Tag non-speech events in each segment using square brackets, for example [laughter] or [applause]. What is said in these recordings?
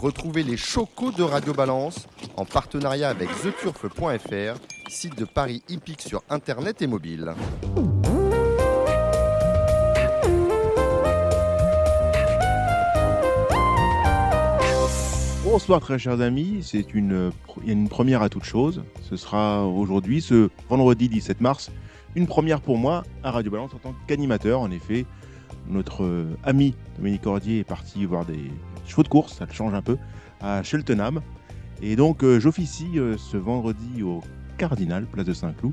Retrouvez les chocos de Radio Balance en partenariat avec theturf.fr, site de Paris hippique sur internet et mobile. Bonsoir très chers amis, c'est une, une première à toute chose. Ce sera aujourd'hui, ce vendredi 17 mars, une première pour moi à Radio Balance en tant qu'animateur. En effet, notre euh, ami Dominique Cordier est parti voir des chevaux de course, ça le change un peu, à Cheltenham. Et donc euh, j'officie euh, ce vendredi au Cardinal, place de Saint-Cloud,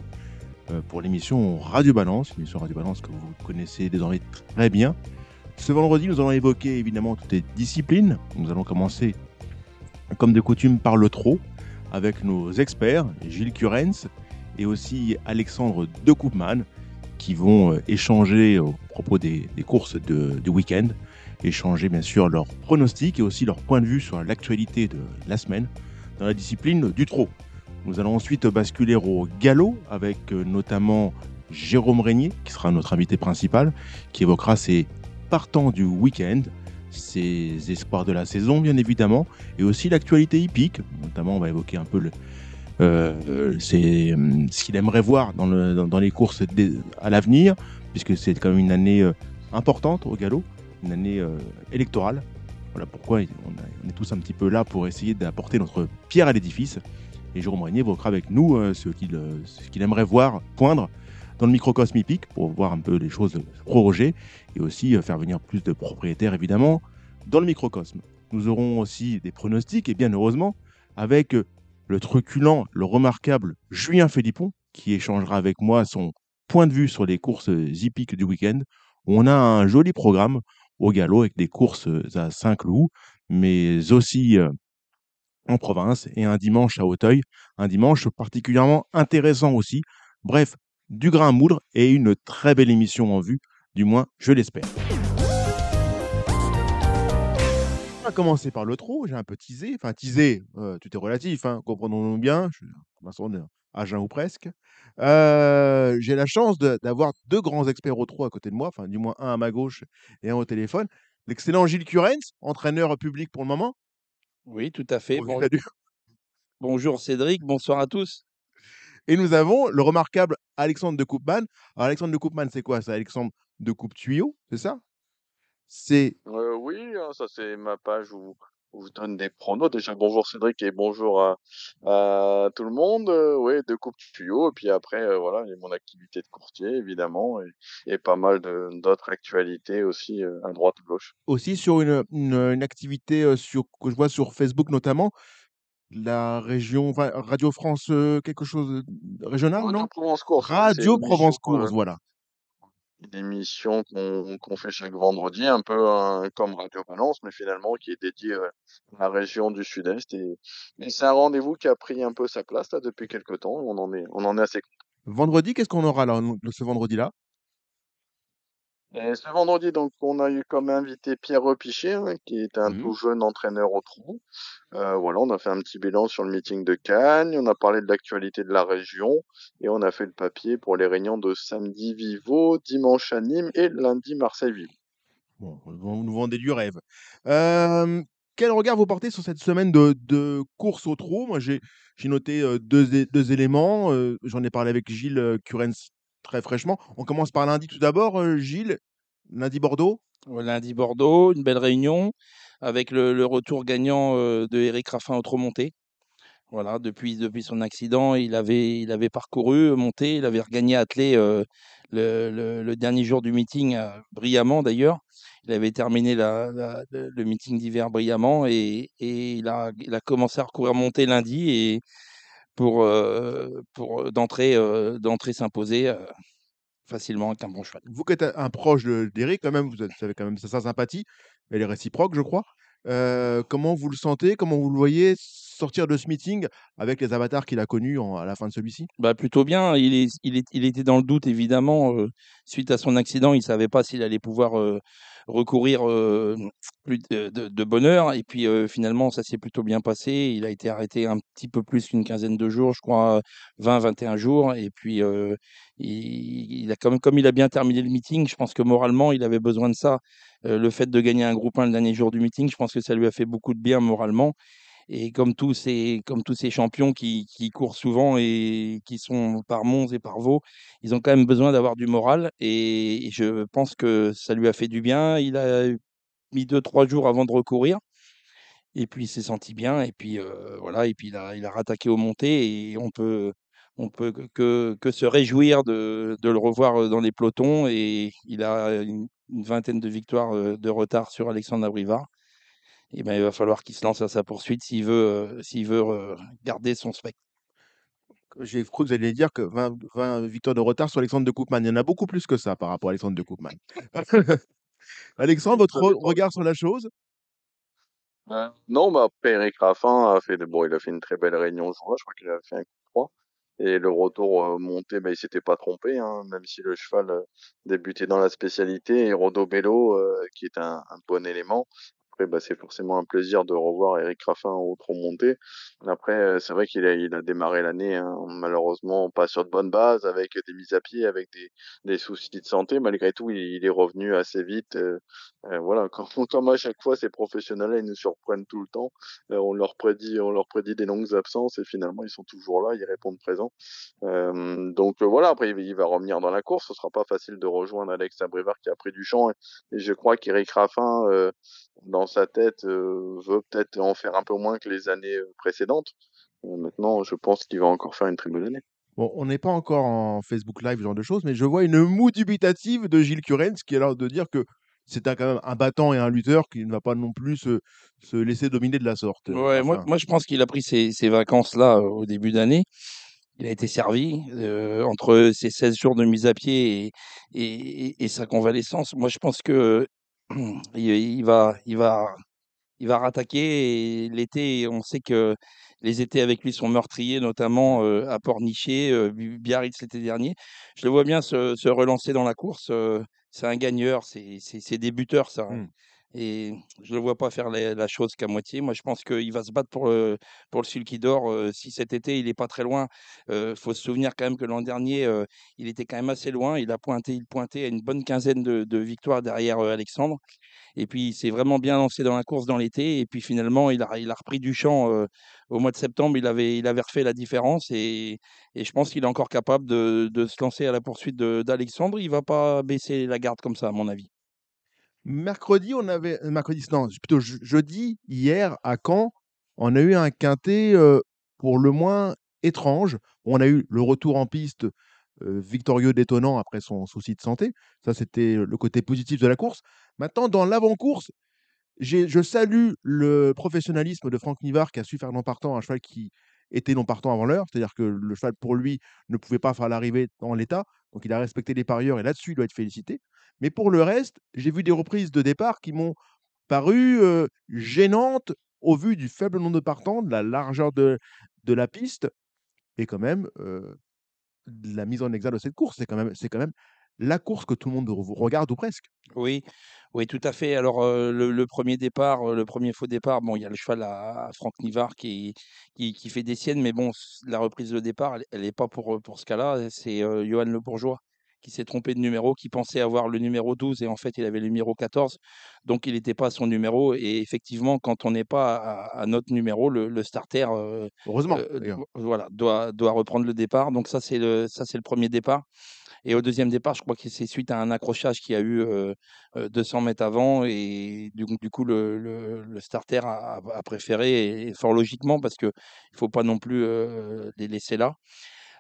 euh, pour l'émission Radio Balance, une émission Radio Balance que vous connaissez désormais très bien. Ce vendredi, nous allons évoquer évidemment toutes les disciplines. Nous allons commencer, comme de coutume, par le trot, avec nos experts, Gilles Curens et aussi Alexandre De Koopman, qui vont échanger au propos des, courses du week-end, échanger bien sûr leurs pronostics et aussi leur point de vue sur l'actualité de la semaine dans la discipline du trot. Nous allons ensuite basculer au galop avec euh, notamment Jérôme Régnier, qui sera notre invité principal, qui évoquera ses partants du week-end, ses espoirs de la saison bien évidemment, et aussi l'actualité hippique. Notamment, on va évoquer un peu euh, euh, ce qu'il aimerait voir dans, dans, les courses à l'avenir, puisque c'est quand même une année euh, importante au galop, une année euh, électorale. Voilà pourquoi on, est tous un petit peu là pour essayer d'apporter notre pierre à l'édifice. Et Jérôme Régnier évoquera avec nous euh, ce qu'il euh, aimerait voir poindre dans le microcosme hippique pour voir un peu les choses se proroger et aussi euh, faire venir plus de propriétaires évidemment dans le microcosme. Nous aurons aussi des pronostics et bien heureusement avec le truculent, le remarquable Julien Philippon qui échangera avec moi son point de vue sur les courses hippiques du week-end. On a un joli programme au galop avec des courses à Saint-Cloud, mais aussi euh, en province et un dimanche à Auteuil, un dimanche particulièrement intéressant aussi. Bref, du grain à moudre et une très belle émission en vue, du moins je l'espère. On va commencer par le trot, j'ai un peu teasé, enfin teasé, euh, tout est relatif, hein, comprenons-nous bien, je suis à jeun ou presque. Euh, j'ai la chance de- d'avoir deux grands experts au trot à côté de moi, enfin du moins un à ma gauche et un au téléphone. L'excellent Gilles Curens, entraîneur public pour le moment. Oui, tout à fait. Bon- [laughs] bonjour Cédric, bonsoir à tous. Et nous avons le remarquable Alexandre de Koopman. Alors, Alexandre de Koopman, c'est quoi? C'est Alexandre de Coupe-Tuyau, c'est ça? C'est. Euh, oui, hein, ça c'est ma page où, je donne des pronos. Déjà, bonjour Cédric et bonjour à, à tout le monde. Euh, oui, deux coupes tuyaux. Et puis après, euh, voilà, a mon activité de courtier, évidemment, et, et pas mal d'autres actualités aussi, euh, à droite, à gauche. aussi sur une, une, une activité euh, sur, que je vois sur Facebook notamment, la région, enfin, Radio France, euh, quelque chose de régional, Radio non? Provence Course. Radio Provence Course, voilà. Une émission qu'on qu'on fait chaque vendredi, un peu hein, comme Radio Balance, mais finalement qui est dédiée euh, à la région du Sud-Est. Et, et c'est un rendez-vous qui a pris un peu sa place là depuis quelques temps. On en est, on en est assez Vendredi, qu'est-ce qu'on aura là, ce vendredi-là? Et ce vendredi, donc, on a eu comme invité Pierre Repichet, hein, qui est un Mhm. tout jeune entraîneur au trot. Euh, voilà, on a fait un petit bilan sur le meeting de Cannes, on a parlé de l'actualité de la région, et on a fait le papier pour les réunions de samedi Vivo, dimanche à Nîmes et lundi Marseille-Vivo. Bon, vous nous vendez du rêve. Euh, quel regard vous portez sur cette semaine de, de course au trot Moi, j'ai noté euh, deux, éléments. euh, J'en ai parlé avec Gilles Curens très fraîchement. On commence par lundi tout d'abord. euh, Gilles, lundi Bordeaux. Au Lundi Bordeaux, une belle réunion avec le, retour gagnant euh, de Eric Raffin au trot monté. Voilà, depuis, depuis son accident, il avait, il avait parcouru, monté, il avait regagné à atteler euh, le, dernier jour du meeting brillamment d'ailleurs. Il avait terminé le, meeting d'hiver brillamment et, et il, a, il a commencé à recourir monter lundi et pour, pour s'imposer facilement avec un bon cheval. Vous qui êtes un proche de- d'Eric, quand même, vous avez quand même sa, sympathie. Elle est réciproque, je crois. Comment vous le sentez? Comment vous le voyez? Sortir de ce meeting avec les avatars qu'il a connus à la fin de celui-ci? Bah, plutôt bien. Il, est, il, était dans le doute, évidemment. suite à son accident, il ne savait pas s'il allait pouvoir recourir de, de- de bonne heure. Et puis, finalement, ça s'est plutôt bien passé. Il a été arrêté un petit peu plus qu'une quinzaine de jours, je crois, 20, 21 jours. Et puis, il, a comme, comme il a bien terminé le meeting, je pense que moralement, il avait besoin de ça. Le fait de gagner un groupe 1 le dernier jour du meeting, je pense que ça lui a fait beaucoup de bien moralement. Et comme tous ces, comme tous ces champions qui, qui courent souvent et qui sont par Mons et par Vaux, ils ont quand même besoin d'avoir du moral. Et je pense que ça lui a fait du bien. Il a mis deux, trois jours avant de recourir. Et puis il s'est senti bien. Et puis euh, voilà. Et puis il a, il a rattaqué aux montées. Et on peut, on peut que- que, se réjouir de, de le revoir dans les pelotons. Et il a une, une vingtaine de victoires euh, de retard sur Alexandre Abrivard eh ben, il va falloir qu'il se lance à sa poursuite s'il veut, euh, s'il veut euh, garder son spectre. J'ai cru que vous alliez dire que 20, 20 victoires de retard sur Alexandre de Koopman. Il y en a beaucoup plus que ça par rapport à Alexandre de Koopman. [laughs] Alexandre, votre regard sur la chose? Euh, non, Eric Raffin a fait, de- bon, il a fait une très belle réunion ce jour-là. Je crois qu'il a fait un coup 3. Et le retour euh, monté, ben, il s'était pas trompé, hein, même si le cheval euh, débutait dans la spécialité. Et Rodobello, euh, qui est un, un bon élément. Après, bah, c'est forcément un plaisir de revoir Eric Raffin au trop monté. Après, euh, c'est vrai qu'il a, il a démarré l'année, hein, malheureusement, pas sur de bonnes bases, avec des mises à pied, avec des, des soucis de santé. Malgré tout, il, il est revenu assez vite. euh, euh, voilà, [laughs] comme, comme à chaque fois, ces professionnels-là, ils nous surprennent tout le temps. On leur prédit, on leur prédit des longues absences et finalement, ils sont toujours là, ils répondent présents. Donc voilà, après, il, va revenir dans la course. Ce sera pas facile de rejoindre Alex Abrivard qui a pris du champ. Et, et je crois qu'Eric Raffin, euh, dans sa tête, euh, veut peut-être en faire un peu moins que les années précédentes. Euh, maintenant, je pense qu'il va encore faire une très bonne année. Bon, on n'est pas encore en Facebook Live, ce genre de choses, mais je vois une moue dubitative de Gilles Curens qui a l'air de dire que c'est un- quand même un battant et un lutteur qui ne va pas non plus se, se laisser dominer de la sorte. Ouais, moi, Enfin, moi, je pense qu'il a pris ces, ces vacances-là euh, au début d'année. Il a été servi euh, entre ses 16 jours de mise à pied et, et, et sa convalescence. Moi, je pense que il, va, il va, il va rattaquer. L'été, on sait que les étés avec lui sont meurtriers, notamment euh, à Pornichet, euh, Bi- Biarritz l'été dernier. Je le vois bien se, relancer dans la course. euh, c'est un gagneur, c'est c'est- c'est des buteurs, ça. hein. Et je ne le vois pas faire la, chose qu'à moitié. Moi, je pense qu'il va se battre pour le, pour le Sulky d'Or. euh, si cet été, il n'est pas très loin, il faut se souvenir quand même que l'an dernier, euh, il était quand même assez loin. Il a pointé, il pointait à une bonne quinzaine de, victoires derrière euh, Alexandre. Et puis, il s'est vraiment bien lancé dans la course dans l'été. Et puis, finalement, il a, il a repris du champ euh, au mois de septembre. Il avait, il avait refait la différence. Et, et je pense qu'il est encore capable de, de se lancer à la poursuite d'Alexandre. Il ne va pas baisser la garde comme ça, à mon avis. Mercredi, on avait. euh, Mercredi, non, plutôt je- jeudi, hier, à Caen, on a eu un quintet euh, pour le moins étrange. On a eu le retour en piste euh, victorieux détonnant après son souci de santé. Ça, c'était le côté positif de la course. Maintenant, dans l'avant-course, je salue le professionnalisme de Franck Nivard qui a su faire non partant un cheval qui était non partant avant l'heure. C'est-à-dire que le cheval, pour lui, ne pouvait pas faire l'arrivée dans l'état. Donc, il a respecté les parieurs et là-dessus, il doit être félicité. Mais pour le reste, j'ai vu des reprises de départ qui m'ont paru gênantes au vu du faible nombre de partants, de la largeur de, de la piste et quand même euh, la mise en exergue de cette course. C'est quand, même- c'est quand même la course que tout le monde re- regarde ou presque. Oui, oui, tout à fait. Alors, le, premier départ, le premier faux départ, bon, il y a le cheval à, Franck Nivard qui, qui, fait des siennes, mais bon, la reprise de départ, elle n'est pas pour, pour ce cas-là. C'est Johan Le Bourgeois qui s'est trompé de numéro, qui pensait avoir le numéro 12 et en fait, il avait le numéro 14. Donc, il n'était pas à son numéro. Et effectivement, quand on n'est pas à, à notre numéro, le, le starter euh, Heureusement, euh, voilà, doit, doit reprendre le départ. Donc, ça, c'est le, ça, c'est le premier départ. Et au deuxième départ, je crois que c'est suite à un accrochage qu'il y a eu euh, euh, 200 mètres avant. Et du, coup- du coup, le, le- le starter a, a préféré, et fort logiquement, parce qu'il ne faut pas non plus les laisser là,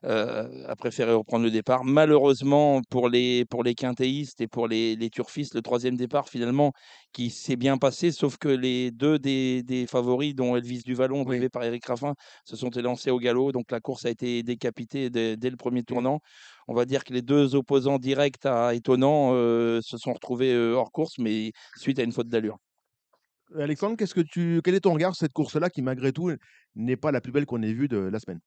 euh, a préféré reprendre le départ. Malheureusement, pour les, pour les quintéistes et pour les, les turfistes, le troisième départ, finalement, qui s'est bien passé, sauf que les deux des, des favoris, dont Elvis Duvalon, Oui. drivé par Eric Raffin, se sont élancés au galop. Donc la course a été décapitée dès, dès le premier tournant. On va dire que les deux opposants directs à étonnant euh, se sont retrouvés euh, hors course, mais suite à une faute d'allure. Alexandre, qu'est-ce que tu, quel est ton regard sur cette course-là qui, malgré tout, n'est pas la plus belle qu'on ait vue de la semaine?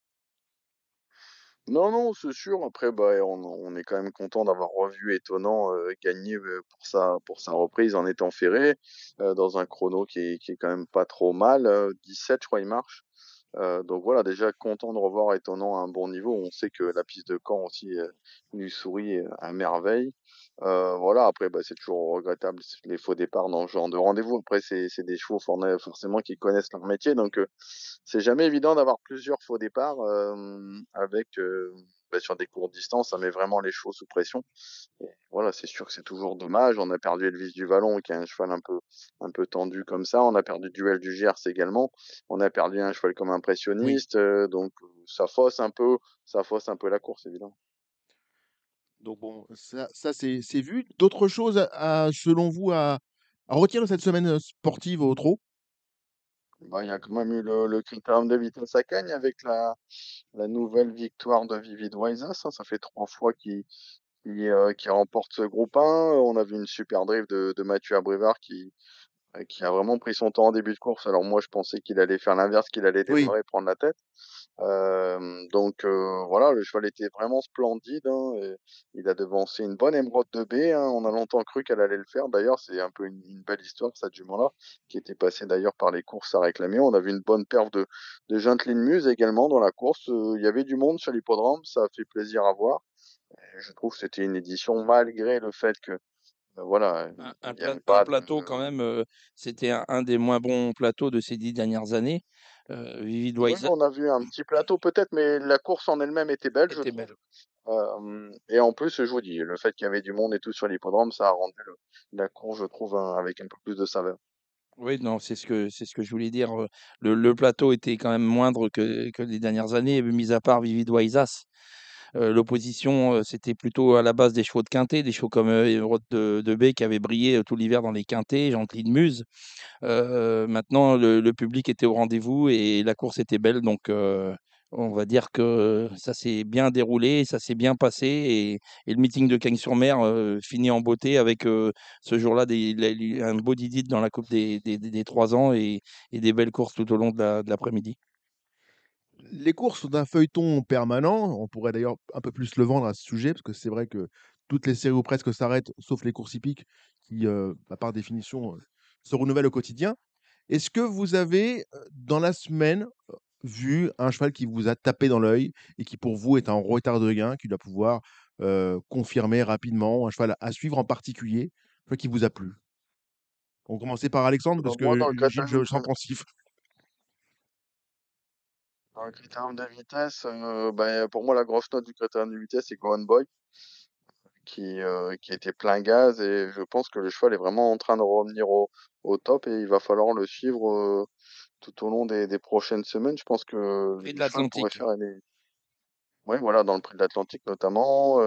Non, non, c'est sûr. Après, bah, on, on est quand même content d'avoir revu Étonnant euh, gagner pour sa, pour sa reprise en étant ferré dans un chrono qui est, qui est quand même pas trop mal. euh, 17, je crois, il marche. Euh, donc voilà, déjà content de revoir Étonnant à un bon niveau. On sait que la piste de Caen aussi euh, lui sourit euh, à merveille. Euh, voilà, après, bah, c'est toujours regrettable les faux départs dans ce genre de rendez-vous. Après, c'est des chevaux forcément qui connaissent leur métier, donc c'est jamais évident d'avoir plusieurs faux départs avec sur des courtes distances. Ça met vraiment les chevaux sous pression. Et voilà, c'est sûr que c'est toujours dommage. On a perdu Elvis du Vallon, qui est un cheval un peu un peu tendu comme ça. On a perdu Duel du Gers également. On a perdu un cheval comme impressionniste, euh, donc ça fausse un peu, ça fausse un peu la course, évidemment. Donc bon, ça, ça c'est vu. D'autres choses, à, selon vous, à, à retirer de cette semaine euh, sportive au trot? Il y a quand même eu le, le critérium de vitesse à avec la, nouvelle victoire de Vivid Waisas. hein. Ça fait trois fois qu'il euh, remporte ce groupe 1. On a vu une super drive de, de Mathieu Abrivard qui, qui a vraiment pris son temps en début de course. Alors moi, je pensais qu'il allait faire l'inverse, qu'il allait Oui. démarrer et prendre la tête. Euh, donc euh, voilà, le cheval était vraiment splendide. hein, et il a devancé une bonne émeraude de B. hein. On a longtemps cru qu'elle allait le faire. D'ailleurs, c'est un peu une, une belle histoire, cette jument-là, qui était passée d'ailleurs par les courses à réclamer. On a vu une bonne perf de, de Gentleman Muse également dans la course. Euh, Il y avait du monde sur l'hippodrome, ça a fait plaisir à voir. Je trouve que c'était une édition malgré le fait que euh, voilà, Un, pla- plateau, de, quand même, c'était un, un des moins bons plateaux de ces dix dernières années. Vivid Oui, on a vu un petit plateau peut-être, mais la course en elle-même était belle, était. Euh, et en plus, je vous dis, le fait qu'il y avait du monde et tout sur l'hippodrome, ça a rendu le- la course, je trouve, avec un peu plus de saveur. Oui, non, c'est ce que c'est ce que je voulais dire. Le, le plateau était quand même moindre que, que les dernières années, mis à part Vivid Waisas. L'opposition, c'était plutôt à la base des chevaux de quintet, des chevaux comme de, de Baie qui avait brillé tout l'hiver dans les quintets, de Muse. Maintenant, le, public était au rendez-vous et la course était belle, donc on va dire que ça s'est bien déroulé, ça s'est bien passé et, le meeting de Cagnes-sur-Mer euh, finit en beauté avec ce jour-là un beau didit dans la Coupe des, des, des, des 3 ans et, des belles courses tout au long de l'après-midi. Les courses sont un feuilleton permanent. On pourrait d'ailleurs un peu plus le vendre à ce sujet, parce que c'est vrai que toutes les séries ou presque s'arrêtent, sauf les courses hippiques, qui, euh, bah, par définition, euh, se renouvellent au quotidien. Est-ce que vous avez, dans la semaine, vu un cheval qui vous a tapé dans l'œil et qui, pour vous, est en retard de gain, qui doit pouvoir euh, confirmer rapidement, un cheval à suivre en particulier, un cheval qui vous a plu? On va commencer par Alexandre, parce Donc, moi, que dans le Gilles, je le sens pensif. Dans le critérium de vitesse, euh, ben, pour moi, la grosse note du critérium de vitesse, c'est Gohan Boy, qui, euh, qui était plein gaz, et je pense que le cheval est vraiment en train de revenir au, au top, et il va falloir le suivre euh, tout au long des, des prochaines semaines. Je pense que Prix de l'Atlantique. faire ouais, voilà, dans le prix de l'Atlantique notamment.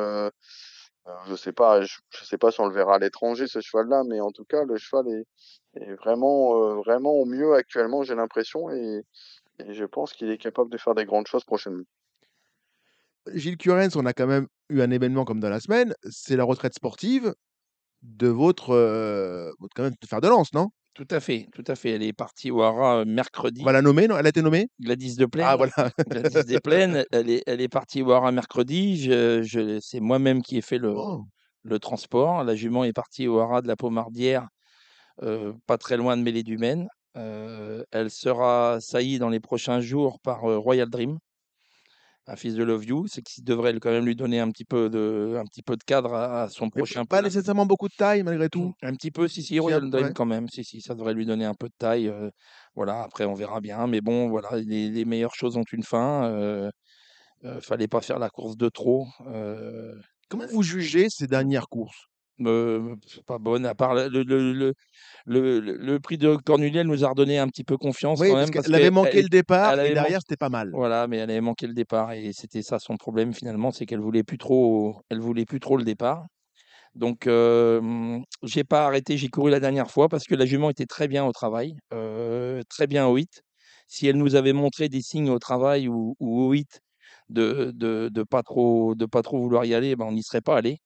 Je sais pas, je, je sais pas si on le verra à l'étranger ce cheval-là, mais en tout cas le cheval est, est vraiment vraiment au mieux actuellement, j'ai l'impression, et, et je pense qu'il est capable de faire des grandes choses prochainement. Gilles Curens, on a quand même eu un événement comme dans la semaine, c'est la retraite sportive de votre, euh, votre quand même de fer de lance, non? Tout à fait, tout à fait. Elle est partie au Hara euh, On va mercredi. la nommer, non? Elle a été nommée? Gladys de Ah [laughs] Plaine. voilà. Gladys des Plaines, elle est, elle est partie au Hara mercredi. Je, je, c'est moi-même qui ai fait le, Oh. le transport. La jument est partie au Hara de la Pomardière, euh, pas très loin de Mêlée du Maine. Euh, elle sera saillie dans les prochains jours par euh, Royal Dream, un fils de Love You. C'est qui devrait quand même lui donner un petit peu de, un petit peu de cadre à, à son Mais prochain pas nécessairement beaucoup de taille malgré tout. Un petit peu, si, si, Royal Dream ouais. quand même. Si, si, ça devrait lui donner un peu de taille. euh, voilà, après on verra bien. Mais bon, voilà, les, les meilleures choses ont une fin. Fallait pas faire la course de trop. Comment vous jugez ces dernières courses? Euh, pas bonne, à part le, le, le, le, prix de Cornulier nous a redonné un petit peu confiance Oui, quand même. Parce qu'elle avait manqué elle, le départ elle et derrière c'était pas mal. Voilà, mais elle avait manqué le départ et c'était ça son problème finalement, c'est qu'elle voulait plus trop, elle voulait plus trop le départ. Donc, euh, j'ai pas arrêté, j'ai couru la dernière fois parce que la jument était très bien au travail, euh, très bien au 8. Si elle nous avait montré des signes au travail ou, ou au 8 de, de, de pas trop, de pas trop vouloir y aller, ben on n'y serait pas allé.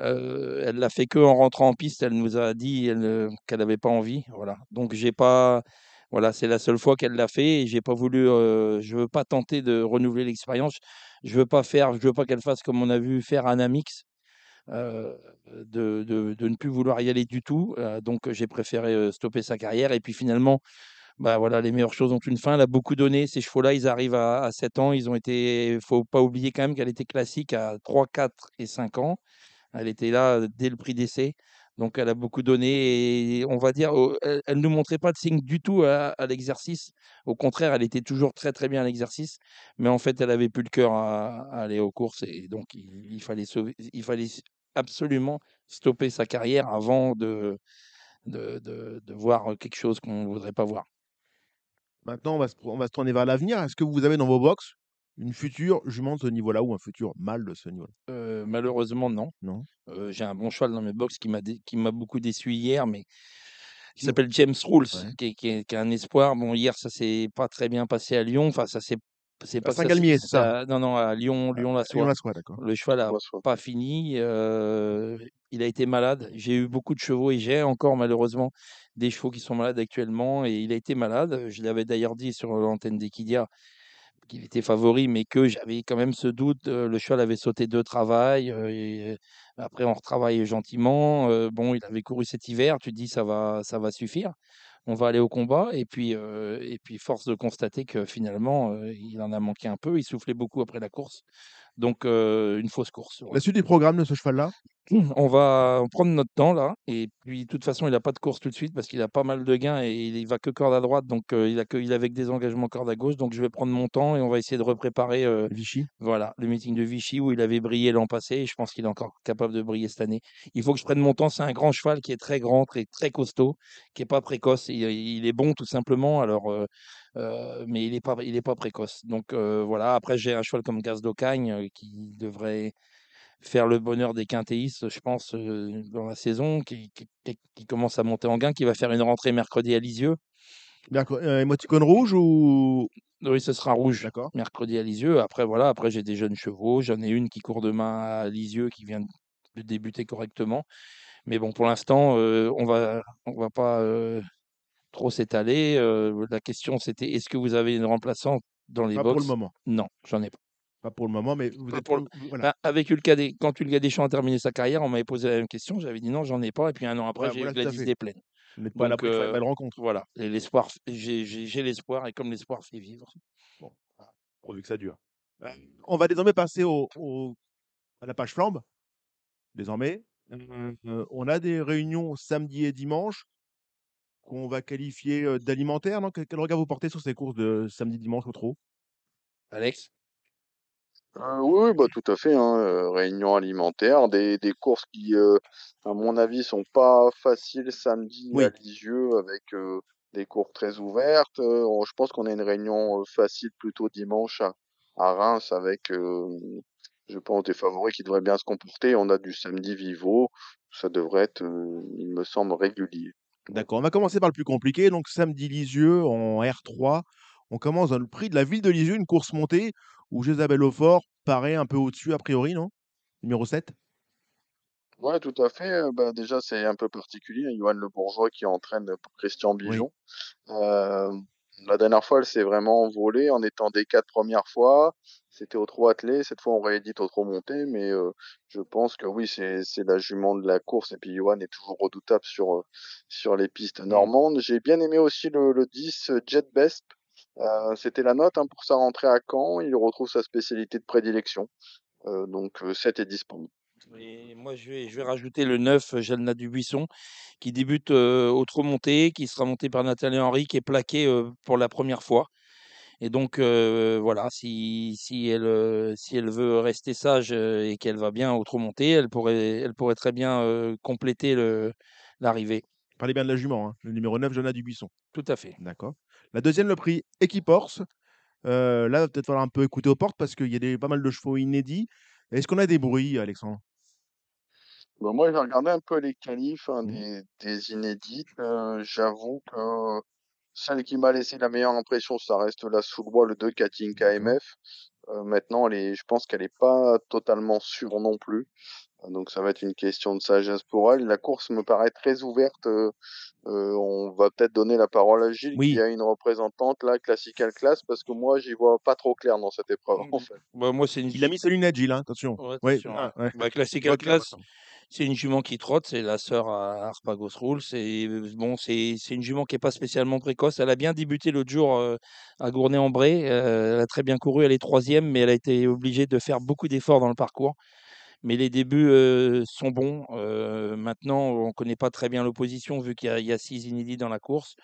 Euh, elle l'a fait que en rentrant en piste. Elle nous a dit elle, qu'elle n'avait pas envie. Voilà. Donc j'ai pas. Voilà, c'est la seule fois qu'elle l'a fait et j'ai pas voulu. je veux pas tenter de renouveler l'expérience. Je veux pas faire. Je veux pas qu'elle fasse comme on a vu faire un Amix. de, de, ne plus vouloir y aller du tout. Donc j'ai préféré stopper sa carrière. Et puis finalement, bah voilà, les meilleures choses ont une fin. Elle a beaucoup donné. Ces chevaux-là, ils arrivent à, à 7 ans. Ils ont été. faut pas oublier quand même qu'elle était classique à 3, 4 et 5 ans. Elle était là dès le prix d'essai. Donc, elle a beaucoup donné. Et on va dire, elle, ne montrait pas de signe du tout à, l'exercice. Au contraire, elle était toujours très, très bien à l'exercice. Mais en fait, elle avait plus le cœur à, aller aux courses. Et donc, il, fallait il fallait absolument stopper sa carrière avant de, de, voir quelque chose qu'on ne voudrait pas voir. Maintenant, on va, se, on va se tourner vers l'avenir. Est-ce que vous avez dans vos box une future jument de ce niveau-là ou un futur mâle de ce niveau-là Euh, malheureusement, non. Non? Euh, j'ai un bon cheval dans mes box qui m'a dé- beaucoup déçu hier, mais qui s'appelle James Rules, Ouais. qui, est, qui est- qui est un espoir. Bon, hier, ça s'est pas très bien passé à Lyon. Enfin, ça s'est c'est pas Saint-Galmier, c'est ça? ça- Non, non, à Lyon, Lyon la soie. la soit, d'accord. Le cheval a Moi, soit. pas fini. euh, il a été malade. J'ai eu beaucoup de chevaux et j'ai encore malheureusement des chevaux qui sont malades actuellement. Et il a été malade. Je l'avais d'ailleurs dit sur l'antenne d'Equidia qu'il était favori, mais que j'avais quand même ce doute. le cheval avait sauté deux travails. euh, et après, on retravaille gentiment. bon, il avait couru cet hiver. Tu te dis, ça va, ça va suffire. On va aller au combat. Et puis, et puis force de constater que finalement, il en a manqué un peu. Il soufflait beaucoup après la course. Donc, euh, une fausse course. La suite du programme de ce cheval-là? On va prendre notre temps là. Et puis, de toute façon, il n'a pas de course tout de suite parce qu'il a pas mal de gains et il va que corde à droite. Donc, euh, il a que, il que des engagements corde à gauche. Donc, je vais prendre mon temps et on va essayer de repréparer euh, Vichy voilà, le meeting de Vichy où il avait brillé l'an passé. Et je pense qu'il est encore capable de briller cette année. Il faut que je prenne mon temps. C'est un grand cheval qui est très grand, très, très costaud, qui est pas précoce. Il, il est bon tout simplement. Alors, euh, mais il n'est pas, il est pas précoce. Donc, euh, voilà. Après, j'ai un cheval comme Gaz d'Ocagne euh, qui devrait faire le bonheur des quintéistes, je pense, euh, dans la saison, qui, qui- commence à monter en gain, qui va faire une rentrée mercredi à Lisieux. Euh, émoticône rouge ou? Oui, ce sera rouge D'accord. mercredi à Lisieux. Après, voilà, après j'ai des jeunes chevaux. J'en ai une qui court demain à Lisieux, qui vient de débuter correctement. Mais bon, pour l'instant, on va, on va pas trop s'étaler. Euh, la question, c'était est-ce que vous avez une remplaçante dans les Pas pour box? le moment. Non, j'en ai pas. Pas pour le moment, mais vous êtes. pour le- Voilà. Bah, avec Ulka Des- quand Ulga Deschamps a terminé sa carrière, on m'avait posé la même question. J'avais dit non, j'en ai pas. Et puis un an après, Ouais, j'ai voilà, eu Gladys. Desplaines. Vous pas à Donc, l'abri de faire une euh, belle rencontre. Voilà, l'espoir, j'ai l'espoir, et comme l'espoir fait vivre. pourvu que ça dure. Euh, On va désormais passer au, au- à la page flambe. Désormais, euh, on a des réunions samedi et dimanche qu'on va qualifier d'alimentaires. non? Quel, regard vous portez sur ces courses de samedi-dimanche au trot? Alex? Euh, oui, bah, tout à fait. Hein, réunion alimentaire, des, des courses qui, euh, à mon avis, sont pas faciles samedi Oui. à Lisieux avec euh, des cours très ouvertes. Euh, je pense qu'on a une réunion facile plutôt dimanche à, à Reims avec, euh, je pense, des favoris qui devraient bien se comporter. On a du samedi Vivo. Ça devrait être, euh, il me semble, régulier. D'accord, on va commencer par le plus compliqué. Donc samedi Lisieux en R3. On commence dans le prix de la ville de Lisieux, une course montée où Jésabelle Aufort paraît un peu au-dessus a priori, non? Numéro 7 Ouais, tout à fait. Euh, Bah, déjà, c'est un peu particulier. hein, Johan Le Bourgeois qui entraîne pour Christian Bijon. Euh, la dernière fois, elle s'est vraiment envolée en étant des quatre premières fois. C'était au trot attelé. Cette fois, on réédite au trot monté. Mais euh, je pense que oui, c'est c'est la jument de la course. Et puis, Johan est toujours redoutable sur, euh, sur les pistes normandes. J'ai bien aimé aussi le, le 10 Jet Best. Euh, C'était la note hein, pour sa rentrée à Caen. Il retrouve sa spécialité de prédilection. Euh, donc, euh, 7 et 10 pour moi. Et moi, je vais, je vais rajouter le 9, Jalna Dubuisson, qui débute euh, au monté, qui sera monté par Nathalie Henry, qui est plaqué euh, pour la première fois. Et donc, euh, voilà, si, si, elle, euh, si elle veut rester sage euh, et qu'elle va bien au trot monté, elle pourrait, elle pourrait très bien euh, compléter l'arrivée. Parlez bien de la jument, hein, le numéro 9, Jonah Dubuisson. Tout à fait. D'accord. La deuxième, le prix Equiporse. Euh, là, il va peut-être falloir un peu écouter aux portes parce qu'il y a des, pas mal de chevaux inédits. Est-ce qu'on a des bruits, Alexandre? Bon, moi, j'ai regardé un peu les qualifs hein, Mhm. des, des inédites. Euh, J'avoue que celle qui m'a laissé la meilleure impression, ça reste la le 2 Katinka. MF. Euh, maintenant, elle est, je pense qu'elle est pas totalement sûre non plus. Donc ça va être une question de sagesse pour elle. La course me paraît très ouverte. Euh, euh, on va peut-être donner la parole à Gilles, Oui. qui a une représentante là, Classical Class, parce que moi, j'y vois pas trop clair dans cette épreuve. En fait. Bah, moi, c'est une. Il a mis ses lunettes, Gilles, hein, attention. Ouais, Ouais, attention, ah, ouais. Bah, Classical Vote là, Class, maintenant. c'est une jument qui trotte, c'est la sœur à Arpagos Rules. C'est bon, c'est c'est une jument qui est pas spécialement précoce. Elle a bien débuté l'autre jour euh, à Gournay-en-Bray. Euh, elle a très bien couru, elle est troisième, mais elle a été obligée de faire beaucoup d'efforts dans le parcours. Mais les débuts sont bons. Maintenant, on ne connaît pas très bien l'opposition vu qu'il y, a- six inédits dans la course.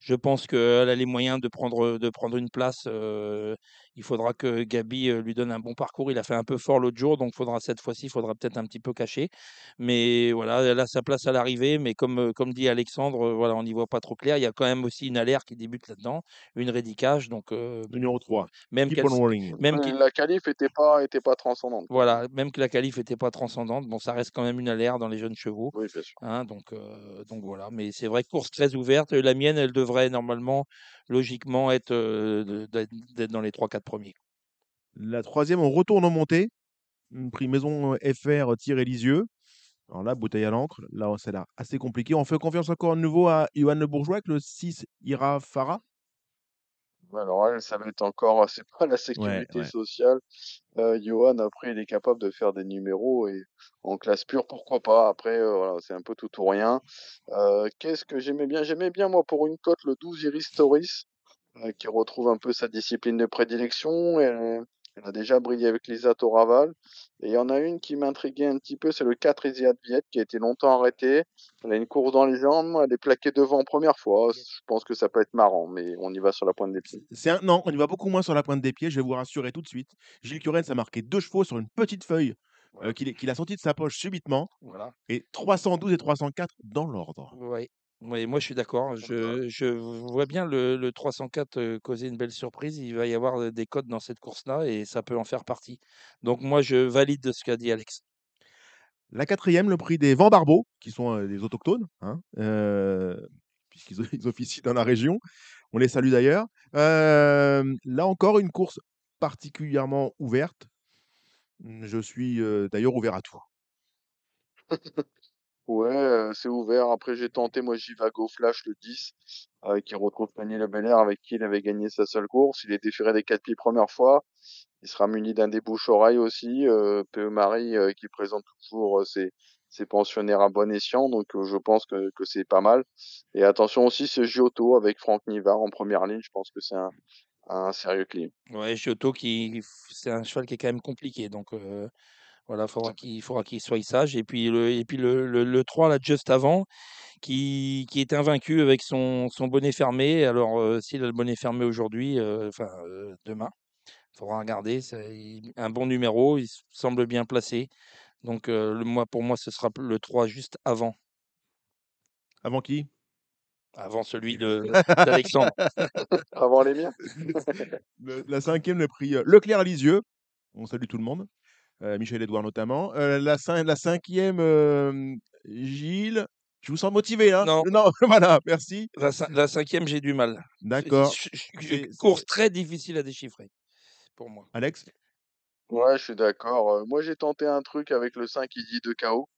Je pense qu'elle a les moyens de prendre, une place. Il faudra que Gabi lui donne un bon parcours. Il a fait un peu fort l'autre jour, donc faudra cette fois-ci, il faudra peut-être un petit peu cacher. Mais voilà, elle a sa place à l'arrivée. Mais comme, comme dit Alexandre, voilà, on n'y voit pas trop clair. Il y a quand même aussi une alerte qui débute là-dedans, une rédicage. Donc euh, Numéro 3. même même qu'il- La qualif était pas, était pas transcendante. voilà, même que la qualif n'était pas transcendante, bon, ça reste quand même une alerte dans les jeunes chevaux. Oui, bien sûr. Hein, donc, euh, donc voilà, mais c'est vrai, course très ouverte. La mienne, elle devrait normalement, logiquement, être euh, d'être dans les 3-4 La troisième, on retourne en montée. Prix Maison euh, FR tiré Lisieux. Alors là, bouteille à l'encre. Là, ça a l'air assez compliqué. On fait confiance encore à nouveau à Johan Le Bourgeois avec le 6 Ira Farah. Alors elle, ça va être encore, [laughs] c'est pas la sécurité ouais. sociale. Euh, Johan, après, il est capable de faire des numéros et en classe pure, pourquoi pas. Après, euh, voilà, c'est un peu tout ou rien. Euh, Qu'est-ce que j'aimais bien? J'aimais bien, moi, pour une cote, le 12 Iris Toris, euh, qui retrouve un peu sa discipline de prédilection. Elle, elle a déjà brillé avec Lisa Toraval. Et il y en a une qui m'intriguait un petit peu, c'est le 4 Isiad Viet, qui a été longtemps arrêté. Elle a une course dans les jambes, elle est plaquée devant première fois. Je pense que ça peut être marrant, mais on y va sur la pointe des pieds. C'est un... Non, on y va beaucoup moins sur la pointe des pieds. Je vais vous rassurer tout de suite. Gilles Curens a marqué deux chevaux sur une petite feuille euh, qu'il a sorti de sa poche subitement. Voilà. Et 312 et 304 dans l'ordre. Oui. Oui, moi je suis d'accord. Je, je vois bien le, le 304 euh, causer une belle surprise. Il va y avoir euh, des codes dans cette course-là et ça peut en faire partie. Donc moi je valide de ce qu'a dit Alex. La quatrième, le prix des Vents Barbeaux, qui sont euh, des autochtones, hein, euh, puisqu'ils ils officient dans la région. On les salue d'ailleurs. Euh, là encore, une course particulièrement ouverte. Je suis euh, d'ailleurs ouvert à tout. [laughs] Ouais, euh, c'est ouvert. Après, j'ai tenté, moi, Jivago Flash, le 10, euh, qui retrouve Fanny Le Belair, avec qui il avait gagné sa seule course. Il est déféré des quatre pieds première fois. Il sera muni d'un débouche-oreille aussi. Euh, PE Marie, euh, qui présente toujours ses, pensionnaires à bon escient. Donc, je pense que, c'est pas mal. Et attention aussi, ce Giotto avec Franck Nivard en première ligne. Je pense que c'est un, sérieux clean. Ouais, Giotto qui c'est un cheval qui est quand même compliqué. Donc voilà, faudra qu'il faudra qu'il soit sage. Et puis le et puis le, le, le 3 là juste avant, qui, qui est invaincu avec son, son bonnet fermé. Alors euh, s'il a le bonnet fermé aujourd'hui, euh, enfin euh, demain. Il faudra regarder, c'est un bon numéro, il semble bien placé. Donc euh, le, moi, pour moi, ce sera le 3 juste avant, Avant qui? Avant celui de d'Alexandre. [laughs] Avant les miens. [laughs] Le- La cinquième, le prix euh, Leclerc Lisieux. On salue tout le monde. Euh, Michel Edouard notamment. Euh, la, cin- la cinquième, euh, Gilles. Je vous sens motivé, hein Non. Non, [laughs] voilà, merci. La, cin- la cinquième, j'ai du mal. D'accord. Course très difficile à déchiffrer pour moi. Alex? Ouais, je suis d'accord. Moi, j'ai tenté un truc avec le 5 Easy de KO,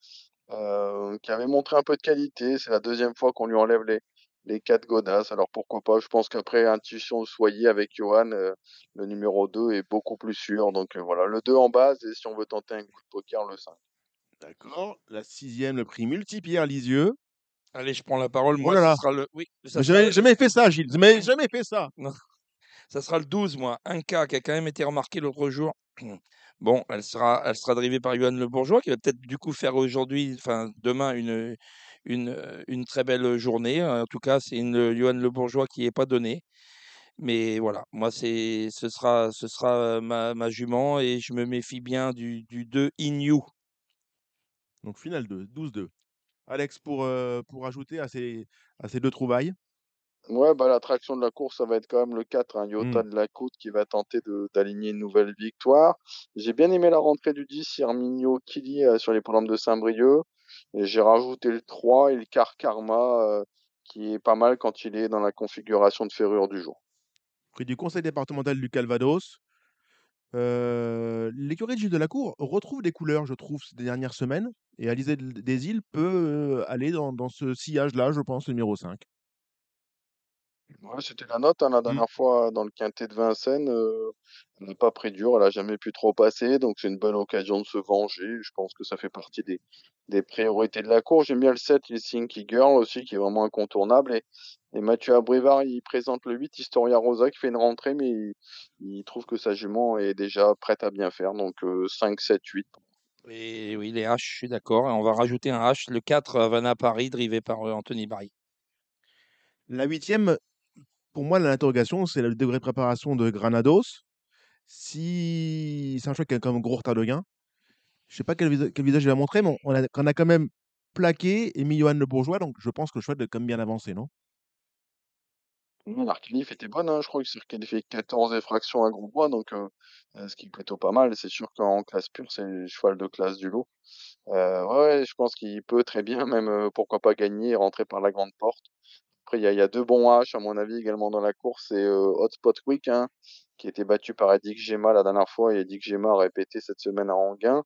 euh, qui avait montré un peu de qualité. C'est la deuxième fois qu'on lui enlève les, les quatre godasses. Alors pourquoi pas? Je pense qu'après Intuition Soyer avec Johan, euh, le numéro 2 est beaucoup plus sûr. Donc euh, voilà, le 2 en base. Et si on veut tenter un coup de poker, le 5. D'accord. La sixième, le prix Multipierre Lisieux. Allez, je prends la parole. Oh Moi, là ça là. sera le. Oui, ça sera, jamais, jamais fait ça, Gilles. Jamais, jamais fait ça. ça sera le 12, moi. Un cas qui a quand même été remarqué l'autre jour. [clears throat] Bon, elle sera, elle sera drivée par Johan Le Bourgeois, qui va peut-être du coup faire aujourd'hui, enfin demain, une, une, une très belle journée. En tout cas, c'est une Johan Le Bourgeois qui n'est pas donnée. Mais voilà, moi, c'est, ce sera, ce sera ma, ma jument et je me méfie bien du, du 2 Inyu. Donc, finale 2, 12-2. Alex, pour, euh, pour ajouter à ces, à ces deux trouvailles? Ouais, bah l'attraction de la course, ça va être quand même le 4, hein, Hmm. Yota de la Côte qui va tenter de d'aligner une nouvelle victoire. J'ai bien aimé la rentrée du 10, Herminio Kili euh, sur les programmes de Saint-Brieuc. J'ai rajouté le 3 et le Car Karma, euh, qui est pas mal quand il est dans la configuration de ferrure du jour. Prix du conseil départemental du Calvados. Euh, L'écurie de Gilles Delacour retrouve des couleurs, je trouve, ces dernières semaines. Et Alizé des Îles peut euh, aller dans, dans ce sillage-là, je pense, numéro 5. Ouais, c'était la note hein, la Mmh. dernière fois dans le quintet de Vincennes. euh, elle n'a pas pris dur, elle a jamais pu trop passer, donc c'est une bonne occasion de se venger. Je pense que ça fait partie des, des priorités de la course. J'aime bien le 7, les Sinky Girl aussi, qui est vraiment incontournable. Et, et Mathieu Abrivard, il présente le 8, Historia Rosa, qui fait une rentrée, mais il, il trouve que sa jument est déjà prête à bien faire. Donc euh, 5, 7, 8. Et oui, les H, je suis d'accord. Et on va rajouter un H, le 4, Havana Paris, drivé par euh, Anthony Barry. La huitième, pour moi, l'interrogation, c'est le degré de préparation de Granados. Si c'est un choix qui a quand même gros retard de gain. Je sais pas quel, visa- quel visage il a montré, mais on a, quand même plaqué et Johan Le Bourgeois, donc je pense que le choix est quand même bien avancé, non? L'arcalif était bonne, hein, je crois qu'il qualifié 14 effractions à Grosbois, donc euh, euh, ce qui est plutôt pas mal. C'est sûr qu'en classe pure, c'est le cheval de classe du lot. Euh, ouais, je pense qu'il peut très bien, même pourquoi pas gagner et rentrer par la grande porte. Après, il y a, il y a deux bons H, à mon avis, également dans la course. C'est euh, Hotspot Week, hein, qui a été battu par Eddie Gema la dernière fois, et Eddie Gema a répété cette semaine à Anguin.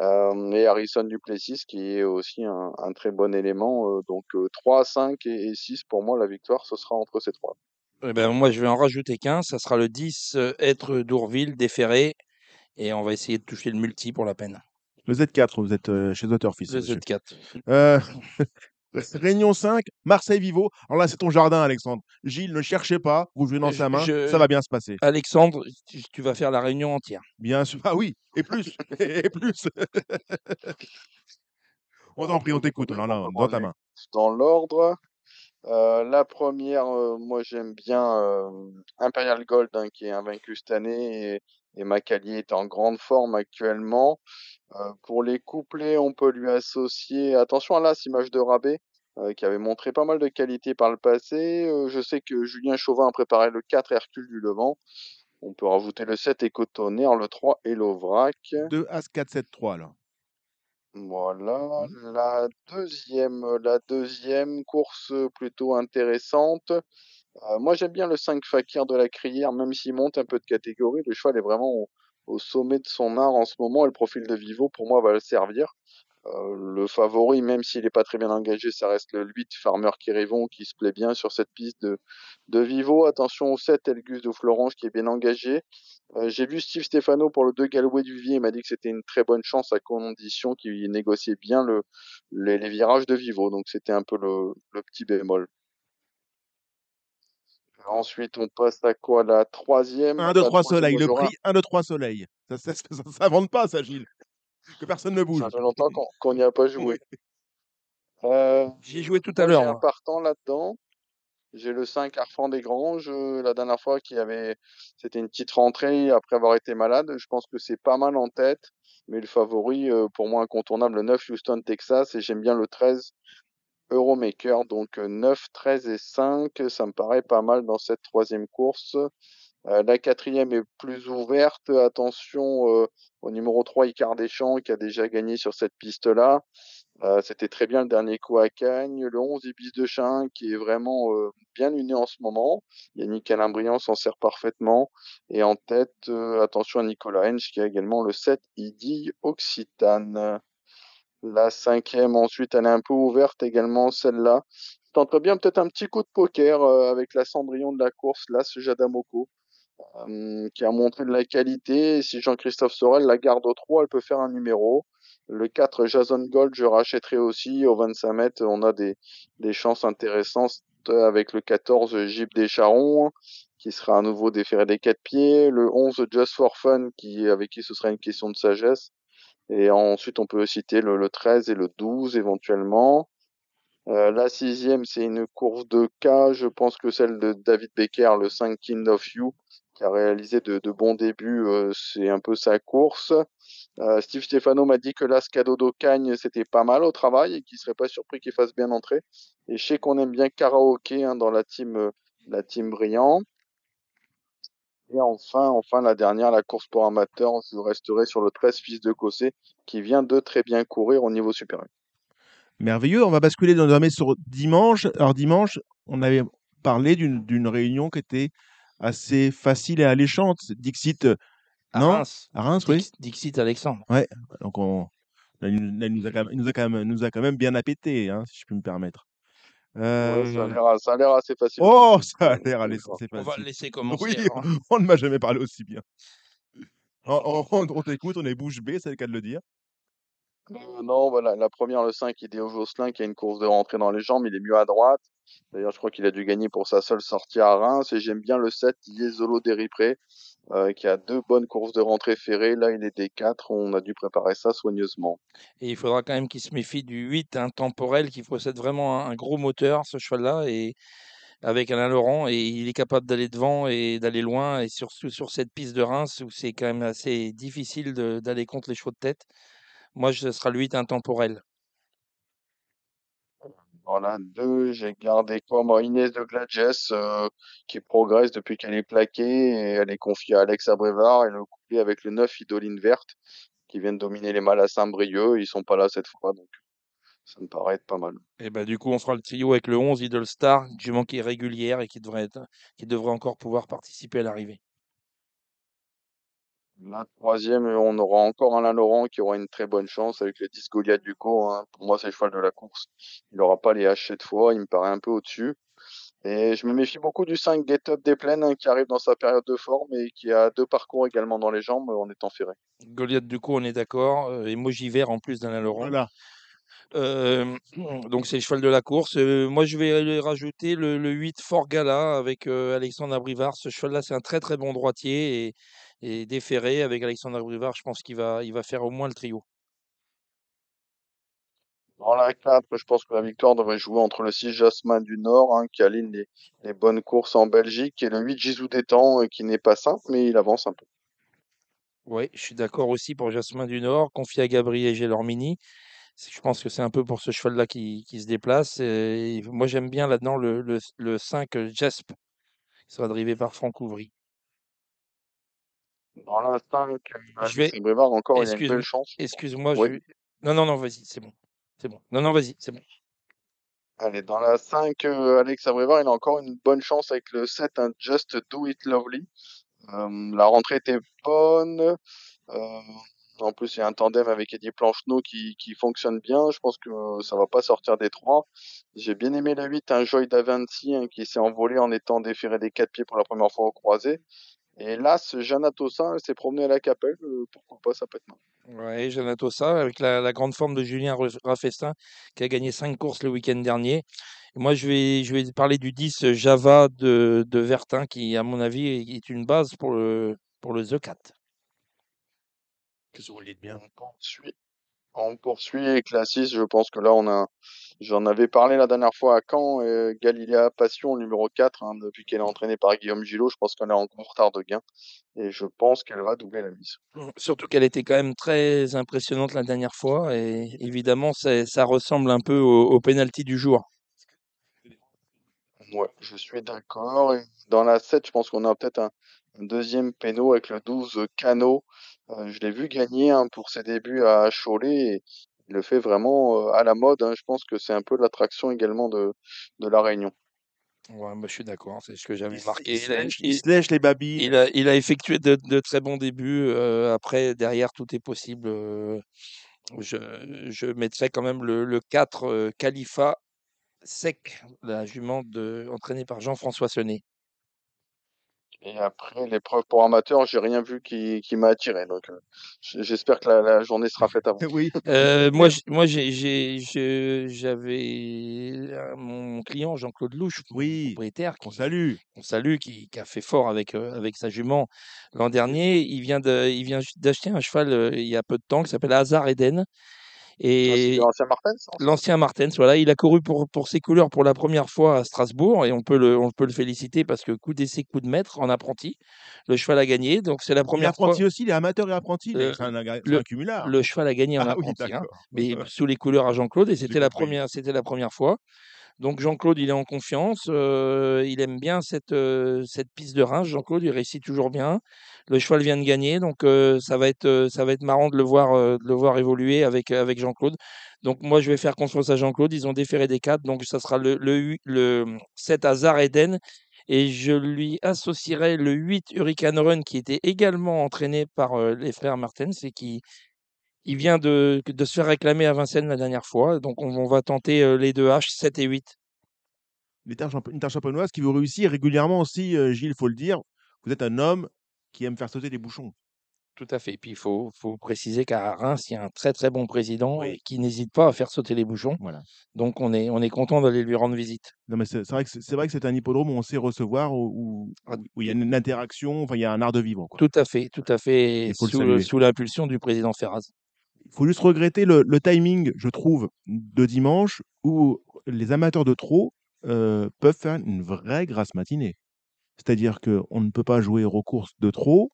Euh, et Harrison Duplessis, qui est aussi un, un très bon élément. euh, donc euh, 3, 5 et, et 6, pour moi, la victoire, ce sera entre ces trois. Eh ben, moi, je vais en rajouter qu'un. Ça sera le 10, euh, Être d'Ourville, déféré. Et on va essayer de toucher le multi pour la peine. Le Z4, vous êtes euh, chez Waterfist. Le monsieur. Z4. Euh, [laughs] [laughs] Réunion 5, Marseille-Vivo. Alors là, c'est ton jardin, Alexandre. Gilles, ne cherchez pas, vous jouez dans Je- sa main, je- ça va bien se passer. Alexandre, tu tu vas faire la réunion entière. Bien sûr. Ah oui, et plus, [laughs] et plus. [laughs] on t'en prie, on t'écoute, là, là, dans ta main. Dans l'ordre, euh, la première, euh, moi j'aime bien euh, Imperial Gold, hein, qui est invaincu cette année, et, et Macalier est en grande forme actuellement. Euh, pour les couplets, on peut lui associer, attention à l'As, image de Rabais, euh, qui avait montré pas mal de qualité par le passé. Euh, je sais que Julien Chauvin a préparé le 4 Hercule du Levant. On peut rajouter le 7 Écotonnerre, le 3 et l'Ovrac. 2 As 4 7 3 là. Voilà, la deuxième, la deuxième course plutôt intéressante. Euh, moi, j'aime bien le 5 Fakir de la Crière, même s'il monte un peu de catégorie. Le cheval est vraiment au, sommet de son art en ce moment et le profil de Vivo, pour moi, va le servir. Euh, le favori, même s'il n'est pas très bien engagé, ça reste le 8 Farmer Kirivon qui se plaît bien sur cette piste de, de Vivo. Attention au 7 Elgus de Florence qui est bien engagé. Euh, J'ai vu Steve Stefano pour le 2 Galway du Vivier, il m'a dit que c'était une très bonne chance à condition qu'il négociait bien le, les, virages de Vivo, donc c'était un peu le petit bémol. Ensuite, on passe à quoi La troisième? 1, 2, la 3 troisième, soleil, le prix 1, 2, 3 soleil. Ça, ça vende pas, ça, Gilles. Que personne ne bouge. Ça fait longtemps qu'on n'y a pas joué. [laughs] Euh, J'y ai joué tout à l'heure. J'ai un partant là-dedans. J'ai le 5 Arfan des Granges, euh, la dernière fois qui avait, c'était une petite rentrée après avoir été malade. Je pense que c'est pas mal en tête, mais le favori, euh, pour moi incontournable, le 9 Houston, Texas, et j'aime bien le 13 Euromaker, donc euh, 9, 13 et 5, ça me paraît pas mal dans cette troisième course. Euh, la quatrième est plus ouverte. Attention euh, au numéro 3, Icar Deschamps, qui a déjà gagné sur cette piste-là. Euh, C'était très bien le dernier coup à Cagnes. Le 11, Ibis de Chin, qui est vraiment euh, bien luné en ce moment. Yannick Alain-Briand s'en sert parfaitement. Et en tête, euh, attention à Nicolas Henge, qui a également le 7, Idi Occitane. La cinquième, ensuite, elle est un peu ouverte également, celle-là. Tenterais bien peut-être un petit coup de poker euh, avec la Cendrillon de la course, là, ce Jadamoko, euh, qui a montré de la qualité. Si Jean-Christophe Sorel la garde au 3, elle peut faire un numéro. Le 4, Jason Gold, je rachèterai aussi. Au 25 mètres, on a des, des chances intéressantes avec le 14, Jeep des Charons, qui sera à nouveau déféré des quatre pieds. Le 11, Just for Fun, qui, avec qui ce sera une question de sagesse. Et ensuite, on peut citer le, le 13 et le 12 éventuellement. Euh, la sixième, c'est une course de cas. Je pense que celle de David Becker, le 5 King of You, qui a réalisé de, bons débuts, euh, c'est un peu sa course. Euh, Steve Stefano m'a dit que l'Ascado d'Ocagne, c'était pas mal au travail et qu'il serait pas surpris qu'il fasse bien entrer. Et je sais qu'on aime bien karaoké hein, dans la team, la team Brillant. Et enfin, enfin, la dernière, la course pour amateurs, je resterai sur le 13 fils de Cossé, qui vient de très bien courir au niveau supérieur. Merveilleux. On va basculer désormais sur dimanche. Alors, dimanche, on avait parlé d'une réunion qui était assez facile et alléchante. Dixit, À Non? Reims. À Reims, oui. Dix- Dixit Alexandre. Donc, on... là, il nous, a quand même, il nous a quand même, nous a quand même bien appété, hein, si je puis me permettre. Ouais, ça a Euh, l'air, ça a l'air assez facile. Oh, [laughs] ça a l'air d'accord. c'est On va le facile. laisser [laughs] commencer. Oui, alors. on ne m'a jamais parlé aussi bien. On, on- on- on t'écoute, on est bouche bée, c'est le cas de le dire. Euh, non, voilà, la première, le 5, Idéo Josselin, qui a une course de rentrée dans les jambes, il est mieux à droite. D'ailleurs, je crois qu'il a dû gagner pour sa seule sortie à Reims. Et j'aime bien le 7, Yezolo Deripré, euh, qui a deux bonnes courses de rentrée ferrées. Là, il des 4. On a dû préparer ça soigneusement. Et il faudra quand même qu'il se méfie du 8 intemporel qui possède vraiment un, gros moteur, ce cheval-là, et avec Alain Laurent, et il est capable d'aller devant et d'aller loin, et surtout sur cette piste de Reims où c'est quand même assez difficile d'aller contre les chevaux de tête. Moi, ce sera le 8 intemporel. Voilà, deux, j'ai gardé quoi, moi, Inès de Gladges, euh, qui progresse depuis qu'elle est plaquée, et elle est confiée à Alex Abrévard, et le couplet avec le 9, Idoline Verte, qui viennent dominer les mâles à Saint-Brieuc. Ils sont pas là cette fois, donc ça me paraît être pas mal. Et bah, du coup, on fera le trio avec le 11 Idol Star, jument qui est régulière et qui devrait, être, qui devrait encore pouvoir participer à l'arrivée. La troisième, on aura encore Alain Laurent qui aura une très bonne chance avec le 10 Goliath Ducos. Hein. Pour moi, c'est le cheval de la course. Il n'aura pas les haches cette fois. Il me paraît un peu au-dessus. Et je me méfie beaucoup du 5 Get Up des Plaines hein, qui arrive dans sa période de forme et qui a deux parcours également dans les jambes en étant ferré. Goliath, du coup, on est d'accord. euh, et Mogiver en plus d'Alain Laurent. Voilà. Euh, [clears throat] donc c'est le cheval de la course. Euh, moi je vais rajouter le, le 8 Fort Gala avec euh, Alexandre Abrivard. Ce cheval-là c'est un très très bon droitier et, et déféré avec Alexandre Abrivard. Je pense qu'il va, il va faire au moins le trio. Dans la 4, je pense que la victoire devrait jouer entre le 6 Jasmin du Nord hein, qui aligne les, les bonnes courses en Belgique et le 8 Gisou d'Étang euh, qui n'est pas simple mais il avance un peu. Oui, je suis d'accord aussi pour Jasmin du Nord, confié à Gabriel Gelormini. C'est- Je pense que c'est un peu pour ce cheval-là qui, qui se déplace. Et moi j'aime bien là-dedans le, le, le 5 Jasp, qui sera drivé par Franck Ouvry. Dans la 5, Je vais- Brévard encore, il a une belle chance. Excuse-moi, je Oui. Non, non, non, vas-y, c'est bon. C'est bon. Non, non, vas-y, c'est bon. Allez, dans la 5, euh, Alex Abrévar, il a encore une bonne chance avec le 7, un Just Do It Lovely. Euh, la rentrée était bonne. Euh, en plus, il y a un tandem avec Eddie Plancheneau qui, qui fonctionne bien. Je pense que euh, ça va pas sortir des trois. J'ai bien aimé le 8, un Joy d'Avanti hein, qui s'est envolé en étant déféré des quatre pieds pour la première fois au croisé. Et là, ce Jeanne s'est promenée à la capelle. euh, pourquoi pas, ça peut être mal. Janato ça, avec la, la grande forme de Julien Raffestin, qui a gagné cinq courses le week-end dernier. Et moi, je vais, je vais parler du 10 Java de, de Vertin, qui, à mon avis, est une base pour le, pour le The 4. Qu'est-ce que vous bien poursuit. On poursuit avec la 6. Je pense que là, on a, j'en avais parlé la dernière fois à Caen, euh, Galiléa Passion, numéro 4, hein, depuis qu'elle est entraînée par Guillaume Gillot. Je pense qu'elle est en retard de gain. Et je pense qu'elle va doubler la mise. Surtout qu'elle était quand même très impressionnante la dernière fois. Et évidemment, ça ressemble un peu au, au penalty du jour. Ouais, je suis d'accord. Dans la 7, je pense qu'on a peut-être un, un deuxième péno avec le 12 Cano. Je l'ai vu gagner hein, pour ses débuts à Cholet. Et il le fait vraiment euh, à la mode. hein. Je pense que c'est un peu l'attraction également de, de la Réunion. Ouais, moi, je suis d'accord, c'est ce que j'avais se- marqué. il se Il a- lèche, il- il se lèche les babilles. Il a, il a effectué de, de très bons débuts. euh, après, derrière, tout est possible. euh, je, je mettrais quand même le, le 4 euh, Khalifa Sec, la jument de, entraînée par Jean-François Sonnet. Et après, l'épreuve pour amateurs, j'ai rien vu qui, qui m'a attiré. Donc, euh, j'espère que la, la journée sera faite avant. Oui. [laughs] Euh, moi, moi j'ai, j'ai, je- j'avais euh, mon client Jean-Claude Louche, Oui. propriétaire, salue. qu'on salue, qui, qui a fait fort avec, euh, avec sa jument l'an dernier. Il vient, de, il vient d'acheter un cheval euh, il y a peu de temps qui s'appelle Hazard Eden. Et Martens, l'ancien Martens, voilà, il a couru pour, pour ses couleurs pour la première fois à Strasbourg et on peut le, on peut le féliciter parce que coup d'essai, coup de maître en apprenti, le cheval a gagné. Donc c'est la Il est première fois. apprenti aussi, il est amateur et apprenti. il est- Euh, C'est un, le- un cumulard. Le cheval a gagné en ah oui, apprenti, hein, mais sous les couleurs à Jean-Claude et c'était la première, c'était la première fois. Donc Jean-Claude, il est en confiance, euh, il aime bien cette, euh, cette piste de Reims. Jean-Claude, il réussit toujours bien. Le cheval vient de gagner, donc euh, ça va être, euh, ça va être marrant de le voir, euh, de le voir évoluer avec, avec Jean-Claude. Donc moi, je vais faire confiance à Jean-Claude. Ils ont déféré des quatre, donc ça sera le, le, le 7 Hazard Eden Et je lui associerai le 8 Hurricane Run qui était également entraîné par les frères Martens et qui il vient de, de, se faire réclamer à Vincennes la dernière fois. Donc on, on va tenter les deux H, 7 et 8. Une terre champenoise qui vous réussit régulièrement aussi, Gilles, il faut le dire. Vous êtes un homme qui aime faire sauter les bouchons. Tout à fait. Et puis, il faut, faut préciser qu'à Reims, il y a un très, très bon président qui n'hésite pas à faire sauter les bouchons. Voilà. Donc, on est, on est content d'aller lui rendre visite. Non, mais c'est vrai que c'est vrai que c'est un hippodrome où on sait recevoir, où, Ah. où il y a une interaction, enfin, il y a un art de vivre. Quoi. Tout à fait, tout à fait. Sous l'impulsion du président Ferraz. Il faut juste regretter le, le timing, je trouve, de dimanche où les amateurs de trot euh, peuvent faire une vraie grasse matinée. C'est-à-dire qu'on ne peut pas jouer aux courses de trot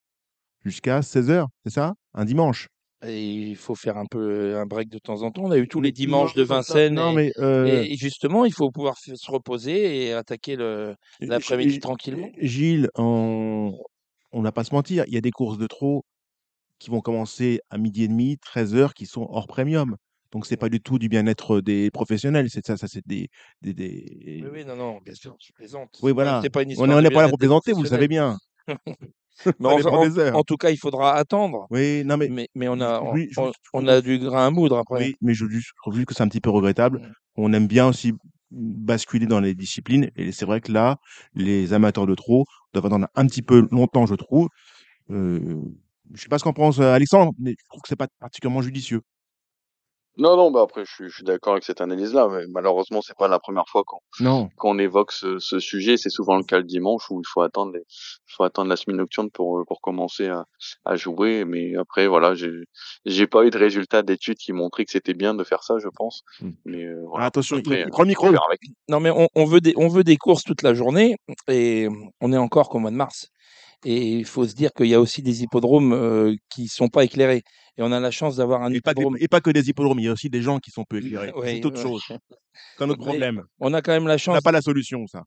jusqu'à 16h, c'est ça? Un dimanche. Et il faut faire un peu un break de temps en temps. On a eu tous les dimanches de Vincennes. Non, et, mais euh, et- justement, il faut pouvoir se reposer et attaquer le, l'après-midi tranquillement. Gilles, on on n'a pas à se mentir, il y a des courses de trot qui vont commencer à midi et demi, 13h, qui sont hors premium. Donc, c'est pas du tout du bien-être des professionnels. C'est ça, ça c'est des, des, des- Oui, oui, non, non, bien sûr, je plaisante. Oui, voilà. Pas une On n'est pas là pour plaisanter, vous le savez bien. [laughs] [laughs] Mais en, heures. tout cas, il faudra attendre. Oui, non, mais, Mais, mais on a, on, oui, je- on- je on trouve- a du grain à moudre après. oui, mais je, je trouve juste que c'est un petit peu regrettable. Mm. On aime bien aussi basculer dans les disciplines. Et c'est vrai que là, les amateurs de trot doivent attendre un petit peu longtemps, je trouve. Euh, je sais pas ce qu'en pense euh, Alexandre, mais je trouve que c'est pas particulièrement judicieux. Non, non, bah après, je suis, je suis d'accord avec cette analyse-là, mais malheureusement, c'est pas la première fois qu'on qu'on évoque ce, ce sujet. C'est souvent le cas le dimanche où il faut attendre, les, il faut attendre la semaine nocturne pour euh, pour commencer à, à jouer. Mais après, voilà, j'ai j'ai pas eu de résultats d'études qui montraient que c'était bien de faire ça, je pense. Mm. Mais euh, Ah, attention, Après, il prend le micro. avec. Non, mais on, on veut des, on veut des courses toute la journée et on est encore qu'au mois de mars. Et il faut se dire qu'il y a aussi des hippodromes euh, qui sont pas éclairés. Et on a la chance d'avoir un Et pas, que, hippodrome. et pas que des hippodromes, il y a aussi des gens qui sont peu éclairés. C'est autre ouais. chose. [laughs] C'est un autre problème. On a quand même la On n'a chance. pas la solution, ça.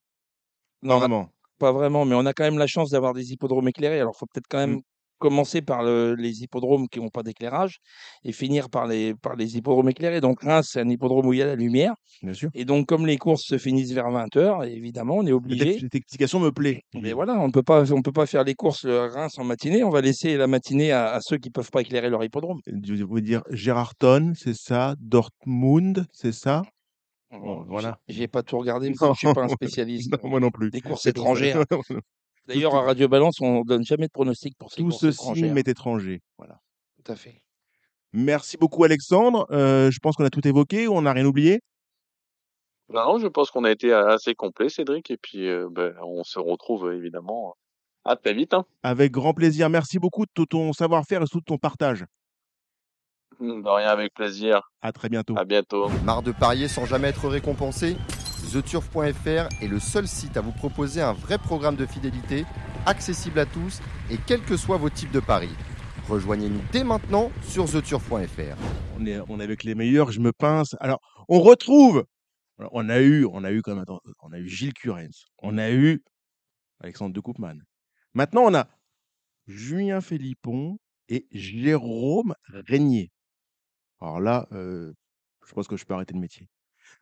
Non, Vraiment. pas vraiment, mais on a quand même la chance d'avoir des hippodromes éclairés. Alors, il faut peut-être quand Mm. Commencer par le- les hippodromes qui n'ont pas d'éclairage et finir par les, par les hippodromes éclairés. Donc, Reims, c'est un hippodrome où il y a la lumière. Bien sûr. Et donc, comme les courses se finissent vers 20h, évidemment, on est obligé. cette explication me plaît. Mais Gilles. voilà, on ne peut pas, on peut pas faire les courses le Reims en matinée. On va laisser la matinée à, à ceux qui peuvent pas éclairer leur hippodrome. Je veux dire Gérardton, c'est ça? Dortmund, c'est ça? Bon, voilà. J'ai pas tout regardé [laughs] parce que je suis pas un spécialiste non, moi non plus. des courses étrangères. [laughs] D'ailleurs, à Radio Balance, on donne jamais de pronostics pour ces Tout ceci étrangères. m'est étranger. Voilà. Tout à fait. Merci beaucoup Alexandre. Euh, je pense qu'on a tout évoqué. On n'a rien oublié? Non, je pense qu'on a été assez complet, Cédric, et puis euh, ben, on se retrouve euh, évidemment à très vite. Hein. Avec grand plaisir. Merci beaucoup de tout ton savoir-faire et surtout de ton partage. De rien, avec plaisir. À très bientôt. À bientôt. Marre de parier sans jamais être récompensé? TheTurf.fr est le seul site à vous proposer un vrai programme de fidélité, accessible à tous et quels que soient vos types de paris. Rejoignez-nous dès maintenant sur TheTurf.fr. On est, avec les meilleurs. Je me pince. Alors, on retrouve. On a eu, on a eu attends, on a eu Gilles Curens. On a eu Alexandre de Koopman. Maintenant, on a Julien Philippon et Jérôme Régnier. Alors là, euh, je pense que je peux arrêter le métier.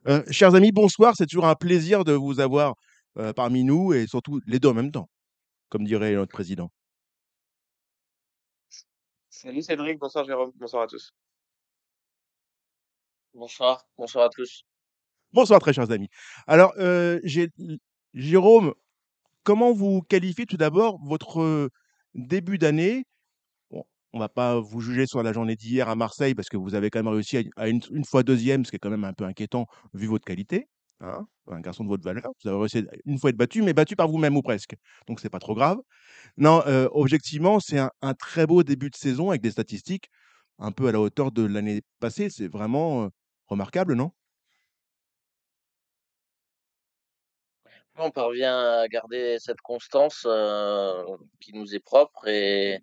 Euh, chers amis, bonsoir. C'est toujours un plaisir de vous avoir euh, parmi nous et surtout les deux en même temps, comme dirait notre président. Salut Cédric, bonsoir Jérôme, bonsoir à tous. Bonsoir, bonsoir à tous. Bonsoir, très chers amis. Alors, euh, Jérôme, comment vous qualifiez tout d'abord votre début d'année On va pas vous juger sur la journée d'hier à Marseille parce que vous avez quand même réussi à, à une, fois deuxième, ce qui est quand même un peu inquiétant vu votre qualité. Hein un garçon de votre valeur. Vous avez réussi à une fois être battu, mais battu par vous-même ou presque. Donc, c'est pas trop grave. Non, euh, objectivement, c'est un, un très beau début de saison avec des statistiques un peu à la hauteur de l'année passée. C'est vraiment euh, remarquable, non? On parvient à garder cette constance euh, qui nous est propre et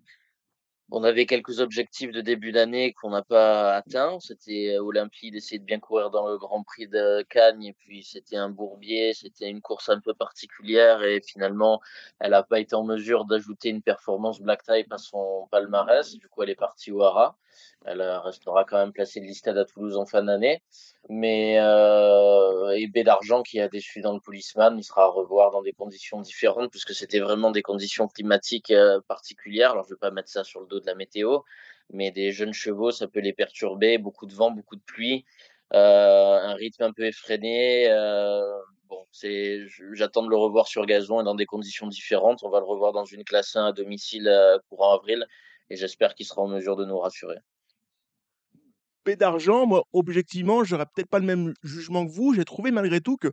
on avait quelques objectifs de début d'année qu'on n'a pas atteints. C'était euh, Olympie d'essayer de bien courir dans le Grand Prix de Cannes et puis c'était un bourbier, c'était une course un peu particulière et finalement elle n'a pas été en mesure d'ajouter une performance black type à son palmarès. Du coup elle est partie au Hara. Elle restera quand même placée de listade à Toulouse en fin d'année. Mais euh, et d'Argent qui a déçu dans le policeman, il sera à revoir dans des conditions différentes puisque c'était vraiment des conditions climatiques euh, particulières. Alors je vais pas mettre ça sur le dos de la météo, mais des jeunes chevaux, ça peut les perturber. Beaucoup de vent, beaucoup de pluie, euh, un rythme un peu effréné. Euh, bon, c'est, j'attends de le revoir sur gazon et dans des conditions différentes. On va le revoir dans une classe 1 à domicile euh, courant avril et j'espère qu'il sera en mesure de nous rassurer d'argent, moi, objectivement, j'aurais peut-être pas le même jugement que vous. J'ai trouvé malgré tout que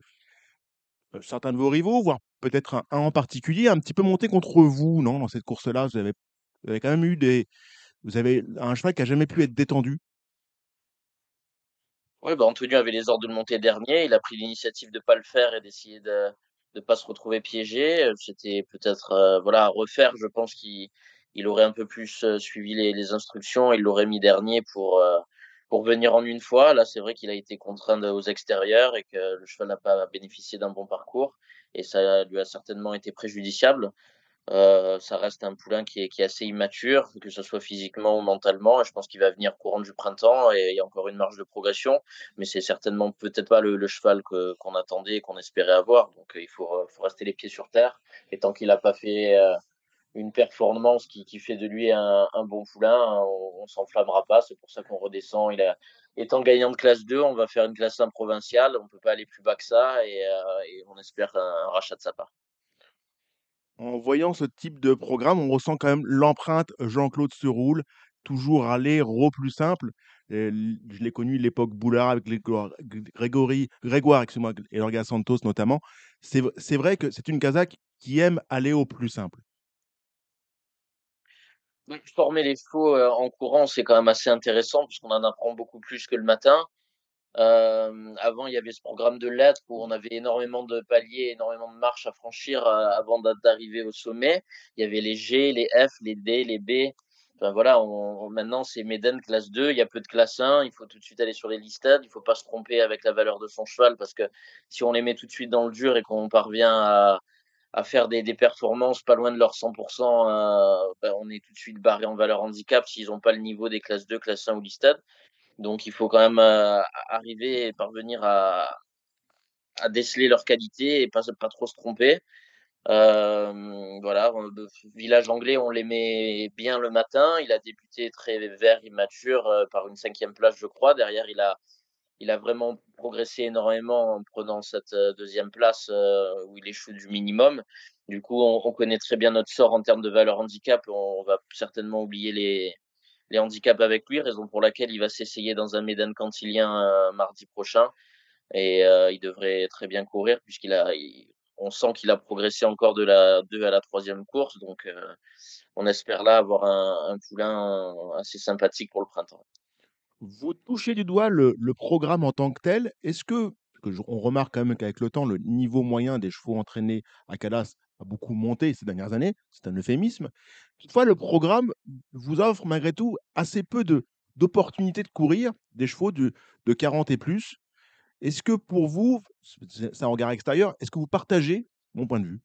euh, certains de vos rivaux, voire peut-être un, en particulier, un petit peu monté contre vous, non, dans cette course-là. Vous avez, quand même eu des. Vous avez un cheval qui a jamais pu être détendu. Oui, bah Antonio avait les ordres de le monter dernier. Il a pris l'initiative de pas le faire et d'essayer de ne pas se retrouver piégé. C'était peut-être euh, voilà à refaire. Je pense qu'il il aurait un peu plus euh, suivi les, les instructions. Il l'aurait mis dernier pour pour venir en une fois. Là, c'est vrai qu'il a été contraint aux extérieurs et que le cheval n'a pas bénéficié d'un bon parcours et ça lui a certainement été préjudiciable. Euh, ça reste un poulain qui est, qui est, assez immature, que ce soit physiquement ou mentalement. Je pense qu'il va venir courant du printemps et il y a encore une marge de progression, mais c'est certainement peut-être pas le, le cheval qu'on attendait et qu'on espérait avoir. Donc il faut, faut, rester les pieds sur terre. Et tant qu'il n'a pas fait euh, une performance qui, fait de lui un, bon poulain, on, on s'enflammera pas. C'est pour ça qu'on redescend. Il a, étant gagnant de classe 2, on va faire une classe 1 provinciale. On peut pas aller plus bas que ça et, euh, on espère un, rachat de sa part. En voyant ce type de programme, on ressent quand même l'empreinte Jean-Claude Seroule, toujours aller au plus simple. Je l'ai connu l'époque Boulard avec Grégory, Grégoire et Orga Santos notamment. C'est vrai que c'est une Kazakh qui aime aller au plus simple. Former les chevaux euh, en courant, c'est quand même assez intéressant puisqu'on en apprend beaucoup plus que le matin. Avant, il y avait ce programme de lettres où on avait énormément de paliers, énormément de marches à franchir euh, avant d'arriver au sommet. Il y avait les G, les F, les D, les B. Enfin voilà, maintenant c'est Méden classe 2, il y a peu de classe 1, il faut tout de suite aller sur les listades, il faut pas se tromper avec la valeur de son cheval parce que si on les met tout de suite dans le dur et qu'on parvient à, à faire des, des, performances pas loin de leur 100%, euh, ben on est tout de suite barré en valeur handicap s'ils n'ont pas le niveau des classes 2, classe 1 ou listade. Donc il faut quand même euh, arriver et parvenir à, à déceler leur qualité et pas, pas trop se tromper. Euh, voilà, village anglais, on met bien le matin. Il a débuté très vert, immature, par une cinquième place, je crois. Derrière, il a, il a vraiment progressé énormément en prenant cette euh, deuxième place euh, où il échoue du minimum. Du coup, on, on, connaît très bien notre sort en termes de valeur handicap. On, va certainement oublier les, les handicaps avec lui, raison pour laquelle il va s'essayer dans un Médan cantilien euh, mardi prochain. Et il devrait très bien courir puisqu'il a, on sent qu'il a progressé encore de la 2 à la troisième course. Donc, on espère là avoir un poulain assez sympathique pour le printemps. Vous touchez du doigt le, programme en tant que tel? Est-ce que, que on remarque quand même qu'avec le temps, le niveau moyen des chevaux entraînés à Calas a beaucoup monté ces dernières années, c'est un euphémisme. Toutefois, le programme vous offre malgré tout assez peu de, d'opportunités de courir des chevaux de, de 40 et plus. Est-ce que pour vous, c'est un regard extérieur, est-ce que vous partagez mon point de vue?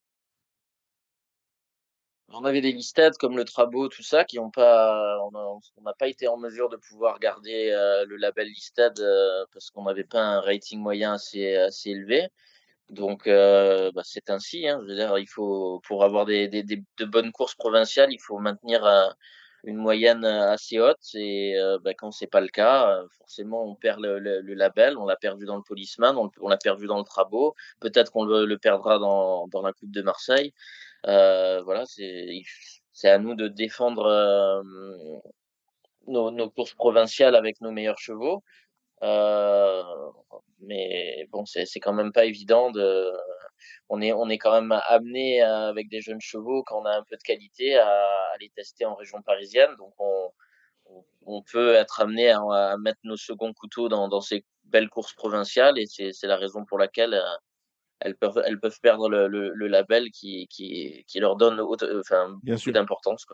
On avait des listades comme le Trabot, tout ça, qui ont pas, on n'a pas été en mesure de pouvoir garder euh, le label listade euh, parce qu'on n'avait pas un rating moyen assez, élevé. Donc, euh, bah, c'est ainsi. Hein, je veux dire, il faut, pour avoir des, des, des, de bonnes courses provinciales, il faut maintenir une moyenne assez haute. Et bah, quand c'est pas le cas, forcément, on perd le, le, label. On l'a perdu dans le Policeman, on, l'a perdu dans le Trabot. Peut-être qu'on le, le, perdra dans, dans la Coupe de Marseille. Euh, voilà, c'est c'est à nous de défendre euh, nos, nos, courses provinciales avec nos meilleurs chevaux. Euh, mais bon, c'est quand même pas évident de. On est on est quand même amené avec des jeunes chevaux quand on a un peu de qualité à, à les tester en région parisienne. Donc on on peut être amené à, à mettre nos seconds couteaux dans, dans ces belles courses provinciales et c'est la raison pour laquelle elles peuvent, elles peuvent perdre le, le, le label qui, qui, qui, leur donne haute, enfin, Bien beaucoup d'importance.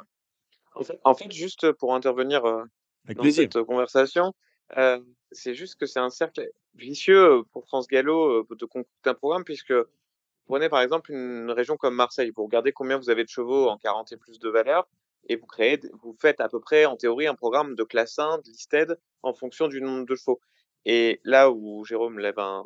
En fait, en fait, juste pour intervenir euh, Avec dans plaisir. cette conversation, euh, c'est juste que c'est un cercle vicieux pour France Gallo euh, de conclure un programme, puisque prenez par exemple une région comme Marseille, vous regardez combien vous avez de chevaux en 40 et plus de valeur, et vous créez, vous faites à peu près en théorie un programme de classe 1, de listed, en fonction du nombre de chevaux. Et là où Jérôme lève un,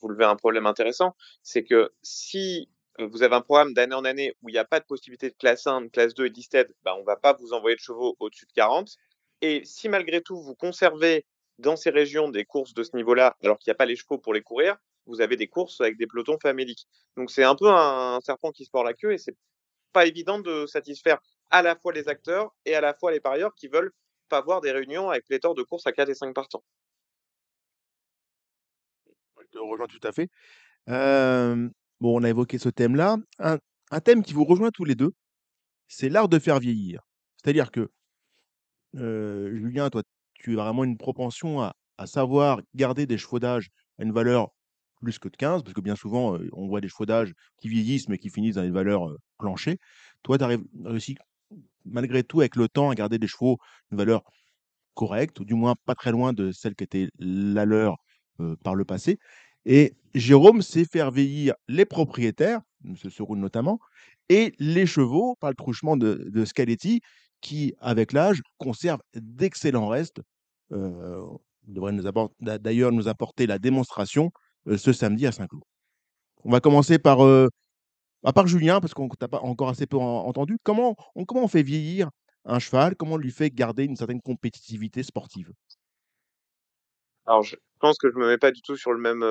vous levez un problème intéressant, c'est que si vous avez un programme d'année en année où il n'y a pas de possibilité de classe 1, de classe 2 et d'isted, bah, on ne va pas vous envoyer de chevaux au-dessus de 40. Et si malgré tout vous conservez dans ces régions des courses de ce niveau-là, alors qu'il n'y a pas les chevaux pour les courir, vous avez des courses avec des pelotons faméliques. Donc c'est un peu un serpent qui se mord la queue et c'est pas évident de satisfaire à la fois les acteurs et à la fois les parieurs qui veulent pas voir des réunions avec pléthore de courses à 4 et 5 partants. Te rejoins tout à fait. bon, on a évoqué ce thème-là. Un, un, thème qui vous rejoint tous les deux, c'est l'art de faire vieillir. C'est-à-dire que, Julien, toi, tu as vraiment une propension à, savoir garder des chevaux d'âge à une valeur plus que de 15, parce que bien souvent, on voit des chevaux d'âge qui vieillissent, mais qui finissent dans des valeurs planchées. Toi, tu as réussi, malgré tout, avec le temps, à garder des chevaux d'une valeur correcte, ou du moins pas très loin de celle qui était la leur par le passé. Et Jérôme sait faire vieillir les propriétaires, M. Seroun notamment, et les chevaux par le truchement de, de qui, avec l'âge, conserve d'excellents restes. Euh, devrait d'ailleurs nous apporter la démonstration ce samedi à Saint-Cloud. On va commencer par, à part Julien, parce qu'on t'a pas encore assez peu entendu. Comment on, comment on fait vieillir un cheval? Comment on lui fait garder une certaine compétitivité sportive? Alors, je pense que je me mets pas du tout sur le même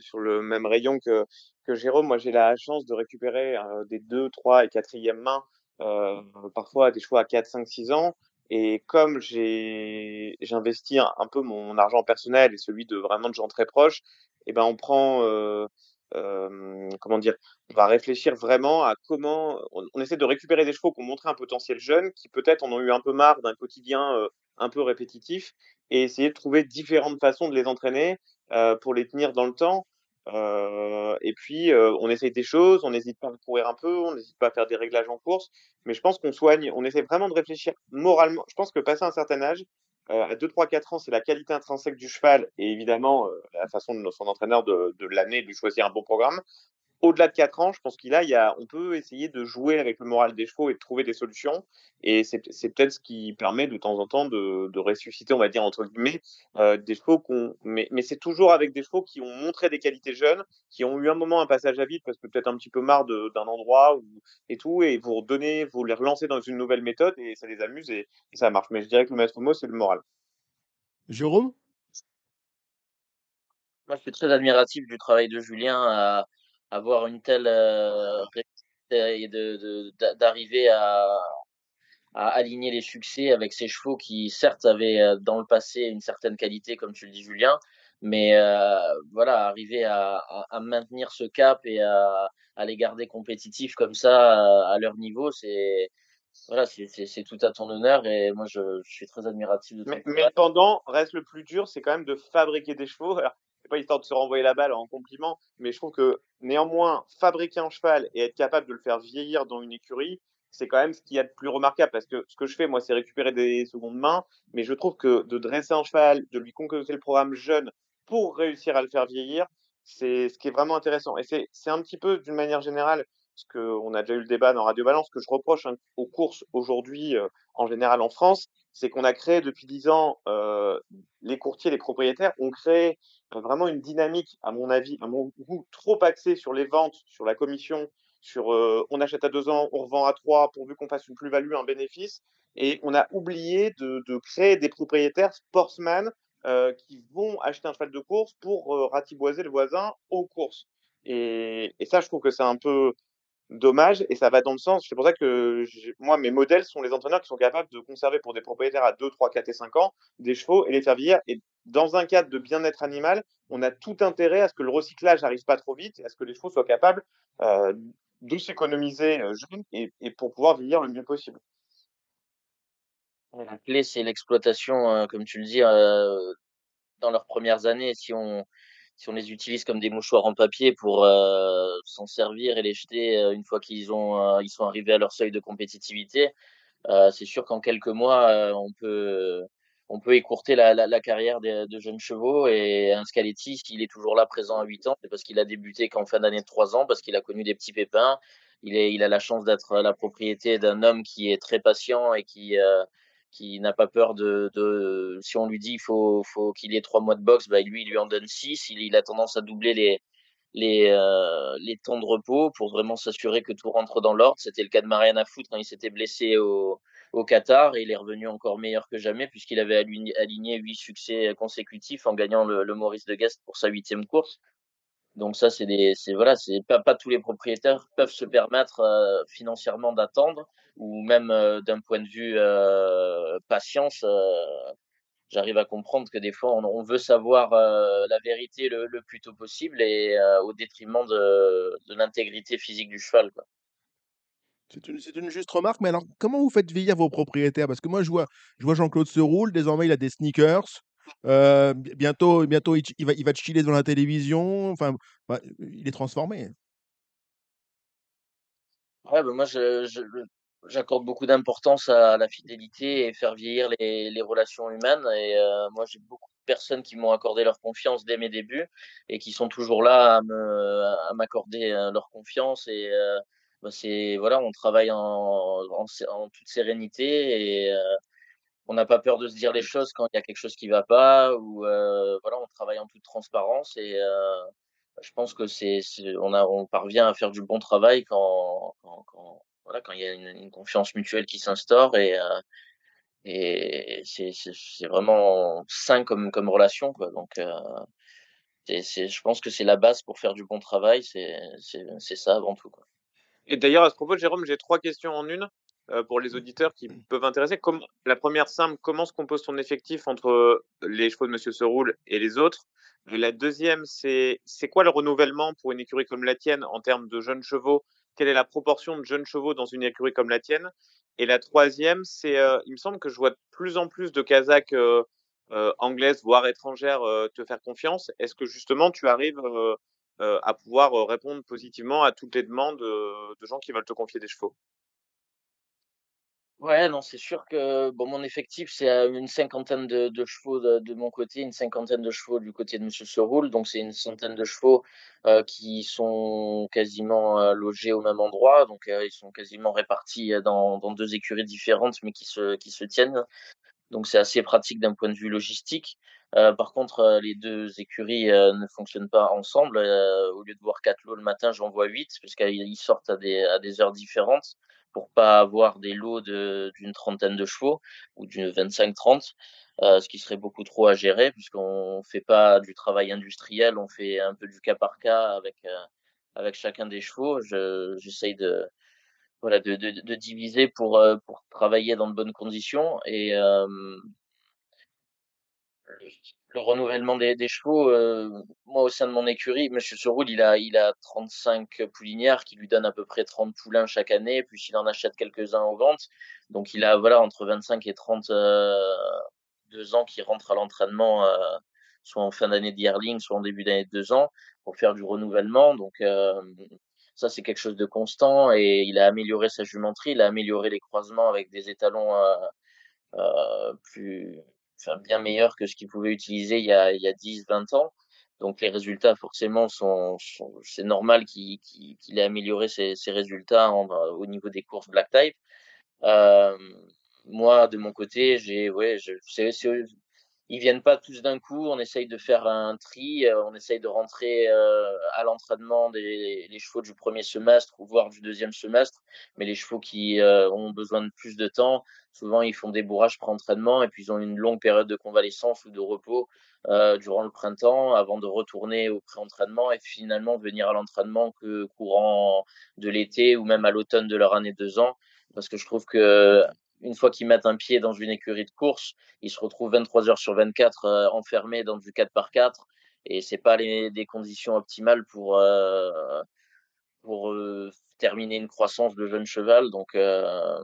sur le même rayon que que Jérôme. Moi, j'ai la chance de récupérer des 2, 3 et 4e mains, parfois des chevaux à 4, 5, 6 ans. Et comme j'ai j'investis un, peu mon argent personnel et celui de vraiment de gens très proches, et ben on prend comment dire, on va réfléchir vraiment à comment on, essaie de récupérer des chevaux qui ont montré un potentiel jeune, qui peut-être en ont eu un peu marre d'un quotidien un peu répétitif, et essayer de trouver différentes façons de les entraîner pour les tenir dans le temps. Et puis, on essaye des choses, on n'hésite pas à courir un peu, on n'hésite pas à faire des réglages en course, mais je pense qu'on soigne, on essaie vraiment de réfléchir moralement. Je pense que passer un certain âge, à 2, 3, 4 ans, c'est la qualité intrinsèque du cheval et évidemment euh, la façon de son entraîneur de, de l'année de lui choisir un bon programme. Au-delà de 4 ans, je pense qu'il a, il y a, on peut essayer de jouer avec le moral des chevaux et de trouver des solutions. Et c'est, c'est peut-être ce qui permet de temps en temps de, de ressusciter, on va dire entre guillemets, euh, des chevaux qu'on. Mais, mais c'est toujours avec des chevaux qui ont montré des qualités jeunes, qui ont eu un moment un passage à vide parce que peut-être un petit peu marre d'un endroit ou, et tout, et vous redonnez, vous les relancez dans une nouvelle méthode et ça les amuse et, et ça marche. Mais je dirais que le maître mot, c'est le moral. Jérôme? Moi, je suis très admiratif du travail de Julien à avoir une telle euh, et de, d'arriver à, à aligner les succès avec ces chevaux qui, certes, avaient euh, dans le passé une certaine qualité, comme tu le dis, Julien, mais euh, voilà, arriver à, à, maintenir ce cap et à, à les garder compétitifs comme ça à leur niveau, c'est voilà, c'est tout à ton honneur et moi je, je suis très admiratif de mais, mais pendant, reste le plus dur, c'est quand même de fabriquer des chevaux. Alors, c'est pas histoire de se renvoyer la balle en compliment, mais je trouve que néanmoins, fabriquer un cheval et être capable de le faire vieillir dans une écurie, c'est quand même ce qu'il y a de plus remarquable parce que ce que je fais, moi, c'est récupérer des secondes mains, mais je trouve que de dresser un cheval, de lui concocter le programme jeune pour réussir à le faire vieillir, c'est ce qui est vraiment intéressant. Et c'est un petit peu, d'une manière générale, ce qu'on a déjà eu le débat dans Radio Balance, que je reproche hein, aux courses aujourd'hui, euh, en général en France, c'est qu'on a créé depuis dix ans, les courtiers, les propriétaires ont créé vraiment une dynamique, à mon avis, à mon goût, trop axée sur les ventes, sur la commission, sur on achète à deux ans, on revend à trois, pourvu qu'on fasse une plus-value, un bénéfice, et on a oublié de, créer des propriétaires sportsman qui vont acheter un cheval de course pour ratiboiser le voisin aux courses. Et, et ça, je trouve que c'est un peu dommage et ça va dans le sens. C'est pour ça que moi, mes modèles sont les entraîneurs qui sont capables de conserver pour des propriétaires à 2, 3, 4 et 5 ans des chevaux et les faire vieillir. Et dans un cadre de bien-être animal, on a tout intérêt à ce que le recyclage n'arrive pas trop vite et à ce que les chevaux soient capables euh, de s'économiser euh, et, pour pouvoir vieillir le mieux possible. La clé, c'est l'exploitation, euh, comme tu le dis, euh, dans leurs premières années. Si on, si on les utilise comme des mouchoirs en papier pour euh, s'en servir et les jeter euh, une fois qu'ils ont euh, ils sont arrivés à leur seuil de compétitivité, c'est sûr qu'en quelques mois on peut on peut écourter la, carrière de, de, jeunes chevaux. Et un Scaletti, s'il est toujours là présent à 8 ans, c'est parce qu'il a débuté qu'en fin d'année de 3 ans, parce qu'il a connu des petits pépins. Il, est, il a la chance d'être la propriété d'un homme qui est très patient et qui, qui n'a pas peur de, si on lui dit il faut, faut qu'il ait trois mois de boxe, bah lui il lui en donne six. Il, a tendance à doubler euh, les temps de repos pour vraiment s'assurer que tout rentre dans l'ordre. C'était le cas de Mariana Foot quand il s'était blessé au, au Qatar et il est revenu encore meilleur que jamais puisqu'il avait aligné huit succès consécutifs en gagnant le, le Maurice de Guest pour sa huitième course. Donc ça, c'est des, c'est voilà, c'est pas, tous les propriétaires peuvent se permettre euh, financièrement d'attendre ou même euh, d'un point de vue euh, patience. J'arrive à comprendre que des fois, on, veut savoir la vérité le, plus tôt possible et au détriment de, l'intégrité physique du cheval. C'est une, juste remarque, mais alors comment vous faites vieillir vos propriétaires? Parce que moi, je vois, je vois Jean-Claude Seroule, désormais il a des sneakers, euh, bientôt, bientôt il, va, il va chiller devant la télévision. Enfin, bah, il est transformé. Ouais, bah moi, j'accorde beaucoup d'importance à la fidélité et faire vieillir les, relations humaines. Et moi, j'ai beaucoup de personnes qui m'ont accordé leur confiance dès mes débuts et qui sont toujours là à me à m'accorder leur confiance. Et bah, c'est voilà, on travaille en, en, toute sérénité et on n'a pas peur de se dire les choses quand il y a quelque chose qui va pas ou euh, voilà on travaille en toute transparence et euh, je pense que c'est on a on parvient à faire du bon travail quand voilà quand il y a une, confiance mutuelle qui s'instaure et euh, et c'est vraiment sain comme comme relation quoi. Donc c'est je pense que c'est la base pour faire du bon travail c'est c'est ça avant tout quoi. Et d'ailleurs à ce propos Jérôme j'ai trois questions en une pour les auditeurs qui peuvent intéresser. Comme, la première simple, comment se compose ton effectif entre les chevaux de Monsieur Seroule et les autres? Et La deuxième, c'est c'est quoi le renouvellement pour une écurie comme la tienne en termes de jeunes chevaux? Quelle est la proportion de jeunes chevaux dans une écurie comme la tienne? Et la troisième, c'est, euh, il me semble que je vois de plus en plus de Kazakhs euh, euh, anglaises, voire étrangères, euh, te faire confiance. Est-ce que justement tu arrives euh, à pouvoir répondre positivement à toutes les demandes de gens qui veulent te confier des chevaux? Ouais, non, c'est sûr que bon, mon effectif, c'est une cinquantaine de, de chevaux de, de, mon côté, une cinquantaine de chevaux du côté de Monsieur Seroul. Donc, c'est une centaine de chevaux euh, qui sont quasiment euh, logés au même endroit. Donc, euh, ils sont quasiment répartis dans, dans deux écuries différentes, mais qui se, qui se tiennent. Donc, c'est assez pratique d'un point de vue logistique. Euh, par contre, les deux écuries ne fonctionnent pas ensemble. au lieu de voir quatre lots le matin, j'en vois huit, puisqu'ils sortent à des, à des heures différentes pour pas avoir des lots d'une trentaine de chevaux ou d'une 25-30, euh, ce qui serait beaucoup trop à gérer puisqu'on fait pas du travail industriel, on fait un peu du cas par cas avec euh, avec chacun des chevaux. J'essaye de voilà de, de, de, diviser pour euh, pour travailler dans de bonnes conditions et euh, le renouvellement des, des chevaux, euh, moi au sein de mon écurie, Monsieur Seroul, il a, il a 35 poulinières qui lui donnent à peu près 30 poulains chaque année, puis il en achète quelques-uns aux ventes. Donc il a voilà entre 25 et 32 euh, ans qui rentrent à l'entraînement, euh, soit en fin d'année de yearling, soit en début d'année de deux ans, pour faire du renouvellement. Donc euh, ça c'est quelque chose de constant et il a amélioré sa jumenterie, il a amélioré les croisements avec des étalons euh, plus enfin, bien meilleur que ce qu'il pouvait utiliser il y a, il y a 10, 20 ans. Donc les résultats forcément sont, sont c'est normal qu'il qu ait amélioré ses, ses résultats en, au niveau des courses black type. Euh, moi de mon côté, j'ai ouais, je, c'est, ils viennent pas tous d'un coup. On essaye de faire un tri. Euh, on essaye de rentrer euh, à l'entraînement des chevaux du premier semestre ou voire du deuxième semestre. Mais les chevaux qui euh, ont besoin de plus de temps, souvent ils font des bourrages pré-entraînement et puis ils ont une longue période de convalescence ou de repos durant le printemps avant de retourner au pré-entraînement et finalement venir à l'entraînement que courant de l'été ou même à l'automne de leur année deux ans. Parce que je trouve que une fois qu'ils mettent un pied dans une écurie de course, ils se retrouvent 23 heures sur 24 euh, enfermés dans du 4 par 4 et c'est pas les, des conditions optimales pour euh, pour euh, terminer une croissance de jeune cheval. Donc euh,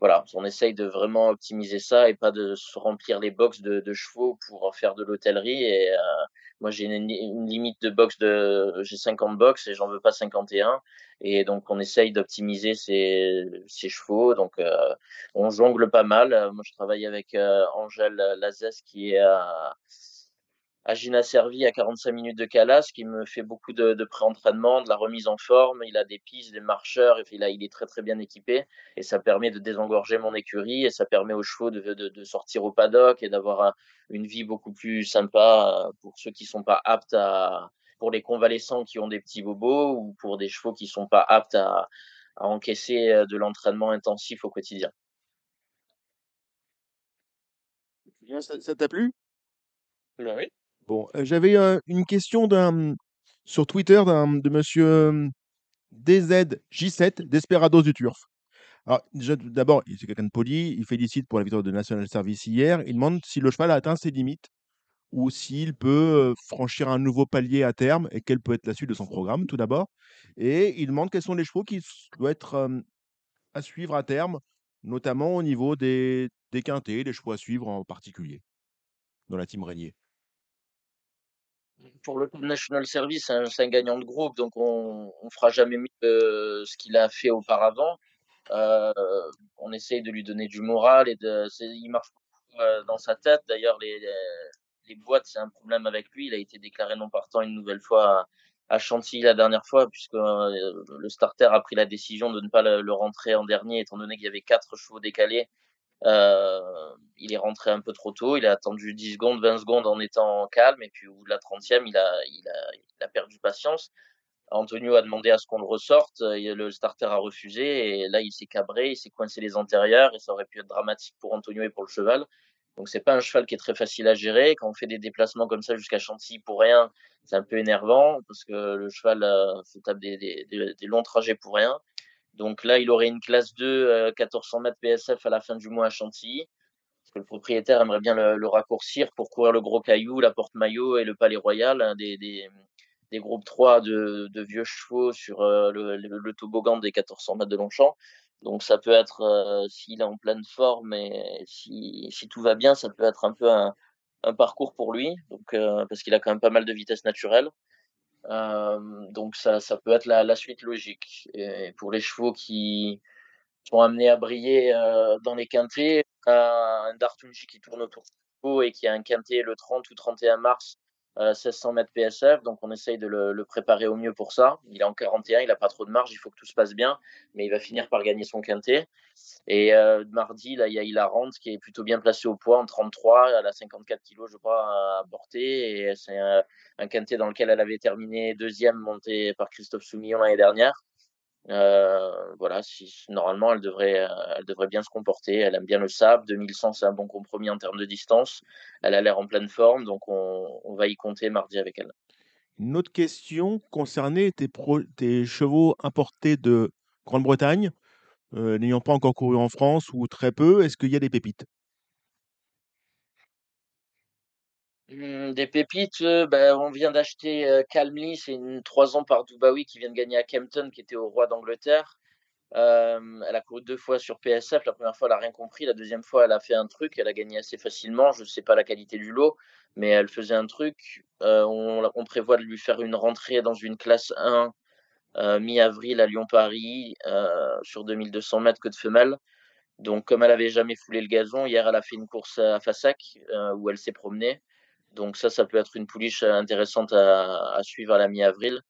voilà, on essaye de vraiment optimiser ça et pas de se remplir les box de, de chevaux pour faire de l'hôtellerie. Et euh, moi, j'ai une, limite de box de, j'ai 50 box et j'en veux pas 51. Et donc, on essaye d'optimiser ces, ces chevaux. Donc, euh, on jongle pas mal. Moi, je travaille avec euh, Angèle Lazès qui est à, Agina Servi à 45 minutes de Calas, qui me fait beaucoup de, de pré-entraînement, de la remise en forme. Il a des pistes, des marcheurs, et il, a, il est très très bien équipé. Et ça permet de désengorger mon écurie, et ça permet aux chevaux de, de, de sortir au paddock et d'avoir une vie beaucoup plus sympa euh, pour ceux qui sont pas aptes à, pour les convalescents qui ont des petits bobos, ou pour des chevaux qui sont pas aptes à, à encaisser euh, de l'entraînement intensif au quotidien. Ça t'a plu? Ben Oui. J'avais une question d'un sur Twitter d'un de monsieur DZJ7 Desperados du Turf. Alors, d'abord, c'est quelqu'un de poli, il félicite pour la victoire de National Service hier. Il demande si le cheval a atteint ses limites ou s'il peut franchir un nouveau palier à terme et quelle peut être la suite de son programme, tout d'abord. Et il demande quels sont les chevaux qui doivent être à suivre à terme, notamment au niveau des, des quintés, les chevaux à suivre en particulier dans la team Régnier pour le National Service, c'est un, gagnant de groupe, donc on ne fera jamais mieux que ce qu'il a fait auparavant. Euh, on essaye de lui donner du moral et de, il marche beaucoup euh, dans sa tête. D'ailleurs, les, boîtes, c'est un problème avec lui. Il a été déclaré non partant une nouvelle fois à, Chantilly la dernière fois, puisque euh, le starter a pris la décision de ne pas le, rentrer en dernier, étant donné qu'il y avait quatre chevaux décalés il est rentré un peu trop tôt, il a attendu 10 secondes, 20 secondes en étant calme, et puis au bout de la 30e, il a, il a, il a perdu patience. Antonio a demandé à ce qu'on le ressorte, le starter a refusé, et là il s'est cabré, il s'est coincé les antérieurs, et ça aurait pu être dramatique pour Antonio et pour le cheval. Donc c'est pas un cheval qui est très facile à gérer. Quand on fait des déplacements comme ça jusqu'à Chantilly pour rien, c'est un peu énervant parce que le cheval euh, se tape des, des, des, longs trajets pour rien. Donc là, il aurait une classe 2, 1400 mètres PSF à la fin du mois à Chantilly. Parce que le propriétaire aimerait bien le, raccourcir pour courir le gros caillou, la porte maillot et le palais royal, hein, des, des, des, groupes 3 de, de, vieux chevaux sur euh, le, le, toboggan des 1400 mètres de Longchamp. Donc ça peut être, euh, s'il est en pleine forme et si, si, tout va bien, ça peut être un peu un, un parcours pour lui, donc, euh, parce qu'il a quand même pas mal de vitesse naturelle. Euh, donc ça, ça peut être la, suite logique. Et pour les chevaux qui sont amenés à briller euh, dans les quintés, un Dartunji qui tourne autour du et qui a un quintet le 30 ou 31 mars 1600 mètres PSF, donc on essaye de le, préparer au mieux pour ça. Il est en 41, il n'a pas trop de marge, il faut que tout se passe bien, mais il va finir par gagner son quintet. Et euh, mardi, là, il y a Hilarante qui est plutôt bien placé au poids en 33, elle a 54 kilos, je crois, à porter, et c'est un, un, quintet dans lequel elle avait terminé deuxième, monté par Christophe Soumillon l'année dernière. Euh, voilà, si, normalement, elle devrait, euh, elle devrait bien se comporter. Elle aime bien le sable. 2100, c'est un bon compromis en termes de distance. Elle a l'air en pleine forme, donc on, va y compter mardi avec elle. Une autre question concernait tes chevaux importés de Grande-Bretagne, euh, n'ayant pas encore couru en France ou très peu. Est-ce qu'il y a des pépites? Mmh, des pépites, ben, on vient d'acheter euh, Calmly, c'est une 3 ans par Dubawi qui vient de gagner à Kempton, qui était au roi d'Angleterre. Elle a couru deux fois sur PSF. La première fois, elle a rien compris. La deuxième fois, elle a fait un truc. Elle a gagné assez facilement. Je ne sais pas la qualité du lot, mais elle faisait un truc. Euh, on, prévoit de lui faire une rentrée dans une classe 1 euh, mi-avril à Lyon-Paris sur 2200 mètres que de femelles. Donc, comme elle avait jamais foulé le gazon, hier, elle a fait une course à Fassac où elle s'est promenée. Donc ça, ça peut être une pouliche intéressante à, à suivre à la mi-avril.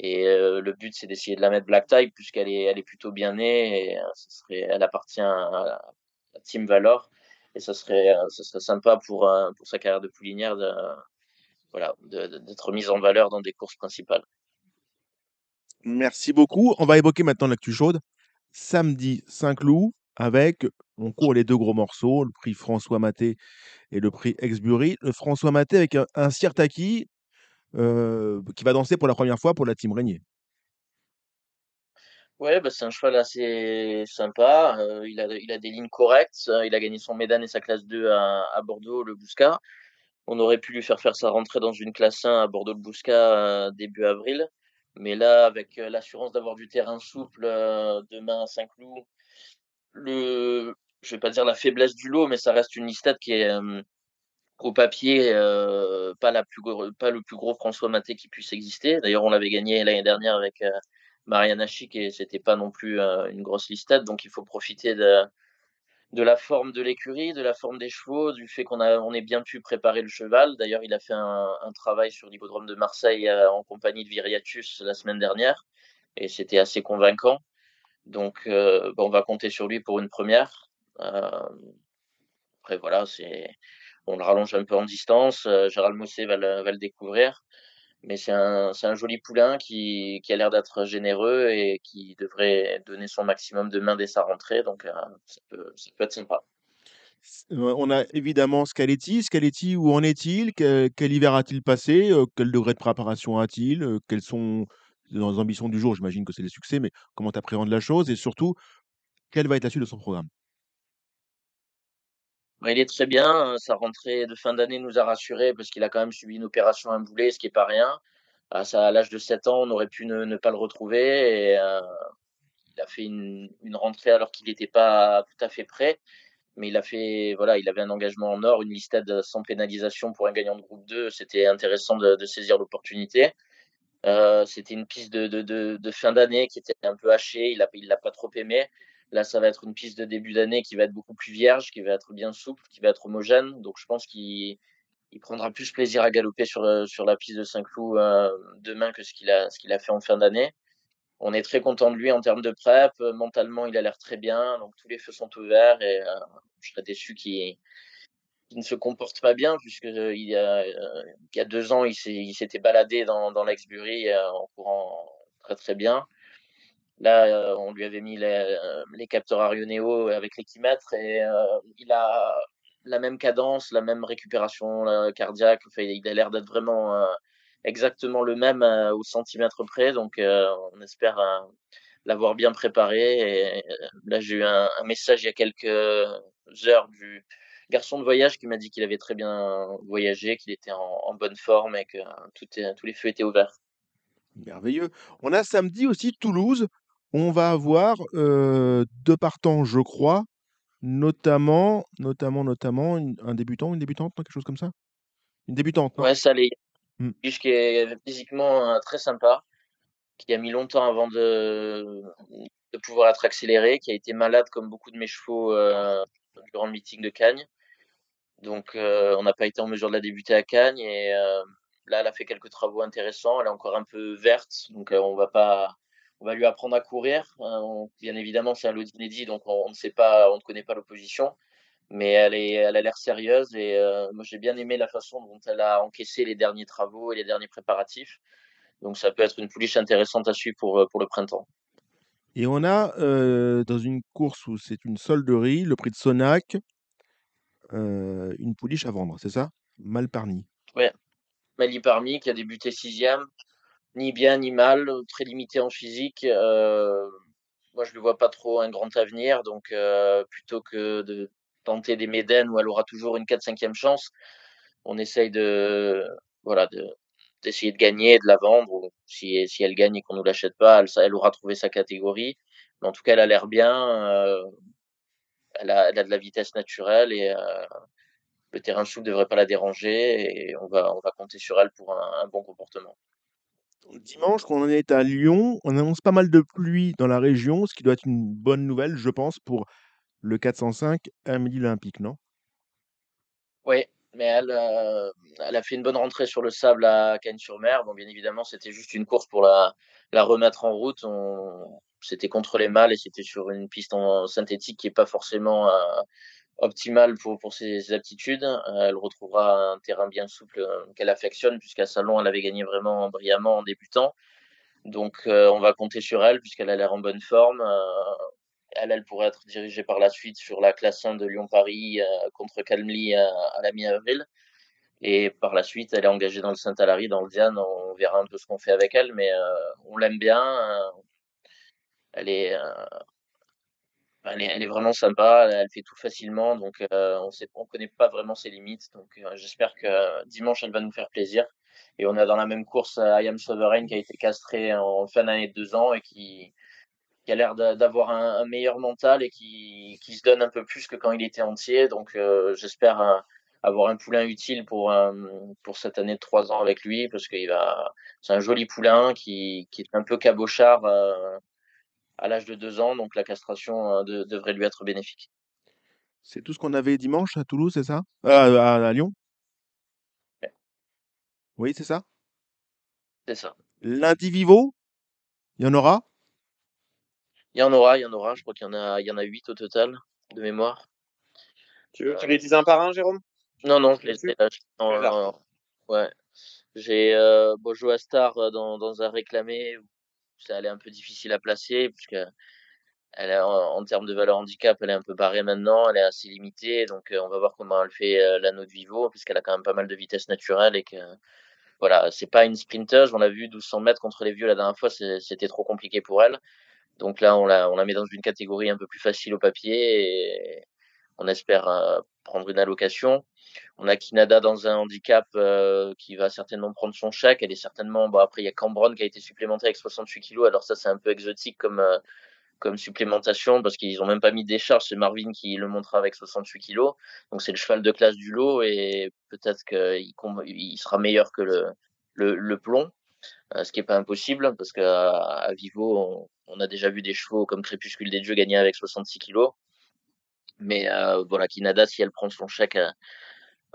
Et euh, le but, c'est d'essayer de la mettre black tie puisqu'elle est, plutôt bien née et euh, ça serait, elle appartient à la Team Valor et ça serait, euh, sympa pour, sa carrière de poulinière d'être mise en valeur dans des courses principales. Merci beaucoup. On va évoquer maintenant l'actu chaude. Samedi, Saint-Cloud, avec, on court les deux gros morceaux, le prix François Maté et le prix Exbury. Le François Maté avec un, un Sirtaki euh, qui va danser pour la première fois pour la team Régnier. Ouais, bah c'est un cheval assez sympa. Euh, il, a, il a des lignes correctes. Il a gagné son Médane et sa classe 2 à, Bordeaux, le Bousca. On aurait pu lui faire faire sa rentrée dans une classe 1 à Bordeaux, le Bousca, euh, début avril. Mais là, avec l'assurance d'avoir du terrain souple demain à Saint-Cloud, le, je vais pas dire la faiblesse du lot, mais ça reste une listade qui est euh, au papier euh, pas la plus pas le plus gros François Maté qui puisse exister. D'ailleurs, on l'avait gagné l'année dernière avec euh, Mariana Chic et c'était pas non plus une grosse listade, donc il faut profiter de de la forme de l'écurie, de la forme des chevaux, du fait qu'on a on ait bien pu préparer le cheval. D'ailleurs, il a fait un, un travail sur l'hippodrome de Marseille en compagnie de Viriatus la semaine dernière, et c'était assez convaincant. Donc, euh, on va compter sur lui pour une première. Après, voilà, on le rallonge un peu en distance. Gérald Mousset va le, va le découvrir. Mais c'est un, un joli poulain qui, qui a l'air d'être généreux et qui devrait donner son maximum de main dès sa rentrée. Donc, ça, peut, être sympa. On a évidemment Scaletti. Scaletti, où en est-il? Que- Quel hiver a-t-il passé? Quel degré de préparation a-t-il? Quelles sont les ambitions du jour J'imagine que c'est les succès, mais comment appréhendes la chose? Et surtout, quelle va être la suite de son programme? Il est très bien. Sa rentrée de fin d'année nous a rassurés parce qu'il a quand même subi une opération à un boulet, ce qui est pas rien. À, sa- à l'âge de 7 ans, on aurait pu ne, pas le retrouver. Et, euh, il a fait une, rentrée alors qu'il n'était pas tout à fait prêt. Mais il a fait, voilà, il avait un engagement en or, une listade sans pénalisation pour un gagnant de groupe 2. C'était intéressant de, saisir l'opportunité. Euh, c'était une piste de, fin d'année qui était un peu hachée. Il a, il l'a pas trop aimé. Là, ça va être une piste de début d'année qui va être beaucoup plus vierge, qui va être bien souple, qui va être homogène. Donc, je pense qu'il il prendra plus plaisir à galoper sur, euh, sur la piste de Saint-Cloud euh, demain que ce qu'il a, a fait en fin d'année. On est très content de lui en termes de prep. Euh, Mentalement, il a l'air très bien. Donc, tous les feux sont ouverts et je serais déçu qu'il ne se comporte pas bien puisque euh, il y a, deux ans, il s'était baladé dans, dans en courant très très bien. Là, euh, on lui avait mis les, euh, capteurs Arioneo avec l'équimètre et euh, il a la même cadence, la même récupération cardiaque. Enfin, il a l'air d'être vraiment exactement le même au centimètre près. Donc, on espère l'avoir bien préparé. Et là, j'ai eu un, message il y a quelques heures du garçon de voyage qui m'a dit qu'il avait très bien voyagé, qu'il était en, bonne forme et que tous les feux étaient ouverts. Merveilleux. On a samedi aussi Toulouse. On va avoir euh, deux partants, je crois, notamment, notamment, notamment une- un débutant, une débutante, quelque chose comme ça? Une débutante, non? Ouais, ça. Hmm. Biche qui est physiquement euh, très sympa, qui a mis longtemps avant de, de pouvoir être accéléré, qui a été malade comme beaucoup de mes chevaux euh, durant le meeting de Cagnes. Donc, on n'a pas été en mesure de la débuter à Cagnes. Et là, elle a fait quelques travaux intéressants. Elle est encore un peu verte, donc on va pas, on va lui apprendre à courir. On- bien évidemment, c'est un lot inédit, donc on, on ne sait pas, on ne connaît pas l'opposition. Mais elle est, elle a l'air sérieuse et euh, moi j'ai bien aimé la façon dont elle a encaissé les derniers travaux et les derniers préparatifs. Donc ça peut être une pouliche intéressante à suivre pour, euh, pour le printemps. Et on a, euh, dans une course où c'est une solderie, le prix de Sonac, euh, une pouliche à vendre, c'est ça? Malparni. Ouais. Mali Parmi qui a débuté sixième, ni bien ni mal, très limité en physique. Euh, moi je ne vois pas trop un grand avenir, donc euh, plutôt que de tenter des Médènes où elle aura toujours une 4-5e chance, on essaye de voilà de d'essayer de gagner de la vendre. Si, elle gagne et qu'on ne nous l'achète pas, elle, aura trouvé sa catégorie. Mais en tout cas, elle a l'air bien. euh, elle, a, de la vitesse naturelle et euh, le terrain souple ne devrait pas la déranger. Et on va, compter sur elle pour un bon comportement. Dimanche, quand on est à Lyon, on annonce pas mal de pluie dans la région, ce qui doit être une bonne nouvelle, je pense, pour le 405 à Midi Olympique, non? Oui, mais elle, euh, elle a fait une bonne rentrée sur le sable à Cannes-sur-Mer. Bon, bien évidemment, c'était juste une course pour la, remettre en route. C'était contre les mâles et c'était sur une piste en synthétique qui est pas forcément euh, optimale pour, ses, aptitudes. Euh, elle retrouvera un terrain bien souple euh, qu'elle affectionne puisqu'à Salon, elle avait gagné vraiment brillamment en débutant. Donc, euh, on va compter sur elle puisqu'elle a l'air en bonne forme. Elle, elle pourrait être dirigée par la suite sur la classe 1 de Lyon-Paris contre Calmly à, à la mi-avril. Et par la suite, elle est engagée dans le Saint-Alary, dans le Diane. On verra un peu ce qu'on fait avec elle, mais on l'aime bien. Elle est, elle est, vraiment sympa. Elle, fait tout facilement, donc euh, on on connaît pas vraiment ses limites. Donc euh, j'espère que dimanche, elle va nous faire plaisir. Et on a dans la même course I Am Sovereign qui a été castré en fin d'année de deux ans et qui, a l'air d'avoir un, meilleur mental et qui, se donne un peu plus que quand il était entier. Donc euh, j'espère euh, avoir un poulain utile pour, euh, cette année de trois ans avec lui parce qu'il va c'est un joli poulain qui, qui est un peu cabochard euh, à l'âge de deux ans, donc la castration euh, de, devrait lui être bénéfique. C'est tout ce qu'on avait dimanche à Toulouse, c'est ça? À, à, à Lyon? Ouais. Oui, c'est ça? C'est ça. Lundi Vivo? Il y en aura? Il y en aura, il y en aura. Je crois qu'il y en a, il y en a huit au total de mémoire. Tu veux tu les dises un par un, Jérôme? Non, non, je les ai. Ouais. J'ai euh, Bojo Astar euh, dans, dans un réclamé. Ça allait un peu difficile à placer, puisque elle est, en, termes de valeur handicap, elle est un peu barrée maintenant, elle est assez limitée. Donc, euh, on va voir comment elle fait euh, l'anneau de Vivo, puisqu'elle a quand même pas mal de vitesse naturelle et que, voilà, c'est pas une sprinteuse. On l'a vu 1200 mètres contre les vieux la dernière fois, c'était trop compliqué pour elle. Donc là, on la, on la met dans une catégorie un peu plus facile au papier on espère euh, prendre une allocation. On a Kinada dans un handicap euh, qui va certainement prendre son chèque. Elle est certainement. Bon, après, il y a Cambron qui a été supplémenté avec 68 kilos. Alors ça, c'est un peu exotique comme euh, comme supplémentation parce qu'ils ont même pas mis des charges. C'est Marvin qui le montrera avec 68 kilos. Donc c'est le cheval de classe du lot et peut-être qu'il il sera meilleur que le le, le plomb. Euh, ce qui est pas impossible parce qu'à à Vivo, on, on a déjà vu des chevaux comme Crépuscule des Dieux gagner avec 66 kilos. Mais voilà, Kinada, si elle prend son chèque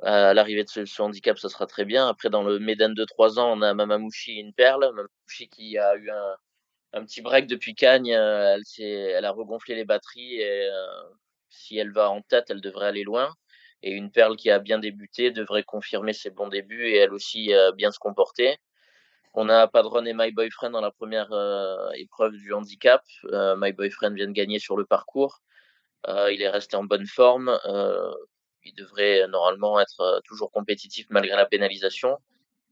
à, l'arrivée de ce, ce handicap, ça sera très bien. Après, dans le Médan de 3 ans, on a Mamamouchi, une perle. Mamamouchi qui a eu un, petit break depuis Cagnes. Elle, a regonflé les batteries et si elle va en tête, elle devrait aller loin. Et une perle qui a bien débuté devrait confirmer ses bons débuts et elle aussi bien se comporter. On a Padron et My Boyfriend dans la première épreuve du handicap. My Boyfriend vient de gagner sur le parcours. Euh, il est resté en bonne forme. Euh, il devrait normalement être euh, toujours compétitif malgré la pénalisation.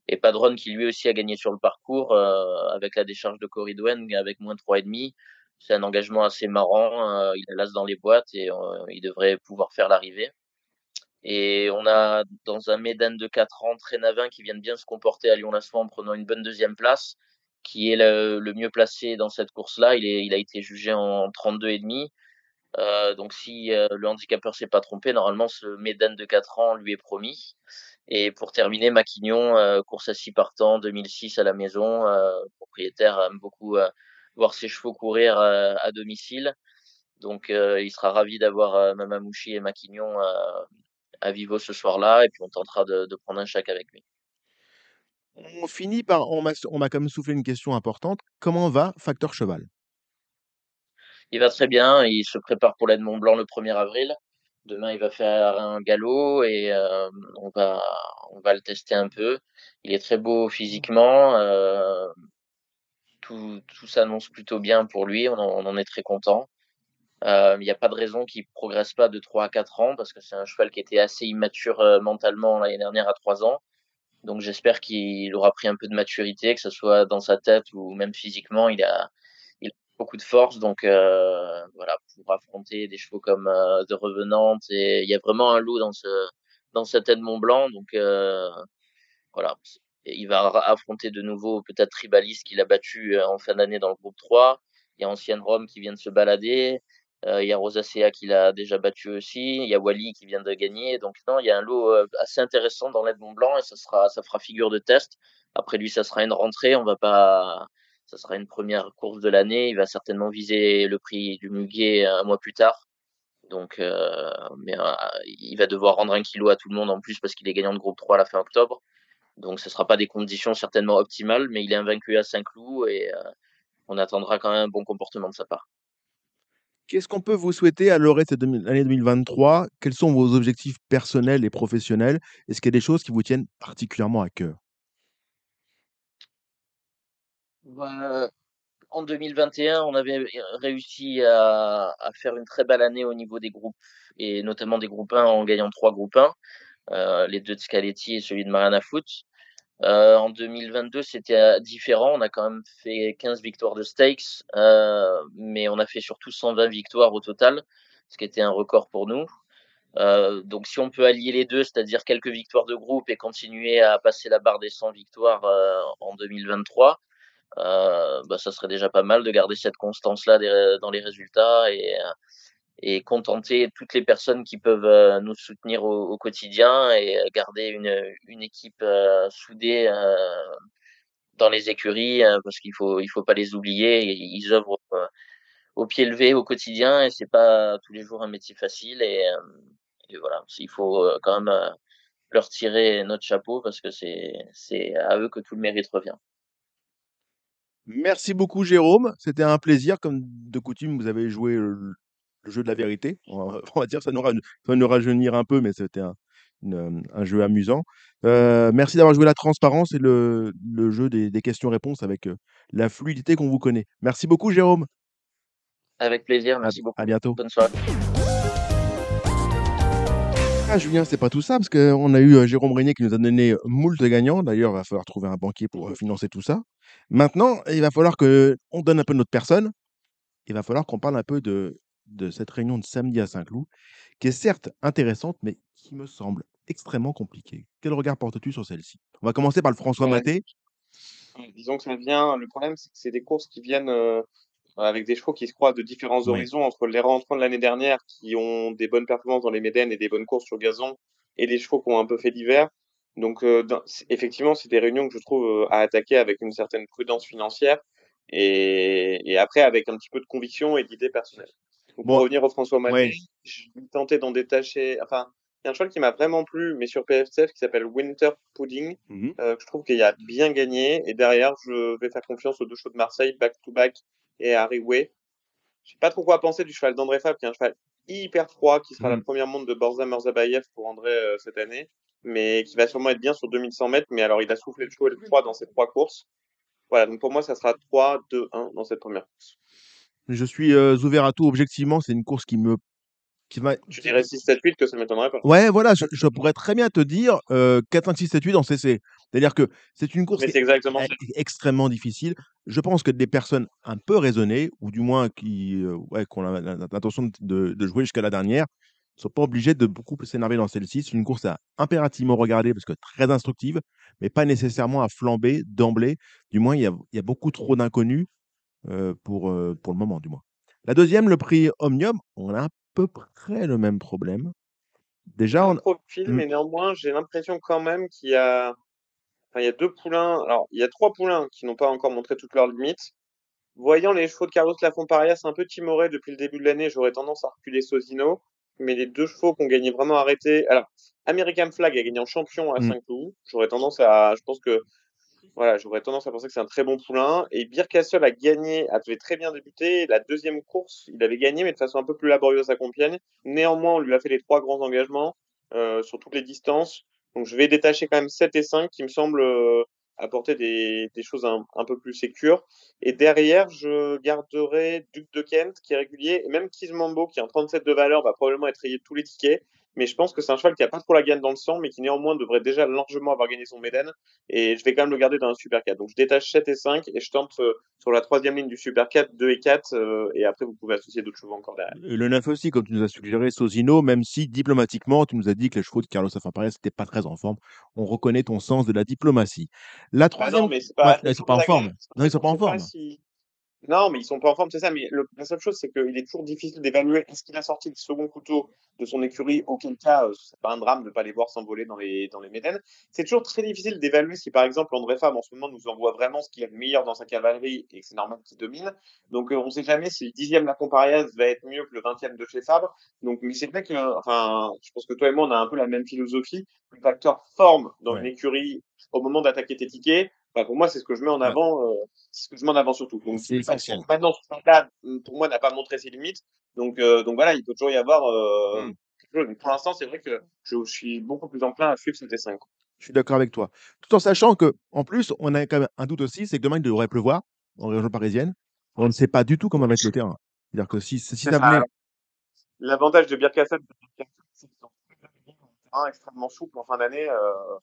Et Padron qui lui aussi a gagné sur le parcours avec la décharge de Corridwen avec moins de 3,5. C'est un engagement assez marrant. Euh, il est l'as dans les boîtes et euh, il devrait pouvoir faire l'arrivée. Et on a dans un Médan de 4 ans, Trénavin qui vient de bien se comporter à Lyon-la-Soie en prenant une bonne deuxième place, qui est le, le mieux placé dans cette course-là. Il, il a été jugé en 32,5. Euh, donc si euh, le handicapeur s'est pas trompé, normalement ce Médan de 4 ans lui est promis. Et pour terminer, Maquignon, euh, course à 6 partants, 2006 à la maison. Euh, propriétaire aime beaucoup voir ses chevaux courir à domicile. Donc il sera ravi d'avoir Mamamouchi et Maquignon à Vivo ce soir-là. Et puis on tentera de, prendre un chèque avec lui. On finit par. On m'a même soufflé une question importante. Comment va Facteur Cheval? Il va très bien. Il se prépare pour l'aide Mont Blanc le 1er avril. Demain, il va faire un galop et euh, on va on va le tester un peu. Il est très beau physiquement. Euh, tout tout s'annonce plutôt bien pour lui. On en, est très content. Euh, Il n'y a pas de raison qu'il progresse pas de 3 à 4 ans parce que c'est un cheval qui était assez immature mentalement l'année dernière à 3 ans. Donc j'espère qu'il aura pris un peu de maturité, que ce soit dans sa tête ou même physiquement. Il a beaucoup de force, donc euh, voilà, pour affronter des chevaux comme euh, The Revenant. Et il y a vraiment un loup dans ce dans cette Mont Blanc, donc euh, voilà. Il va affronter de nouveau peut-être Tribalis qu'il a battu euh, en fin d'année dans le groupe 3. Il y a Ancienne Rome qui vient de se balader. Il y a Rosacea qui l'a déjà battu aussi. Il y a Wally qui vient de gagner. Donc non, il y a un lot assez intéressant dans l'aide Mont Blanc et ça sera, ça fera figure de test. Après lui, ça sera une rentrée. On va pas, ça sera une première course de l'année. Il va certainement viser le prix du Muguet un mois plus tard. Donc, euh, mais euh, il va devoir rendre un kilo à tout le monde en plus parce qu'il est gagnant de groupe 3 à la fin octobre. Donc, ce sera pas des conditions certainement optimales, mais il est invaincu à Saint-Cloud et euh, on attendra quand même un bon comportement de sa part. Qu'est-ce qu'on peut vous souhaiter à l'orée de cette demi- année 2023 Quels sont vos objectifs personnels et professionnels? Est-ce qu'il y a des choses qui vous tiennent particulièrement à cœur? Bah, en 2021, on avait réussi à, faire une très belle année au niveau des groupes et notamment des groupes 1 en gagnant trois groupes 1, euh, les deux de Scaletti et celui de Mariana Foot. Euh, en 2022, c'était euh, différent. On a quand même fait 15 victoires de stakes, euh, mais on a fait surtout 120 victoires au total, ce qui était un record pour nous. Euh, donc si on peut allier les deux, c'est-à-dire quelques victoires de groupe et continuer à passer la barre des 100 victoires euh, en 2023, euh, bah, ça serait déjà pas mal de garder cette constance-là dans les résultats et, euh, et contenter toutes les personnes qui peuvent euh, nous soutenir au, quotidien et euh, garder une, une équipe soudée euh, dans les écuries parce qu'il faut il faut pas les oublier. Ils œuvrent au pied levé au quotidien et c'est pas tous les jours un métier facile et, et voilà, il faut quand même leur tirer notre chapeau parce que c'est c'est à eux que tout le mérite revient. Merci beaucoup Jérôme, c'était un plaisir. Comme de coutume, vous avez joué le, jeu de la vérité. On va, [laughs] dire ça nous, ça nous rajeunir un peu, mais c'était un, un, jeu amusant. Euh, merci d'avoir joué la transparence et le, le jeu des, des questions-réponses avec euh, la fluidité qu'on vous connaît. Merci beaucoup Jérôme. Avec plaisir, merci beaucoup. À bientôt. Bonne soirée. Ah, Julien, c'est pas tout ça, parce qu'on a eu euh, Jérôme Régnier qui nous a donné moult gagnants. D'ailleurs, il va falloir trouver un banquier pour euh, financer tout ça. Maintenant, il va falloir qu'on donne un peu de notre personne. Il va falloir qu'on parle un peu de, de cette réunion de samedi à Saint-Cloud, qui est certes intéressante, mais qui me semble extrêmement compliquée. Quel regard portes-tu sur celle-ci? On va commencer par le François Maté. Disons que ça vient. Le problème, c'est que c'est des courses qui viennent euh, avec des chevaux qui se croisent de différents horizons entre les rentrants de l'année dernière qui ont des bonnes performances dans les Médènes et des bonnes courses sur gazon et les chevaux qui ont un peu fait d'hiver. Donc euh, effectivement, c'est des réunions que je trouve euh, à attaquer avec une certaine prudence financière et, et après avec un petit peu de conviction et d'idées personnelles. pour revenir au François Manet, je vais tenter d'en détacher. Enfin, il y a un cheval qui m'a vraiment plu, mais sur PFCF, qui s'appelle Winter Pudding, mmh euh, que je trouve qu'il a bien gagné. Et derrière, je vais faire confiance aux deux chevaux de Marseille, back to back, et Harry Way. Je sais pas trop quoi penser du cheval d'André Fab, qui est un cheval hyper froid, qui sera la mm. première montre de Borza Murzabayev pour André euh, cette année, mais qui va sûrement être bien sur 2100 mètres. Mais alors, il a soufflé le chaud et le froid dans ces trois courses. Voilà, donc pour moi, ça sera 3, 2, 1 dans cette première course. Je suis euh, ouvert à tout. Objectivement, c'est une course qui me tu dirais 6, 7, 8 que ça ne m'étonnerait pas. Ouais, voilà, je, pourrais très bien te dire euh, 4, 5, 6, 7, 8 en CC. C'est-à-dire que c'est une course extrêmement difficile. Je pense que des personnes un peu raisonnées, ou du moins qui, euh, ouais, ont l'intention de, de, jouer jusqu'à la dernière, ne sont pas obligées de beaucoup s'énerver dans celle-ci. C'est une course à impérativement regarder parce que très instructive, mais pas nécessairement à flamber d'emblée. Du moins, il y a, y a, beaucoup trop d'inconnus euh, pour, euh, pour le moment, du moins. La deuxième, le prix Omnium, on a un peu près le même problème. Déjà, on... profil, mais néanmoins, j'ai l'impression quand même qu'il y a, enfin, il y a deux poulains. Alors, il y a trois poulains qui n'ont pas encore montré toutes leurs limites. Voyant les chevaux de Carlos Lafontparias un peu timorés depuis le début de l'année, j'aurais tendance à reculer Sosino. Mais les deux chevaux qui ont gagné vraiment arrêté. Alors, American Flag a gagné en champion à 5 mmh. loups. J'aurais tendance à, je pense que voilà, j'aurais tendance à penser que c'est un très bon poulain. Et Birkassel a gagné, avait très bien débuté. La deuxième course, il avait gagné, mais de façon un peu plus laborieuse à Compiègne. Néanmoins, on lui a fait les trois grands engagements euh, sur toutes les distances. Donc, je vais détacher quand même 7 et 5 qui me semblent euh, apporter des, choses un, un, peu plus sécures. Et derrière, je garderai Duc de Kent qui est régulier. Et même Kizmambo qui est en 37 de valeur va probablement être rayé tous les tickets mais je pense que c'est un cheval qui a pas trop la gagne dans le sang, mais qui néanmoins devrait déjà largement avoir gagné son Méden. Et je vais quand même le garder dans un Super 4. Donc je détache 7 et 5 et je tente euh, sur la troisième ligne du Super 4, 2 et 4. Euh, et après, vous pouvez associer d'autres chevaux encore derrière. le 9 aussi, comme tu nous as suggéré, Sosino, même si diplomatiquement, tu nous as dit que les chevaux de Carlos Afapares n'étaient pas très en forme. On reconnaît ton sens de la diplomatie. La troisième. Ah non, mais pas, ils sont pas en forme. Non, ils sont pas en forme. Non, mais ils sont pas en forme, c'est ça. Mais le, la seule chose, c'est qu'il est toujours difficile d'évaluer est-ce qu'il a sorti le second couteau de son écurie. Auquel cas, euh, c'est pas un drame de pas les voir s'envoler dans les dans les Médènes. C'est toujours très difficile d'évaluer si, par exemple, André Fab en ce moment nous envoie vraiment ce qui est le meilleur dans sa cavalerie et que c'est normal qu'il domine. Donc, euh, on sait jamais si le dixième la Comparias va être mieux que le vingtième de chez Fabre. Donc, mais c'est vrai que, enfin, je pense que toi et moi, on a un peu la même philosophie. Le facteur forme dans une écurie au moment d'attaquer tes tickets pour moi, c'est ce que je mets en avant, euh, c'est ce que je mets en avant surtout. Donc, c'est maintenant, ce là pour moi, n'a pas montré ses limites. Donc, euh, donc voilà, il peut toujours y avoir euh, quelque chose. Pour l'instant, c'est vrai que je, suis beaucoup plus enclin à suivre cet S5. Je suis d'accord avec toi. Tout en sachant que, en plus, on a quand même un doute aussi, c'est que demain, il devrait pleuvoir en région parisienne. On ne sait pas du tout comment va être le terrain. C'est-à-dire que si, si ça venait. L'avantage de Birkassen, c'est un extrêmement souple en fin d'année. Euh,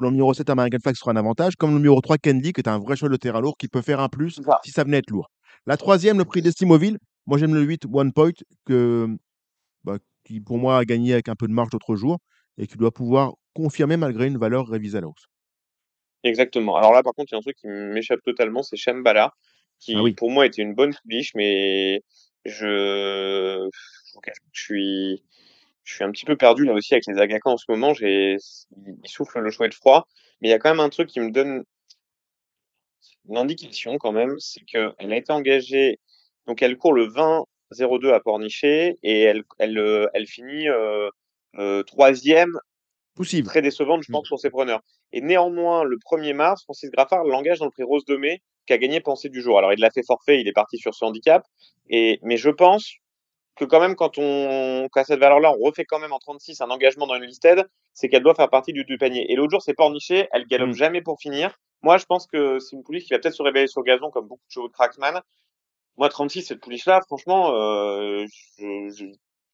le numéro 7, American Flag, sera un avantage, comme le numéro 3, Candy, qui est un vrai cheval de terrain lourd, qui peut faire un plus si ça venait être lourd. La troisième, le prix d'Estimoville, moi j'aime le 8, One Point, que, bah, qui pour moi a gagné avec un peu de marge l'autre jour, et qui doit pouvoir confirmer malgré une valeur révisée à la hausse. Exactement. Alors là, par contre, il y a un truc qui m'échappe totalement, c'est Shambhala, qui ah pour moi était une bonne pouliche, mais je, je suis, je suis un petit peu perdu là aussi avec les agacans en ce moment. J'ai, ils soufflent le chouette froid, mais il y a quand même un truc qui me donne une indication quand même, c'est qu'elle a été engagée, donc elle court le 20-02 à Pornichet et elle, elle, euh, elle finit euh, euh, troisième, Possible. très décevante, je Mm. pense, pour ses preneurs. Et néanmoins, le 1er mars, Francis Graffard l'engage dans le prix Rose de Mai, qui a gagné Pensée du jour. Alors, il l'a fait forfait, il est parti sur ce handicap. Et, mais je pense que quand même, quand on, qu'à cette valeur-là, on refait quand même en 36 un engagement dans une listed, c'est qu'elle doit faire partie du, du panier. Et l'autre jour, c'est Pornichet, elle galope Mm. jamais pour finir. Moi, je pense que c'est une pouliche qui va peut-être se réveiller sur le gazon, comme beaucoup de chevaux de Cracksman. Moi, 36, cette pouliche-là, franchement, euh, je, je,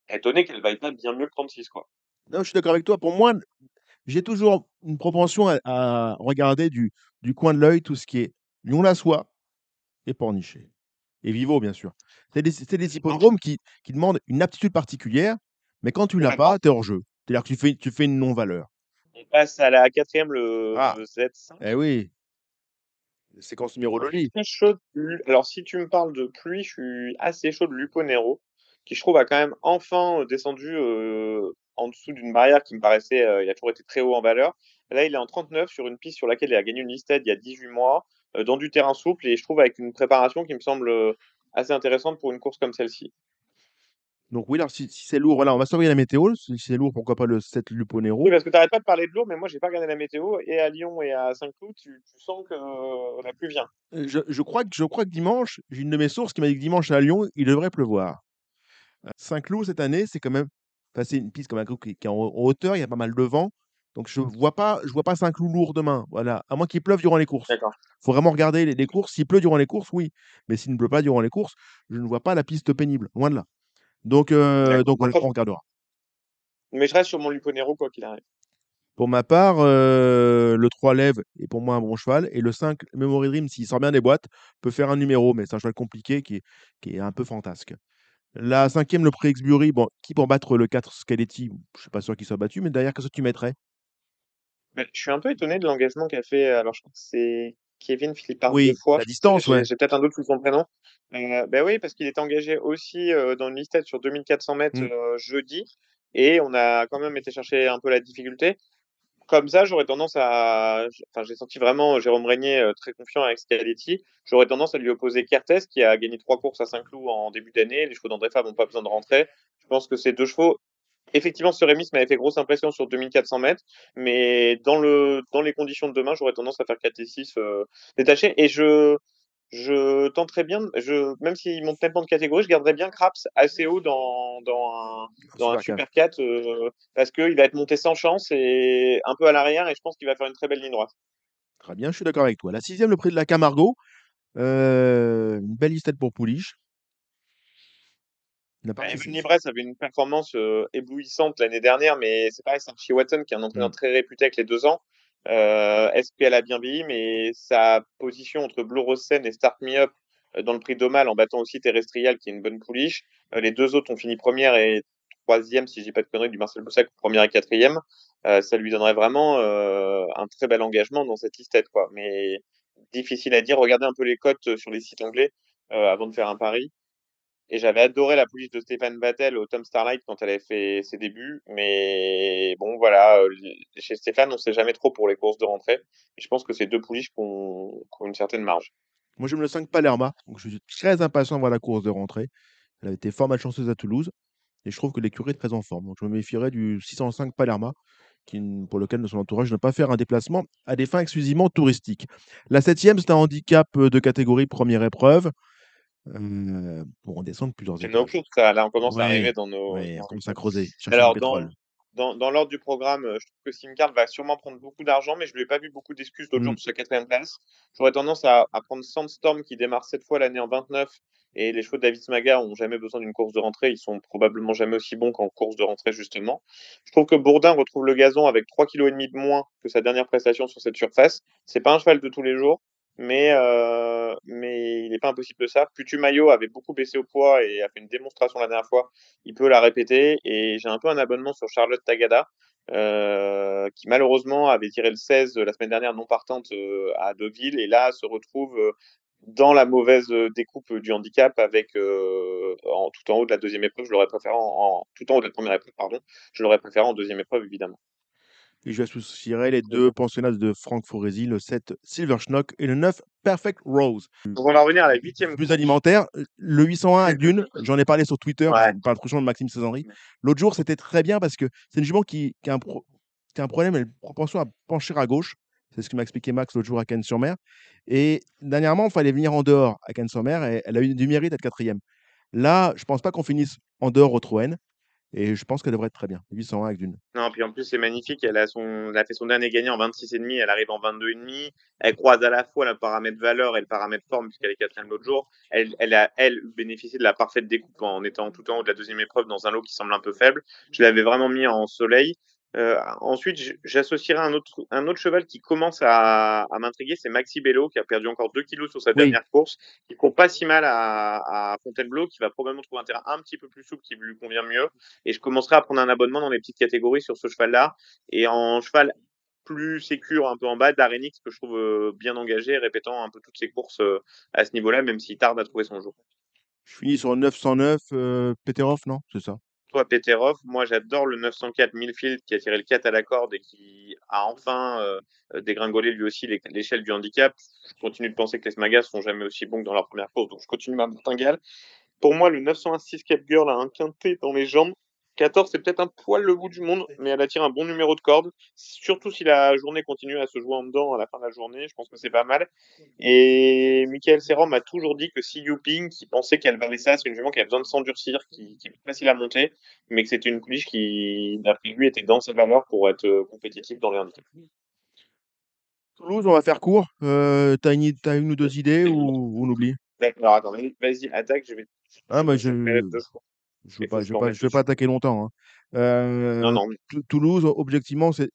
étonné qu'elle vaille pas bien mieux que 36, quoi. Non, je suis d'accord avec toi. Pour moi, j'ai toujours une propension à, à regarder du, du coin de l'œil tout ce qui est Lyon-la-Soie et Pornichet. Et Vivo, bien sûr. C'est des, des hippodromes qui, qui demandent une aptitude particulière, mais quand tu l'as pas, tu es hors jeu. C'est-à-dire que tu fais, tu fais une non-valeur. On passe à la quatrième, le, Ah. le Z5. Eh oui. Séquence numérologie. Alors, si tu me parles de pluie, je suis assez chaud de Luponero, qui je trouve a quand même enfin euh, descendu euh, en dessous d'une barrière qui me paraissait, euh, il a toujours été très haut en valeur. Là, il est en 39 sur une piste sur laquelle il a gagné une listed il y a 18 mois, dans du terrain souple, et je trouve avec une préparation qui me semble euh, assez intéressante pour une course comme celle-ci. Donc oui, alors si, si c'est lourd, voilà, on va surveiller la météo. Si c'est lourd, pourquoi pas le 7 Luponero Oui, parce que tu pas de parler de l'eau, mais moi, j'ai pas regardé la météo, et à Lyon et à Saint-Cloud, tu, tu sens que euh, la pluie vient. Euh, je, je crois que, je crois que dimanche, j'ai une de mes sources qui m'a dit que dimanche à Lyon, il devrait pleuvoir. Euh, Saint-Cloud, cette année, c'est quand même. Enfin, c'est une piste comme un coup qui, qui est en, en hauteur, il y a pas mal de vent. Donc je vois pas, je vois pas Saint-Cloud lourd demain. Voilà. À moins qu'il pleuve durant les courses. D'accord. faut vraiment regarder les, les courses. S'il pleut durant les courses, oui. Mais s'il ne pleut pas durant les courses, je ne vois pas la piste pénible. Loin de là. Donc, euh, donc Après- on regardera. Mais je reste sur mon Luponero, quoi qu'il arrive. Pour ma part, euh, le 3 lève est pour moi un bon cheval. Et le 5, Memory Dream, s'il sort bien des boîtes, peut faire un numéro. Mais c'est un cheval compliqué qui est, qui est un peu fantasque. La cinquième, le prix Exbury, bon, qui pour battre le 4 Scaletti Je suis pas sûr qu'il soit battu, mais derrière, qu'est-ce que tu mettrais? Mais je suis un peu étonné de l'engagement qu'a fait. Alors, je crois que c'est Kevin Philippard Oui, deux fois. la distance, ouais. j'ai peut-être un doute sur son prénom. Euh, ben oui, parce qu'il est engagé aussi euh, dans une listette sur 2400 mètres Mm. euh, jeudi. Et on a quand même été chercher un peu la difficulté. Comme ça, j'aurais tendance à. Enfin, j'ai senti vraiment Jérôme Régnier euh, très confiant avec Scaletti. J'aurais tendance à lui opposer Kertes, qui a gagné trois courses à Saint-Cloud en début d'année. Les chevaux d'André Fabre n'ont pas besoin de rentrer. Je pense que ces deux chevaux. Effectivement, ce Rémis m'avait fait grosse impression sur 2400 mètres, mais dans le dans les conditions de demain, j'aurais tendance à faire 4 et 6 euh, détachés. Et je je tenterais bien, je même s'il monte tellement de catégorie, je garderais bien Craps assez haut dans dans un dans un Super super 4 euh, parce qu'il va être monté sans chance et un peu à l'arrière et je pense qu'il va faire une très belle ligne droite. Très bien, je suis d'accord avec toi. La sixième, le prix de la Camargo. Euh, une belle listette pour Pouliche. Fait- Libresse avait une performance euh, éblouissante l'année dernière, mais c'est pareil, c'est Archie Watson qui est un entraîneur Mm. très réputé avec les deux ans. Euh, Est-ce qu'elle a bien vieilli, mais sa position entre Blue Rose Sen et Start Me Up euh, dans le prix d'Omal en battant aussi Terrestrial qui est une bonne pouliche. Euh, les deux autres ont fini première et troisième, si dis pas de conneries, du Marcel Boussac, première et quatrième. Euh, ça lui donnerait vraiment euh, un très bel engagement dans cette listette, quoi. Mais difficile à dire. Regardez un peu les cotes sur les sites anglais euh, avant de faire un pari. Et j'avais adoré la pouliche de Stéphane Battel au Tom Starlight quand elle avait fait ses débuts. Mais bon, voilà, euh, chez Stéphane, on sait jamais trop pour les courses de rentrée. Et je pense que c'est deux pouliches qui ont, une certaine marge. Moi, j'aime le 5 Palerma. Donc, je suis très impatient de voir la course de rentrée. Elle a été fort malchanceuse à Toulouse. Et je trouve que l'écurie est très en forme. Donc, je me méfierais du 605 Palerma, pour lequel son entourage ne pas faire un déplacement à des fins exclusivement touristiques. La septième, c'est un handicap euh, de catégorie première épreuve. Euh, pour en descendre plusieurs ça. Là, on commence Ouais, à arriver dans nos. Ouais, on commence à creuser. Alors, dans, dans, dans l'ordre du programme, je trouve que Simcard va sûrement prendre beaucoup d'argent, mais je lui ai pas vu beaucoup d'excuses l'autre jour Mm. pour sa quatrième place. J'aurais tendance à, à prendre Sandstorm qui démarre cette fois l'année en 29 et les chevaux de David Smaga ont jamais besoin d'une course de rentrée. Ils sont probablement jamais aussi bons qu'en course de rentrée, justement. Je trouve que Bourdin retrouve le gazon avec 3,5 kg de moins que sa dernière prestation sur cette surface. C'est pas un cheval de tous les jours, mais, euh, mais il n'est pas impossible de ça. Putumayo avait beaucoup baissé au poids et a fait une démonstration la dernière fois. Il peut la répéter. Et j'ai un peu un abonnement sur Charlotte Tagada, euh, qui malheureusement avait tiré le 16 la semaine dernière non partante euh, à Deauville et là se retrouve dans la mauvaise découpe du handicap avec en, tout en haut de la deuxième épreuve. Je l'aurais préféré en- tout en haut de la première épreuve, pardon. Je l'aurais préféré en deuxième épreuve évidemment. Et je associerai les deux pensionnats de Franck Foresi, le 7 Silver Schnock et le 9 Perfect Rose. Donc on va revenir à la huitième Plus alimentaire, le 801 à [laughs] Dune, j'en ai parlé sur Twitter, Ouais. je parle trop souvent de Maxime Césanry. L'autre jour, c'était très bien parce que c'est une jument qui, qui a un pro- qui a un problème, elle a une propension à pencher à gauche. C'est ce que m'a expliqué Max l'autre jour à Cannes-sur-Mer. Et dernièrement, il fallait venir en dehors à Cannes-sur-Mer et elle a eu du mérite d'être quatrième. Là, je pense pas qu'on finisse en dehors au Troen. Et je pense qu'elle devrait être très bien. 801 avec Dune. Non, puis en plus, c'est magnifique. Elle a, son, fait son dernier gagnant en 26,5. Elle arrive en 22,5. Elle croise à la fois le paramètre valeur et le paramètre forme, puisqu'elle est quatrième l'autre jour. Elle, elle a, elle, bénéficié de la parfaite découpe en étant tout en haut de la deuxième épreuve dans un lot qui semble un peu faible. Je l'avais vraiment mis en soleil. Euh, ensuite, j'associerai un autre, un autre cheval qui commence à, à m'intriguer, c'est Maxi Bello, qui a perdu encore 2 kilos sur sa Oui. dernière course, qui court pas si mal à, à Fontainebleau, qui va probablement trouver un terrain un petit peu plus souple qui lui convient mieux. Et je commencerai à prendre un abonnement dans les petites catégories sur ce cheval-là. Et en cheval plus sécure, un peu en bas, Darenix, que je trouve euh, bien engagé, répétant un peu toutes ses courses euh, à ce niveau-là, même s'il tarde à trouver son jour. Je finis sur 909 euh, Peterhoff, non? C'est ça. Toi, Peterov, moi j'adore le 904 Millfield qui a tiré le 4 à la corde et qui a enfin euh, dégringolé lui aussi l'é- l'échelle du handicap. Je continue de penser que les Smagas sont jamais aussi bons que dans leur première course, donc je continue ma martingale. Pour moi, le 906 Cap Girl a un quintet dans les jambes. 14, c'est peut-être un poil le bout du monde, mais elle attire un bon numéro de corde. Surtout si la journée continue à se jouer en dedans à la fin de la journée, je pense que c'est pas mal. Et Michael Serran m'a toujours dit que si Yuping, qui pensait qu'elle valait ça, c'est une jument qui a besoin de s'endurcir, qui, qui est facile à monter, mais que c'était une pouliche qui, d'après lui, était dans ses valeurs pour être euh, compétitive dans les handicaps. Toulouse, on va faire court. Euh, T'as une, t'as une ou deux idées ou on oublie? D'accord, attends, vas-y, attaque, je vais. Ah, bah, je fois. Je Il faut pas, je je attaquer longtemps. hein. Euh, Non, non, Tou- Toulouse, objectivement, c'est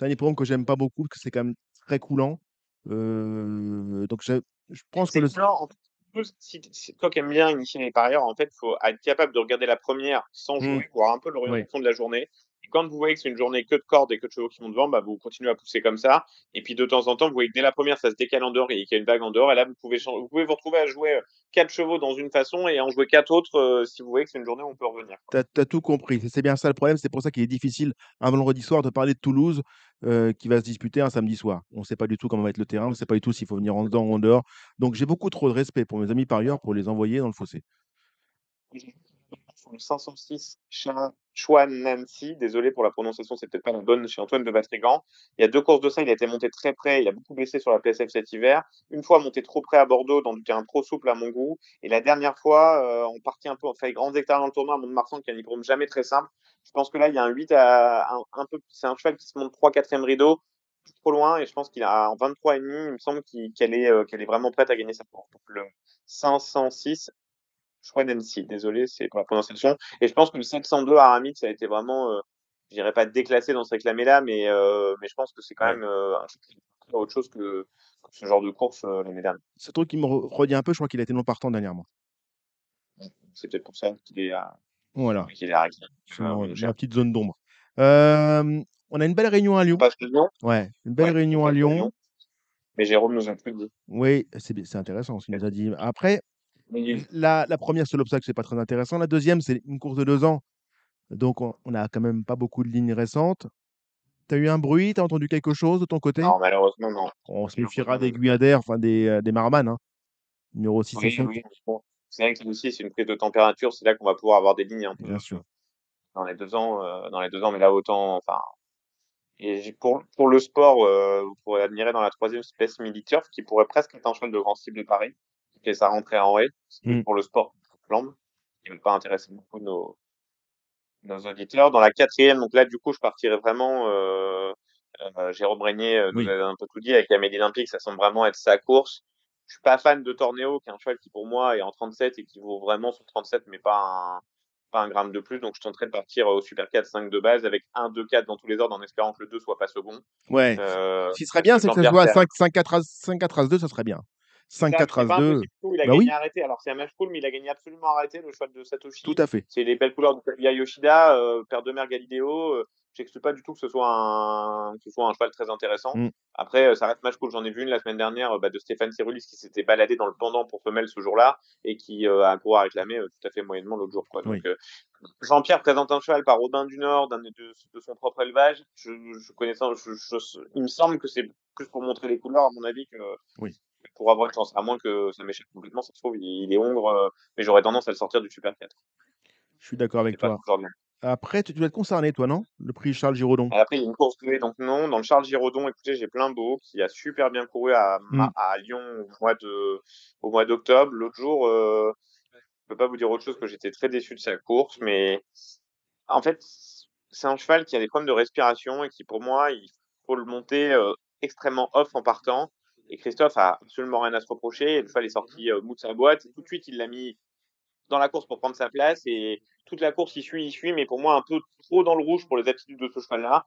un hippodrome que j'aime pas beaucoup parce que c'est quand même très coulant. Euh, donc je, je pense que le, blanc. En fait, si, si toi qui aimes bien initier les parieurs, en fait, il faut être capable de regarder la première sans jouer, Mm. voir un peu l'orientation de la journée. Et quand vous voyez que c'est une journée que de cordes et que de chevaux qui vont devant, bah, vous continuez à pousser comme ça. Et puis de temps en temps, vous voyez que dès la première, ça se décale en dehors et qu'il y a une vague en dehors. Et là, vous pouvez, vous pouvez vous retrouver à jouer euh, quatre chevaux dans une façon et en jouer quatre autres euh, si vous voyez que c'est une journée où on peut revenir. tu as, tout compris. C'est bien ça le problème. C'est pour ça qu'il est difficile un vendredi soir de parler de Toulouse euh, qui va se disputer un samedi soir. On ne sait pas du tout comment va être le terrain, on ne sait pas du tout s'il faut venir en dedans ou en dehors. Donc j'ai beaucoup trop de respect pour mes amis parieurs pour les envoyer dans le fossé. Le 506 Cha- Chouan Nancy, désolé pour la prononciation, c'est peut-être pas la bonne chez Antoine de Vatrigan. Il y a deux courses de ça, il a été monté très près, il a beaucoup baissé sur la PSF cet hiver. Une fois monté trop près à Bordeaux, dans du terrain trop souple à mon goût. Et la dernière fois, euh, on partit un peu, on fait grands hectares dans le tournoi à Mont-de-Marsan, qui est un hippodrome jamais très simple. Je pense que là, il y a un 8 à un, peu, c'est un cheval qui se monte 3 4 rideau, trop loin, et je pense qu'il a en 23 et demi, il me semble qu'elle est, euh, qu'elle est vraiment prête à gagner sa course. Donc le 506, Nancy, désolé, c'est pour la prononciation. Et je pense que le 702 Aramid, ça a été vraiment, euh, je dirais pas déclassé dans ce réclamé-là, mais, euh, mais je pense que c'est quand Ouais. même euh, un truc autre chose que, que ce genre de course euh, l'année dernière. C'est un truc qui me re- redit un peu, je crois qu'il a été non partant dernièrement. C'est peut-être pour ça qu'il est à, Voilà, qu'il est à réclamer. c'est Ah, ma cher. petite zone d'ombre. On a une belle réunion à Lyon. Lyon. Ouais, une belle Ouais, réunion on à Lyon. Mais Jérôme nous a plus dit. Oui, c'est intéressant ce qu'il nous a dit. Après, la, la première, c'est l'obstacle, c'est pas très intéressant. La deuxième, c'est une course de deux ans. Donc, on on a quand même pas beaucoup de lignes récentes. Tu as eu un bruit? Tu as entendu quelque chose de ton côté? Non, malheureusement, non. On se méfiera des. Guyadères, enfin des, euh, des Marman. Hein. Numéro 6 Oui, oui. mais bon, C'est vrai que aussi, c'est une prise de température. C'est là qu'on va pouvoir avoir des lignes bien sûr. dans les deux ans, euh, dans les deux ans, mais là autant, enfin. Et pour pour le sport, euh, vous pourrez admirer dans la troisième espèce Militurf, qui pourrait presque être un cheval de grand style de Paris, qui fait sa rentrée en haie. C'est Mm. pour le sport, flambe, qui ne va pas intéresser beaucoup nos nos auditeurs. Dans la quatrième, donc là, du coup, je partirais vraiment. Euh, euh, Jérôme Régnier euh, nous a un peu tout dit avec Amélie Olympique, ça semble vraiment être sa course. Je suis pas fan de Torneo, qui est un cheval qui pour moi est en 37 et qui vaut vraiment son 37, mais pas un, pas un gramme de plus. Donc je tenterai de partir au Super 4, 5 de base avec 1, 2, 4 dans tous les ordres en espérant que le 2 soit pas second. Ouais. Ce qui serait bien, c'est que ça Jean-Pierre soit à Serre. 5, 5, 4 As, 5, 4 As 2, ça serait bien. 5, ça, 4 c'est As pas un 2, petit coup, il a bah gagné oui. arrêté. Alors c'est un match cool, mais il a gagné absolument arrêté le cheval de Satoshi. tout à fait. C'est les belles couleurs de Kaguya Yoshida, euh, père de mère Galileo. euh, j'exclus pas du tout que ce soit un, que ce soit un cheval très intéressant. Mm. Après, euh, ça reste match cool. J'en ai vu une la semaine dernière euh, bah, de Stéphane Cyrulis qui s'était baladé dans le pendant pour femelle ce jour-là et qui euh, a couru à réclamer tout à fait moyennement l'autre jour. Quoi. Donc, Jean-Pierre présente un cheval par Aubin du Nord, d'un de, de son propre élevage. Je, je connais ça, je- je- il me semble que c'est plus pour montrer les couleurs, à mon avis, que Oui. Pour avoir une chance. À moins que ça m'échappe complètement, ça se trouve, il, est hongre, euh, mais j'aurais tendance à le sortir du Super 4. Je suis d'accord avec toi. Après, tu dois être concerné, toi, non? Le prix Charles Giraudon. Après, il y a une course douée, donc non. Dans le Charles Giraudon, écoutez, j'ai plein beau qui a super bien couru à, Mm. à Lyon au mois de, au mois d'octobre. L'autre jour, euh, je peux pas vous dire autre chose que j'étais très déçu de sa course, mais en fait, c'est un cheval qui a des problèmes de respiration et qui, pour moi, il faut le monter euh, extrêmement off en partant. Et Christophe a absolument rien à se reprocher. Le cheval est sorti euh, mou de sa boîte. Tout de suite, il l'a mis dans la course pour prendre sa place. Et toute la course, il suit, il suit, mais pour moi, un peu trop dans le rouge pour les aptitudes de ce cheval-là.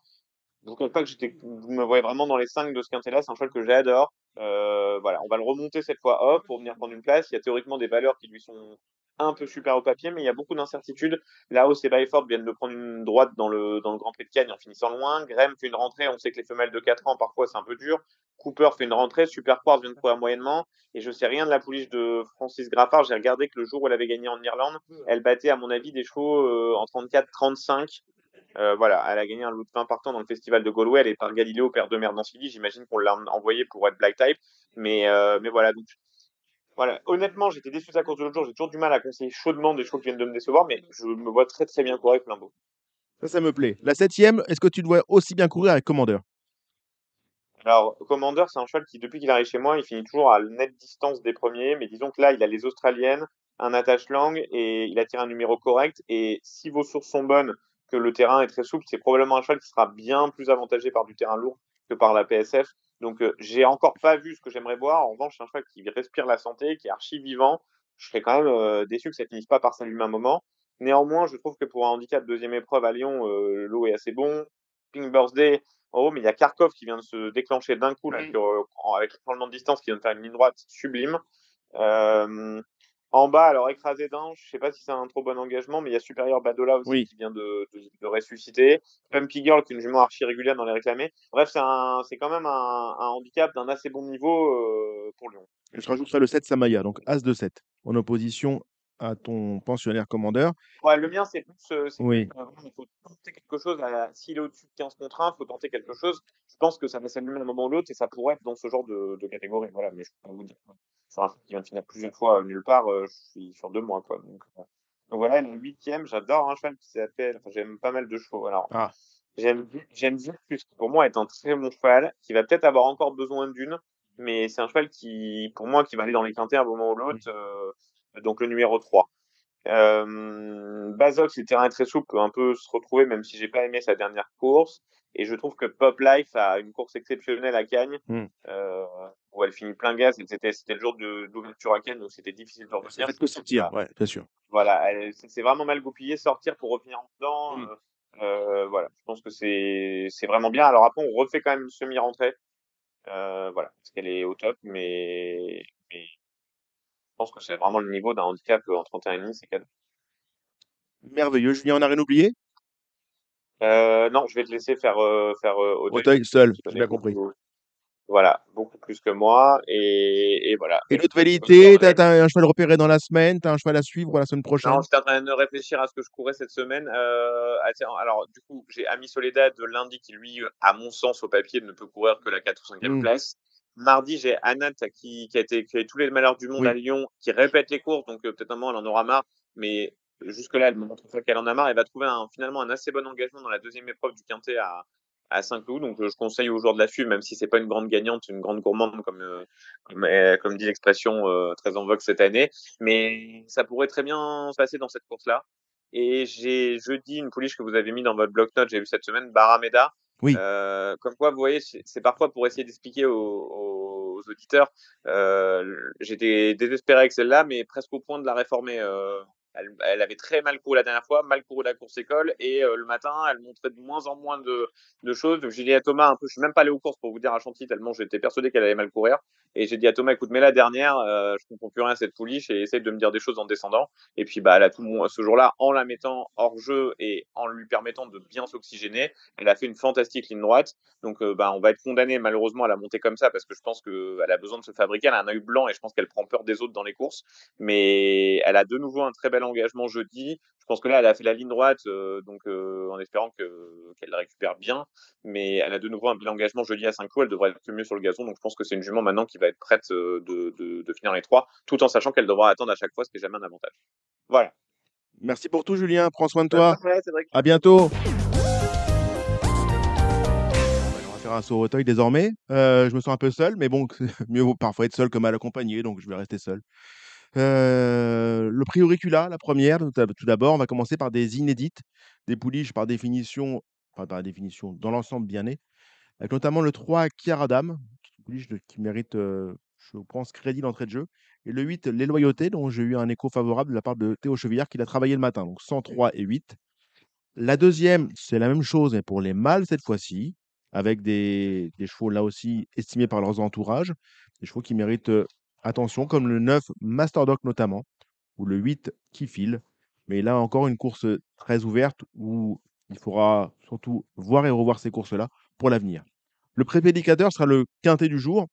Cache pas que vous me voyez vraiment dans les 5 de ce quintet-là. C'est un cheval que j'adore. Euh, voilà, on va le remonter cette fois off pour venir prendre une place. Il y a théoriquement des valeurs qui lui sont un peu super au papier, mais il y a beaucoup d'incertitudes. Là-haut, c'est Byford viennent de prendre une droite dans le, Grand Prix de Cannes en finissant loin. Graham fait une rentrée. On sait que les femelles de 4 ans, parfois, c'est un peu dur. Cooper fait une rentrée. Super Quartz vient de courir moyennement. Et je sais rien de la pouliche de Francis Graffard. J'ai regardé que le jour où elle avait gagné en Irlande, elle battait, à mon avis, des chevaux euh, en 34-35. Euh, voilà, elle a gagné un lot de 20 partants dans le festival de Galway. Elle est par Galiléo, père de mère d'Ancilly. J'imagine qu'on l'a envoyé pour être black type. Mais, euh, mais voilà, donc voilà, honnêtement, j'étais déçu de sa course de l'autre jour. J'ai toujours du mal à conseiller chaudement des chevaux qui viennent de me décevoir, mais je me vois très très bien courir avec Limbo. Ça, ça me plaît. La septième, est-ce que tu dois aussi bien courir avec Commander? Alors, Commander, c'est un cheval qui, depuis qu'il arrive chez moi, il finit toujours à nette distance des premiers, mais disons que là, il a les Australiennes, un attache langue et il a tiré un numéro correct. Et si vos sources sont bonnes, que le terrain est très souple, c'est probablement un cheval qui sera bien plus avantagé par du terrain lourd que par la PSF. Donc, euh, j'ai encore pas vu ce que j'aimerais voir. En revanche, c'est un cheval qui respire la santé, qui est archi vivant. Je serais quand même euh, déçu que ça finisse pas par s'allumer un moment. Néanmoins, je trouve que pour un handicap deuxième épreuve à Lyon, euh, l'eau est assez bon. Pink Birthday, en haut, mais il y a Kharkov qui vient de se déclencher d'un coup là, euh, avec le changement de distance qui vient de faire une ligne droite sublime. Euh, en bas, alors écrasé d'un, je sais pas si c'est un trop bon engagement, mais il y a Supérieur Badola aussi Oui. qui vient de, de, de ressusciter. Pumpy Girl qui est une jument archi régulière dans les réclamés. Bref, c'est quand même un, un handicap d'un assez bon niveau euh, pour Lyon. Je rajouterai le 7 Samaya, donc As de 7, en opposition à ton pensionnaire Commander. Ouais, le mien, c'est plus, euh, c'est Oui. plus, euh, il faut tenter quelque chose. S'il est au-dessus de 15 contre 1, il faut tenter quelque chose. Je pense que ça va s'allumer à un moment ou l'autre et ça pourrait être dans ce genre de, de catégorie. Voilà, mais je peux pas vous dire. Sur un truc qui vient de finir plusieurs fois euh, nulle part, euh, je suis sur deux mois, quoi. Donc, donc voilà, le huitième, j'adore un cheval qui s'appelle, enfin, j'aime pas mal de chevaux. Alors, Ah. j'aime, plus, qui pour moi est un très bon cheval, qui va peut-être avoir encore besoin d'une, mais c'est un cheval qui, pour moi, qui va aller dans les quintés à un moment ou l'autre, donc le numéro 3. Euh, Bazox, le terrain est très souple, peut un peu se retrouver, même si j'ai pas aimé sa dernière course. Et je trouve que Pop Life a une course exceptionnelle à Cagnes, Mm. euh, où elle finit plein gaz. et C'était, c'était le jour de, d'ouverture à Cagnes, donc c'était difficile de revenir. fait que sortir, ouais, bien sûr. Voilà, elle- c'est vraiment mal goupillé, sortir pour revenir en dedans. Mm. euh, euh, voilà, je pense que c'est, c'est vraiment bien. Alors après, on refait quand même une semi-rentrée. Euh, voilà, parce qu'elle est au top, mais, pense que c'est vraiment le niveau d'un handicap en 31,5, c'est cadeau. Merveilleux. Julien, on a rien oublié? Euh, non, je vais te laisser faire euh, faire euh, Auteuil, Auteuil seul, j'ai bien compris. beaucoup- Voilà, beaucoup plus que moi et, et voilà. Et l'autre validité, t'as as un cheval repéré dans la semaine, t'as un cheval à suivre la semaine prochaine? Non, j'étais en train de réfléchir à ce que je courais cette semaine. Euh, alors, du coup, j'ai Ami Soledad de lundi qui, lui, à mon sens, au papier, ne peut courir que la 4 ou 5e Mm. place. Mardi, j'ai Anat qui, qui a été, qui a eu tous les malheurs du monde Oui. à Lyon, qui répète les courses, donc euh, peut-être un moment, elle en aura marre, mais jusque-là, elle me montre pas qu'elle en a marre. Elle va trouver un, finalement un assez bon engagement dans la deuxième épreuve du Quintet à, à Saint-Cloud, donc euh, je conseille aux joueurs de la suivre, même si c'est pas une grande gagnante, une grande gourmande, comme, euh, comme, euh, comme dit l'expression euh, très en vogue cette année, mais ça pourrait très bien se passer dans cette course-là. Et j'ai jeudi une pouliche que vous avez mis dans votre bloc-notes, j'ai vu cette semaine, Barameda. Oui. Euh, comme quoi, vous voyez, c'est parfois pour essayer d'expliquer aux, aux auditeurs. Euh, J'étais désespéré avec celle-là, mais presque au point de la réformer. Euh, elle, avait très mal couru la dernière fois, mal couru la course école, et euh, le matin, elle montrait de moins en moins de, choses. J'ai dit à Thomas un peu, je suis même pas allé aux courses pour vous dire à Chantilly tellement j'étais persuadé qu'elle allait mal courir. Et j'ai dit à Thomas, écoute, mais la dernière, euh, je comprends plus rien à cette pouliche et essaye de me dire des choses en descendant. Et puis bah, elle a tout ce jour-là, en la mettant hors jeu et en lui permettant de bien s'oxygéner, elle a fait une fantastique ligne droite. Donc euh, bah, on va être condamné malheureusement à la monter comme ça parce que je pense qu'elle a besoin de se fabriquer. Elle a un œil blanc et je pense qu'elle prend peur des autres dans les courses. Mais elle a de nouveau un très bel engagement jeudi. Je pense que là, elle a fait la ligne droite, euh, donc euh, en espérant que qu'elle récupère bien. Mais elle a de nouveau un bel engagement jeudi à 5 clous. Elle devrait être mieux sur le gazon. Donc je pense que c'est une jument maintenant qui va être prête euh, de, de, de finir les trois, tout en sachant qu'elle devra attendre à chaque fois, ce qui est jamais un avantage. Voilà. Merci pour tout, Julien. Prends soin de toi. À bientôt. On va faire un saut au désormais. Euh, je me sens un peu seul, mais bon, [laughs] mieux vaut parfois être seul que mal accompagné, donc je vais rester seul. Euh, le prix auricula, la première, tout d'abord, on va commencer par des inédites, des pouliches par définition, enfin par définition, dans l'ensemble bien nées, avec notamment le 3 Kiaradam, pouliche qui mérite, euh, je pense, crédit d'entrée de jeu, et le 8 Les Loyautés, dont j'ai eu un écho favorable de la part de Théo Chevillard, qui l'a travaillé le matin, donc 103 et 8. La deuxième, c'est la même chose, mais pour les mâles cette fois-ci, avec des, chevaux là aussi estimés par leurs entourages, des chevaux qui méritent attention, comme le 9 Masterdoc notamment, ou le 8 qui file. Mais là encore, une course très ouverte où il faudra surtout voir et revoir ces courses-là pour l'avenir. Le prépédicateur sera le quintet du jour,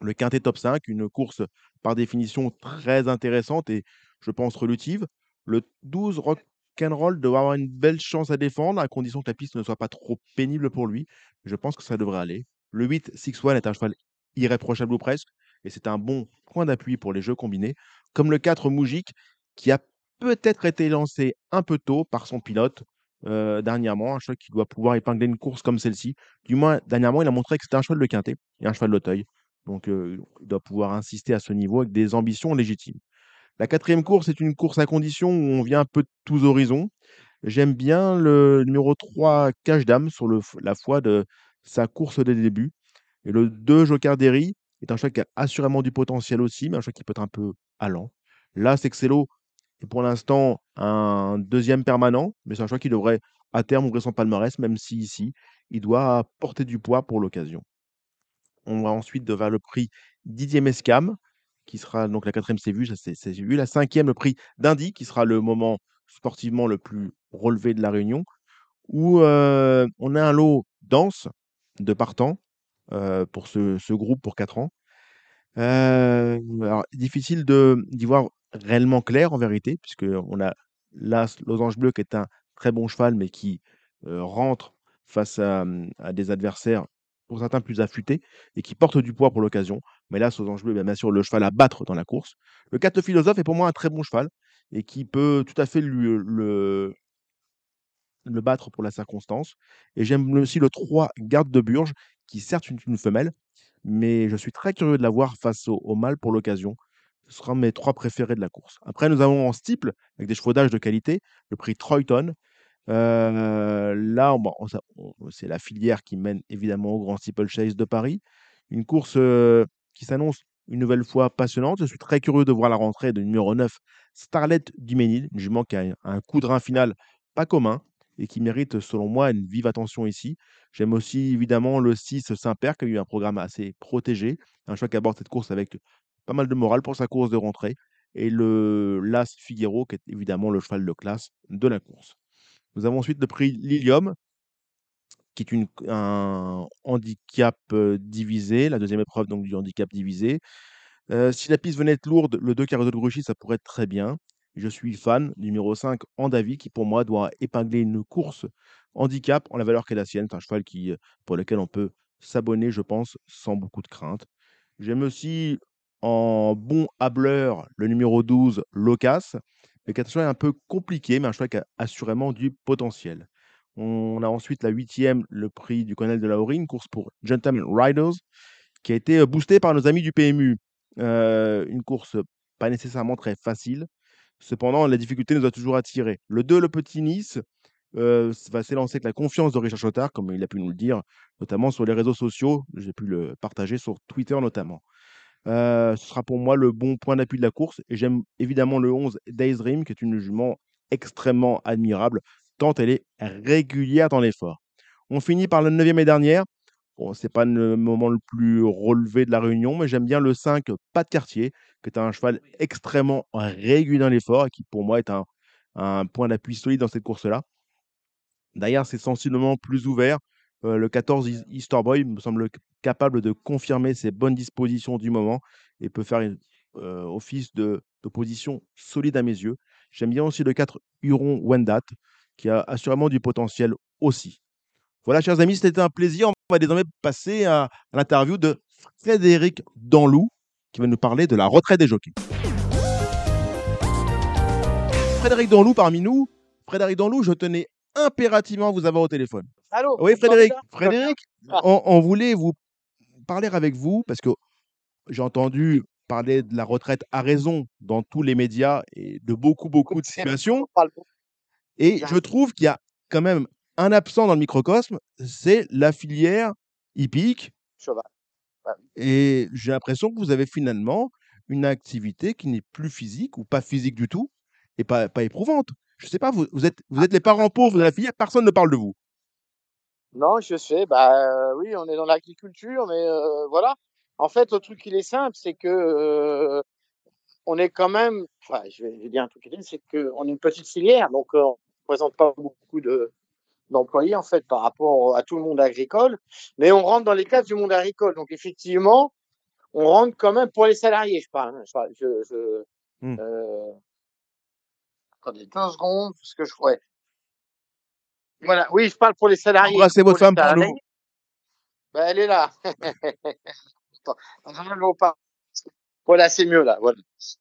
le quintet top 5, une course par définition très intéressante et je pense relutive. Le 12 Rock'n'Roll doit avoir une belle chance à défendre, à condition que la piste ne soit pas trop pénible pour lui. Je pense que ça devrait aller. Le 8 Six One est un cheval irréprochable ou presque et c'est un bon point d'appui pour les jeux combinés, comme le 4 Moujik, qui a peut-être été lancé un peu tôt par son pilote euh, dernièrement, un cheval qui doit pouvoir épingler une course comme celle-ci. Du moins, dernièrement, il a montré que c'était un cheval de quintet et un cheval d'Auteuil. Donc, euh, il doit pouvoir insister à ce niveau avec des ambitions légitimes. La quatrième course est une course à condition où on vient un peu de tous horizons. J'aime bien le numéro 3 Cache Dame sur la foi de sa course de début. Et le 2 Joker Derry est un cheval qui a assurément du potentiel aussi, mais un cheval qui peut être un peu allant. Là, Sexello est pour l'instant un deuxième permanent, mais c'est un cheval qui devrait à terme ouvrir son palmarès, même si ici, il doit porter du poids pour l'occasion. On va ensuite vers le prix Didier Mescam, qui sera donc la quatrième c'est vu. La cinquième, le prix d'Indy, qui sera le moment sportivement le plus relevé de la réunion, où euh, on a un lot dense de partants euh, pour ce, ce, groupe pour 4 ans. Euh, difficile d'y voir réellement clair en vérité, puisqu'on a l'As Losange Bleu qui est un très bon cheval, mais qui euh, rentre face à, à, des adversaires, pour certains plus affûtés, et qui porte du poids pour l'occasion. Mais là, Losange Bleu est bien sûr le cheval à battre dans la course. Le 4 Philosophe est pour moi un très bon cheval, et qui peut tout à fait le, le battre pour la circonstance. Et j'aime aussi le 3 Garde de Burge, qui certes une femelle, mais je suis très curieux de la voir face au, mâle pour l'occasion. Ce sera mes trois préférés de la course. Après, nous avons en steeple, avec des chevaux d'âge de qualité, le prix Troyton. Euh, là, bon, c'est la filière qui mène évidemment au Grand Steeple Chase de Paris. Une course euh, qui s'annonce une nouvelle fois passionnante. Je suis très curieux de voir la rentrée de numéro 9, Starlet Duménil, une jument qui a un coup de rein final pas commun et qui mérite, selon moi, une vive attention ici. J'aime aussi évidemment le 6 Saint-Père, qui a eu un programme assez protégé, un choix qui aborde cette course avec pas mal de morale pour sa course de rentrée, et le Las Figuero, qui est évidemment le cheval de classe de la course. Nous avons ensuite le prix Lilium, qui est une, un handicap divisé, la deuxième épreuve donc du handicap divisé. Euh, si la piste venait être lourde, le 2 carré de Gruchy, ça pourrait être très bien. Je suis fan numéro 5, Andavi, qui pour moi doit épingler une course handicap en la valeur qu'est la sienne. C'est un cheval qui, euh, pour lequel on peut s'abonner, je pense, sans beaucoup de crainte. J'aime aussi en bon hableur le numéro 12, Locas, mais qui est un un peu compliqué, mais un cheval qui a assurément du potentiel. On a ensuite la huitième, le prix du colonel de la une course pour Gentleman Riders, qui a été euh, boostée par nos amis du PMU. Euh, une course pas nécessairement très facile, Cependant, la difficulté nous a toujours attirés. Le 2, le petit Nice, va s'élancer avec la confiance de Richard Chotard, comme il a pu nous le dire, notamment sur les réseaux sociaux. J'ai pu le partager sur Twitter notamment. Ce sera pour moi le bon point d'appui de la course. Et j'aime évidemment le 11 Days Dream, qui est une jument extrêmement admirable, tant elle est régulière dans l'effort. On finit par la 9e et dernière. Bon, c'est pas le moment le plus relevé de la réunion, mais j'aime bien le 5 Pas de quartier, qui est un cheval extrêmement régulier dans l'effort et qui pour moi est un, un point d'appui solide dans cette course-là. D'ailleurs, c'est sensiblement plus ouvert. Euh, le 14 Easter Boy me semble capable de confirmer ses bonnes dispositions du moment et peut faire euh, office de, position solide à mes yeux. J'aime bien aussi le 4 Huron Wendat, qui a assurément du potentiel aussi. Voilà, chers amis, c'était un plaisir. On va désormais passer à, l'interview de Frédéric Danlou, qui va nous parler de la retraite des jockeys. Frédéric Danlou parmi nous. Frédéric Danlou, je tenais impérativement à vous avoir au téléphone. Allô Oui, Frédéric. Frédéric, ah. on, voulait vous parler avec vous parce que j'ai entendu parler de la retraite à raison dans tous les médias et de beaucoup, beaucoup de situations. Et je trouve qu'il y a quand même un absent dans le microcosme, c'est la filière hippique. Et j'ai l'impression que vous avez finalement une activité qui n'est plus physique ou pas physique du tout et pas, pas éprouvante. Je ne sais pas, vous, vous, êtes, vous êtes les parents pauvres de la filière, personne ne parle de vous. Non, je sais. Bah euh, oui, on est dans l'agriculture, mais euh, voilà. En fait, le truc il est simple, c'est que euh, on est quand même. Enfin, je vais, dire un truc c'est qu'on est une petite filière, donc on ne représente pas beaucoup de d'employés en fait par rapport à tout le monde agricole, mais on rentre dans les cases du monde agricole. Donc effectivement, on rentre quand même pour les salariés, je parle. Hein. Je, je, mmh. Attendez deux secondes, parce que je. Ouais. Voilà, oui, je parle pour les salariés. Embrassez votre femme pour nous. Ben, elle est là. [laughs] voilà, c'est mieux là. Voilà.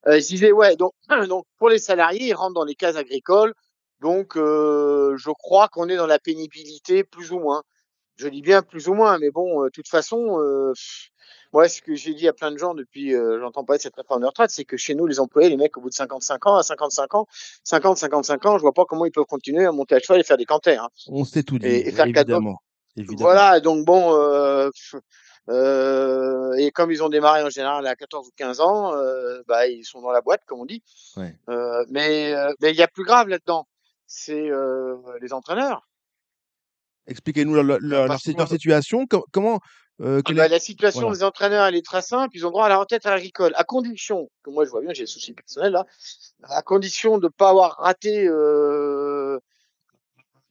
Euh, je disais, ouais, donc, [clears throat] donc pour les salariés, ils rentrent dans les cases agricoles. Donc, euh, je crois qu'on est dans la pénibilité plus ou moins. Je dis bien plus ou moins, mais bon, euh, de toute façon, euh, moi, ce que j'ai dit à plein de gens depuis, euh, j'entends pas cette réforme de retraite, c'est que chez nous, les employés, les mecs, au bout de 55 ans, à 55 ans, 50, 55 ans, je vois pas comment ils peuvent continuer à monter à cheval et faire des canters. Hein. On sait tout dit, et, faire évidemment, évidemment. Voilà, donc bon, euh, euh, et comme ils ont démarré en général à 14 ou 15 ans, euh, bah, ils sont dans la boîte, comme on dit. Ouais. Euh, mais mais il y a plus grave là-dedans, c'est les entraîneurs. Expliquez-nous leur, leur, situation. Comment euh, ah bah, la situation des entraîneurs, elle est très simple. Ils ont droit à la retraite agricole, à condition, que moi je vois bien, j'ai des soucis personnels là, à condition de ne pas avoir raté, euh,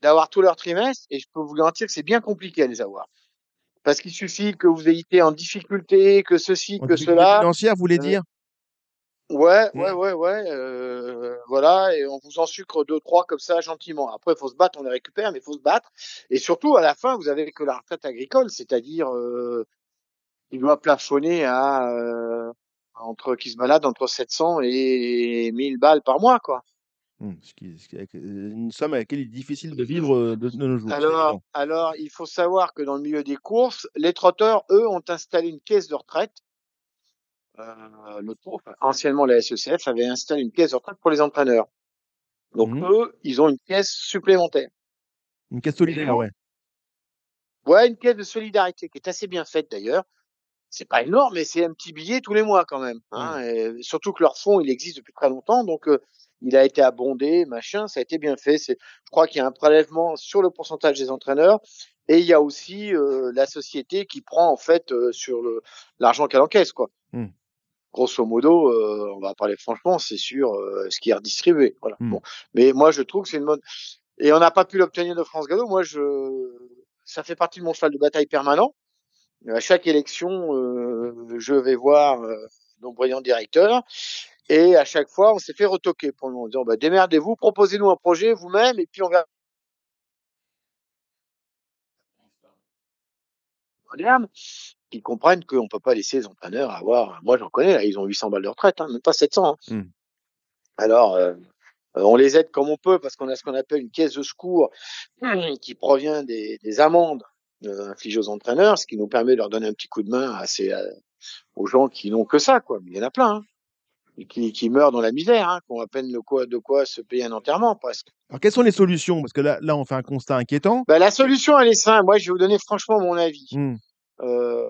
d'avoir tout leur trimestre. Et je peux vous garantir que c'est bien compliqué à les avoir. Parce qu'il suffit que vous ayez été en difficulté, que ceci, que cela. Financière, vous voulez euh, dire? Ouais, ouais, ouais, ouais. Euh, voilà, et on vous en sucre deux, trois comme ça gentiment. Après, il faut se battre, on les récupère, mais faut se battre. Et surtout, à la fin, vous avez que la retraite agricole, c'est-à-dire, euh, il doit plafonner à euh, entre qui se balade entre 700 et 1000 balles par mois, quoi. Mmh, ce qui, ce qui, une somme à laquelle il est difficile de vivre euh, de, de nos jours. Alors, alors, il faut savoir que dans le milieu des courses, les trotteurs, eux, ont installé une caisse de retraite euh, anciennement la SECF, avait installé une caisse de retraite pour les entraîneurs. Donc mmh eux, ils ont une caisse supplémentaire. Une caisse solidaire, ouais. Ouais, une caisse de solidarité qui est assez bien faite d'ailleurs. C'est pas énorme, mais c'est un petit billet tous les mois quand même. Hein, mmh. surtout que leur fonds, il existe depuis très longtemps, donc euh, il a été abondé, machin, ça a été bien fait. C'est, je crois qu'il y a un prélèvement sur le pourcentage des entraîneurs et il y a aussi euh, la société qui prend en fait euh, sur le l'argent qu'elle encaisse, quoi. Mmh grosso modo, euh, on va parler franchement, c'est sur euh, ce qui est redistribué. Voilà. Hmm. Bon. Mais moi, je trouve que c'est une mode. Et on n'a pas pu l'obtenir de France Gallo. Moi, je, ça fait partie de mon cheval de bataille permanent. À chaque élection, euh, je vais voir nos brillants directeurs. Et à chaque fois, on s'est fait retoquer pour nous en disant, bah, démerdez-vous, proposez-nous un projet vous-même, et puis on verra. Moderne qu'ils comprennent qu'on peut pas laisser les entraîneurs avoir. Moi, j'en connais là, ils ont 800 balles de retraite, hein, même pas 700. Hein. Mmh. Alors, euh, on les aide comme on peut parce qu'on a ce qu'on appelle une caisse de secours qui provient des, des amendes euh, infligées aux entraîneurs, ce qui nous permet de leur donner un petit coup de main à ces, aux gens qui n'ont que ça, quoi. Mais il y en a plein. Hein. Et qui, qui meurent dans la misère, hein, qui ont à peine de quoi, de quoi se payer un enterrement, presque. Alors, quelles sont les solutions? Parce que là, là, on fait un constat inquiétant. Ben, la solution, elle est simple. Moi, je vais vous donner franchement mon avis. Mmh. Euh,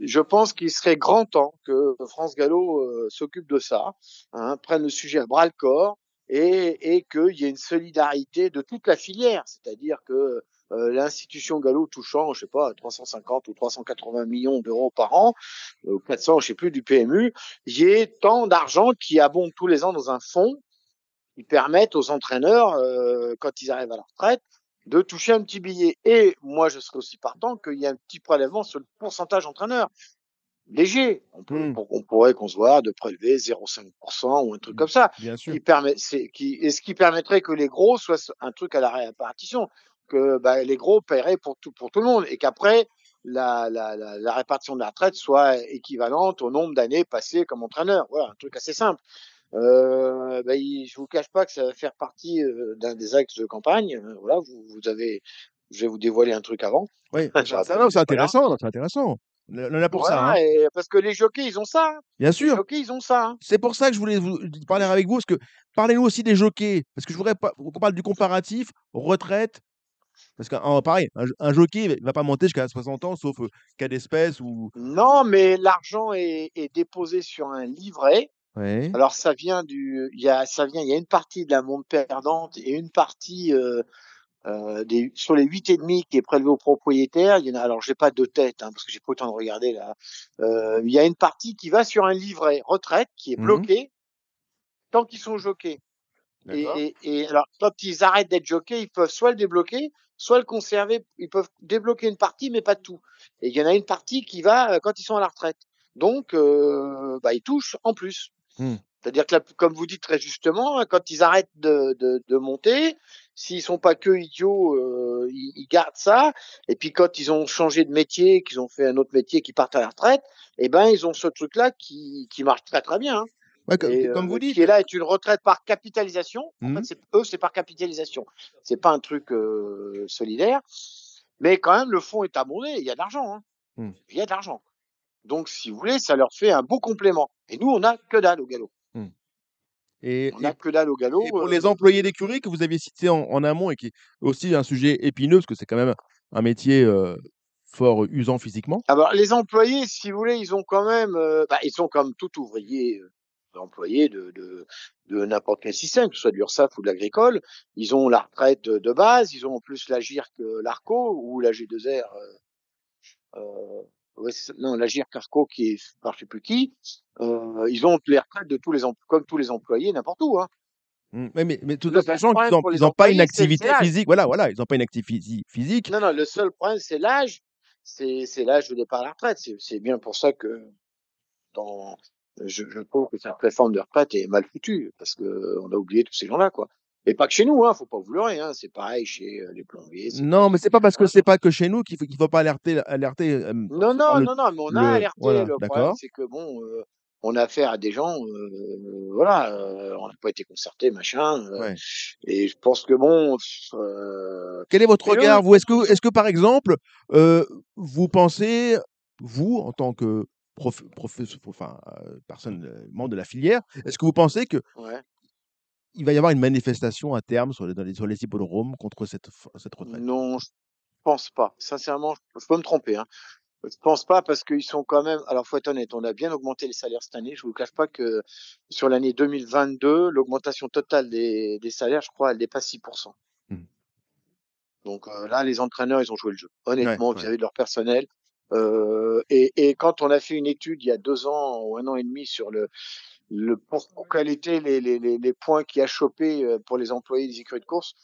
je pense qu'il serait grand temps que France Gallo euh, s'occupe de ça, hein, prenne le sujet à bras le corps et, et qu'il y ait une solidarité de toute la filière, c'est-à-dire que euh, l'institution Gallo touchant, je sais pas, 350 ou 380 millions d'euros par an, ou 400, je sais plus, du PMU, il y ait tant d'argent qui abonde tous les ans dans un fonds qui permettent aux entraîneurs, euh, quand ils arrivent à la retraite, de toucher un petit billet. Et moi, je serais aussi partant qu'il y ait un petit prélèvement sur le pourcentage entraîneur. Léger. On, peut, on pourrait qu'on se voit de prélever 0,5% ou un truc comme ça. Bien sûr. Qui permet, c'est, qui, et ce qui permettrait que les gros soient un truc à la répartition. Que bah, les gros paieraient pour tout, pour tout le monde. Et qu'après, la, la, la, la répartition de la retraite soit équivalente au nombre d'années passées comme entraîneur. Voilà, un truc assez simple. Euh, bah, il- je vous cache pas que ça va faire partie euh, d'un des axes de campagne. Euh, voilà, vous, vous avez, je vais vous dévoiler un truc avant. Oui, [laughs] non, c'est intéressant, c'est intéressant. On en a pour ça. Hein. et parce que les jockeys, ils ont ça. hein. Bien Les sûr. jockeys, ils ont ça. hein. C'est pour ça que je voulais vous parler avec vous, parce que parlez-nous aussi des jockeys, parce que je voudrais pas qu'on parle du comparatif retraite, parce que en- pareil, un, un jockey il va pas monter jusqu'à 60 ans, sauf euh, cas d'espèce ou. Non, mais l'argent est, est déposé sur un livret. Alors ça vient du, il y a, ça vient, il y a une partie de la montre perdante et une partie euh, euh, des, sur les huit et demi qui est prélevée au propriétaire. Il y en a, alors j'ai pas de tête hein, parce que j'ai pas temps de regarder là. Euh, il y a une partie qui va sur un livret retraite qui est Mhm. bloqué tant qu'ils sont jockeys. Et, D'accord. et, et alors quand ils arrêtent d'être jockeys, ils peuvent soit le débloquer, soit le conserver. Ils peuvent débloquer une partie, mais pas tout. Et il y en a une partie qui va quand ils sont à la retraite. Donc, euh, bah, ils touchent en plus. Hmm. C'est-à-dire que, là, comme vous dites très justement, hein, quand ils arrêtent de, de, de monter, s'ils sont pas que idiots, euh, ils, ils gardent ça. Et puis quand ils ont changé de métier, qu'ils ont fait un autre métier, qu'ils partent à la retraite, eh ben ils ont ce truc-là qui, qui marche très très bien. hein. Ouais, co- Et, comme euh, vous dites. qui est là est une retraite par capitalisation. En fait, c'est, eux, c'est par capitalisation. C'est pas un truc euh, solidaire. Mais quand même, le fonds est abondé. Il y a de l'argent. Hein. Mhm. Il y a de l'argent. Donc, si vous voulez, ça leur fait un beau complément. Et nous, on a que dalle au galop. Et, On et- a que dalle au galop. et pour euh, les employés d'écurie que vous aviez cités en, en amont et qui est aussi un sujet épineux, parce que c'est quand même un métier euh, fort usant physiquement. Alors, les employés, si vous voulez, ils ont quand même, euh, bah, ils sont comme tout ouvrier euh, employé de, de, de n'importe quel système, que ce soit de l'URSSAF ou de l'agricole. Ils ont la retraite de, base, ils ont en plus la GIRC, euh, l'ARCO ou la G2R. Euh, non, la GIRC ARCO qui est par je sais plus qui. Euh, ils ont les retraites de tous les comme tous les employés n'importe où. Hein. Mm. Ouais, mais, mais tout en sachant qu'ils n'ont pas une employés, activité physique. Voilà, voilà, ils n'ont pas une activité physique. Non, non, le seul problème, c'est l'âge. C'est, l'âge de départ à la retraite. C'est, bien pour ça que dans, je, je trouve que cette réforme de retraite est mal foutue parce que on a oublié tous ces gens-là, quoi. Et pas que chez nous, hein. Faut pas vous leurrer, hein. C'est pareil chez euh, les plombiers. Non, mais c'est pas parce que c'est pas que chez nous qu'il faut, qu'il faut pas alerter, alerter euh, Non, non, le- non, non, mais on a le- alerté. voilà, le problème, c'est que bon, euh, on a affaire à des gens, euh, voilà, on n'a pas été concerté, machin. Ouais. Et je pense que bon, Quel est votre regard, vous? Est-ce que, est-ce que par exemple, vous pensez, vous, en tant que prof, professe- enfin, euh, personne euh, membre de la filière, est-ce que vous pensez que ouais. Il va y avoir une manifestation à terme sur les, dans les, sur les hippodromes contre cette, retraite? Non, je pense pas. Sincèrement, je, peux me tromper. Hein. Je pense pas parce qu'ils sont quand même. Alors, faut être honnête, on a bien augmenté les salaires cette année. Je vous cache pas que sur l'année 2022, l'augmentation totale des, des salaires, je crois, elle dépasse 6%. Mhm. Donc euh, là, les entraîneurs, ils ont joué le jeu. Honnêtement, Ouais, vis-à-vis de leur personnel. Euh, et, et quand on a fait une étude il y a deux ans ou un an et demi sur le, le pour, pour quels étaient les, les, les, les points qui a chopé euh, pour les employés des écuries de course,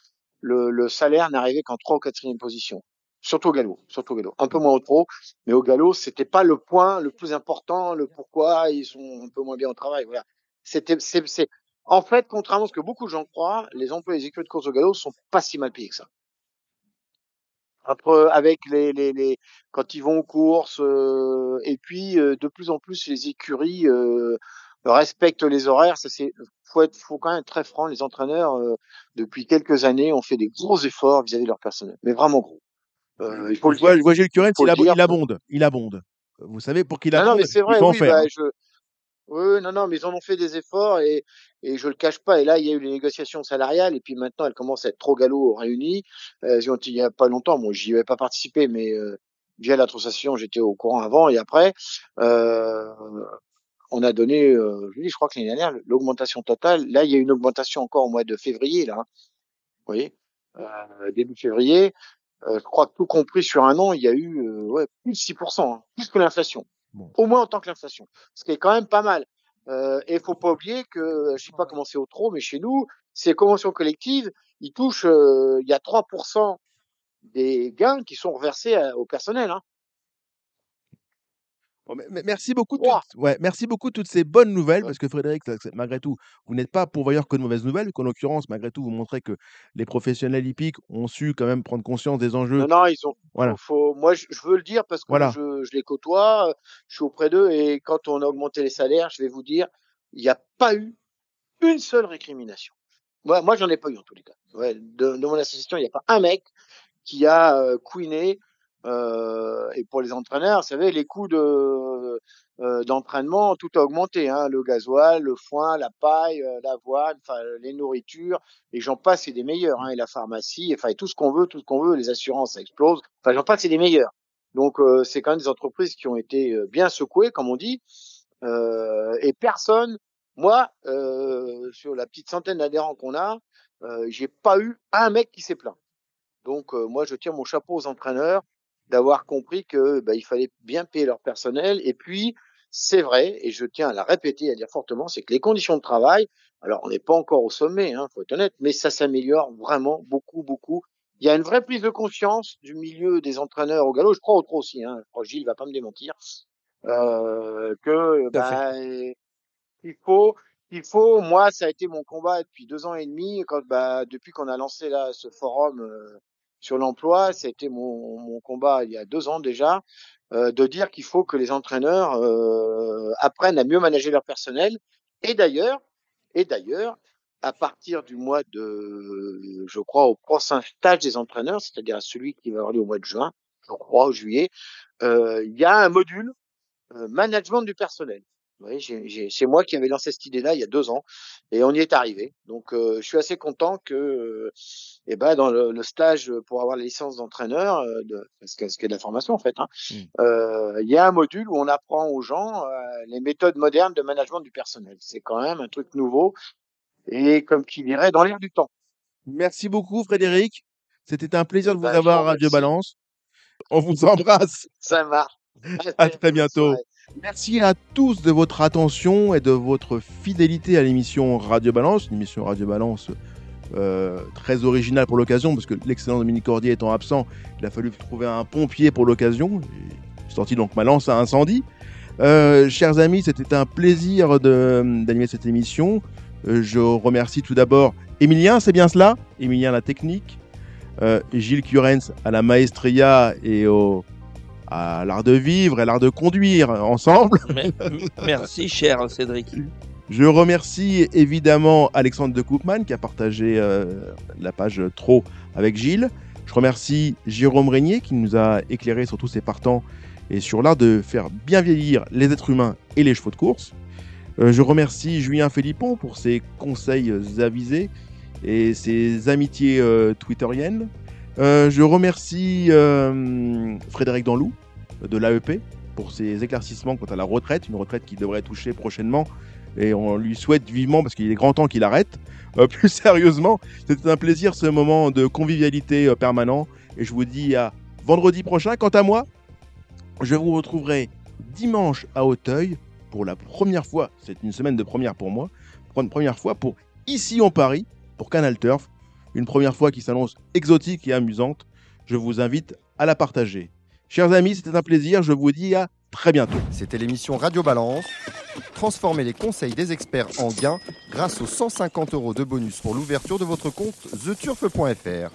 le, le salaire n'arrivait qu'en trois ou quatrième position. Surtout au galop, surtout au galop. Un peu moins au pro, mais au galop, c'était pas le point le plus important, le pourquoi ils sont un peu moins bien au travail. Voilà. C'était, c'est, c'est, en fait, contrairement à ce que beaucoup de gens croient, les employés des écuries de course au galop sont pas si mal payés que ça. Après, avec les, les, les, quand ils vont aux courses, euh, et puis euh, de plus en plus les écuries euh, respectent les horaires. Ça c'est, faut être, faut quand même être très franc. Les entraîneurs euh, depuis quelques années ont fait des gros efforts vis-à-vis de leur personnel, mais vraiment gros. Euh, il faut le dire. je vois Gilles Curens, Faut il, abonde. Il abonde. Vous savez, pour qu'il Non, non, abonde, mais c'est vrai, oui, bah, hein. je, oui, non, non, mais ils en ont fait des efforts et, et je le cache pas. Et là, il y a eu les négociations salariales et puis maintenant, elles commencent à être trop galop réunies. Euh, il y a pas longtemps, moi, j'y avais pas participé, mais euh, via l'association, j'étais au courant avant et après. Euh, on a donné, euh, je dis, je crois que l'année dernière, l'augmentation totale. Là, il y a une augmentation encore au mois de février, là. hein. Vous voyez, euh, début février. Euh, je crois que tout compris sur un an, il y a eu euh, ouais, plus de 6%, hein, plus que l'inflation. Bon. Au moins autant que l'inflation. Ce qui est quand même pas mal. Euh, et faut pas oublier que, je sais pas comment c'est au trop, mais chez nous, ces conventions collectives, ils touchent, euh, il y a 3% des gains qui sont reversés à- au personnel. Hein. Bon, merci beaucoup. de toutes- ouais, merci beaucoup de toutes ces bonnes nouvelles, Ouais. parce que Frédéric, malgré tout, vous n'êtes pas pourvoyeur que de mauvaises nouvelles, qu'en l'occurrence, malgré tout, vous montrez que les professionnels hippiques ont su quand même prendre conscience des enjeux. Non, non, ils ont. Voilà. Faut, moi, je, veux le dire parce que Voilà. je, je les côtoie, euh, je suis auprès d'eux et quand on a augmenté les salaires, je vais vous dire, il n'y a pas eu une seule récrimination. Moi, moi, j'en ai pas eu en tous les cas. Ouais, de, de mon association, il n'y a pas un mec qui a euh, couiné. Euh, et pour les entraîneurs, vous savez, les coûts de euh, d'entraînement, tout a augmenté. Hein, le gasoil, le foin, la paille, euh, l'avoine, les nourritures, et j'en passe, c'est des meilleurs. Hein, et la pharmacie, enfin tout ce qu'on veut, tout ce qu'on veut, les assurances, ça explose. Enfin, j'en passe, c'est des meilleurs. Donc euh, c'est quand même des entreprises qui ont été euh, bien secouées, comme on dit. Euh, et personne, moi, euh, sur la petite centaine d'adhérents qu'on a, euh, j'ai pas eu un mec qui s'est plaint. Donc euh, moi, je tire mon chapeau aux entraîneurs d'avoir compris que bah, il fallait bien payer leur personnel. Et puis, c'est vrai, et je tiens à la répéter, à dire fortement, c'est que les conditions de travail, alors on n'est pas encore au sommet, hein, faut être honnête, mais ça s'améliore vraiment beaucoup, beaucoup. Il y a une vraie prise de conscience du milieu des entraîneurs au galop. Je crois autre aussi, hein. Je crois que Gilles va pas me démentir, euh, que bah, il faut, il faut. Moi, ça a été mon combat depuis deux ans et demi. Quand, bah, depuis qu'on a lancé là ce forum euh, sur l'emploi, été mon, combat il y a deux ans déjà, euh, de dire qu'il faut que les entraîneurs euh, apprennent à mieux manager leur personnel. Et d'ailleurs, et d'ailleurs, à partir du mois de, je crois, au prochain stage des entraîneurs, c'est-à-dire à celui qui va avoir lieu au mois de juin, je crois, au juillet, euh, il y a un module management du personnel. Vous j'ai- c'est moi qui avais lancé cette idée-là il y a deux ans et on y est arrivé. Donc, euh, je suis assez content que, euh, eh ben, dans le, le stage pour avoir la licence d'entraîneur, euh, de, parce que ce qui est de la formation en fait, hein, Mm. euh, il y a un module où on apprend aux gens les méthodes modernes de management du personnel. C'est quand même un truc nouveau et comme qui dirait dans l'air du temps. Merci beaucoup, Frédéric. C'était un plaisir de vous Bah, je avoir vous à Radio. Balance. On vous embrasse. Ça marche. À très bientôt. Merci à tous de votre attention et de votre fidélité à l'émission Radio Balance, une émission Radio Balance euh, très originale pour l'occasion, parce que l'excellent Dominique Cordier étant absent, il a fallu trouver un pompier pour l'occasion. J'ai sorti donc ma lance à incendie. Euh, chers amis, c'était un plaisir d'animer cette émission. Euh, je remercie tout d'abord Emilien, c'est bien cela? Emilien la technique, Gilles Curens à la maestria et au, à l'art de vivre et l'art de conduire ensemble. [laughs] Merci, cher Cédric. Je remercie évidemment Alexandre de Koopman qui a partagé euh, la page Trop avec Gilles. Je remercie Jérôme Régnier qui nous a éclairé sur tous ses partants et sur l'art de faire bien vieillir les êtres humains et les chevaux de course. Euh, je remercie Julien Philippon pour ses conseils avisés et ses amitiés euh, twitteriennes. Je remercie Frédéric Danlou de l'AEP pour ses éclaircissements quant à la retraite, une retraite qui devrait toucher prochainement et on lui souhaite vivement parce qu'il est grand temps qu'il arrête. Euh, [laughs] plus sérieusement, c'était un plaisir ce moment de convivialité euh, permanent et je vous dis à vendredi prochain. Quant à moi, je vous retrouverai dimanche à Auteuil pour la première fois. C'est une semaine de première pour moi. Pour une première fois pour ici en Paris pour Canal Turf. Une première fois qui s'annonce exotique et amusante. Je vous invite à la partager. Chers amis, c'était un plaisir. Je vous dis à très bientôt. C'était l'émission Radio Balance. Transformez les conseils des experts en gains grâce aux 150 euros de bonus pour l'ouverture de votre compte theturf.fr.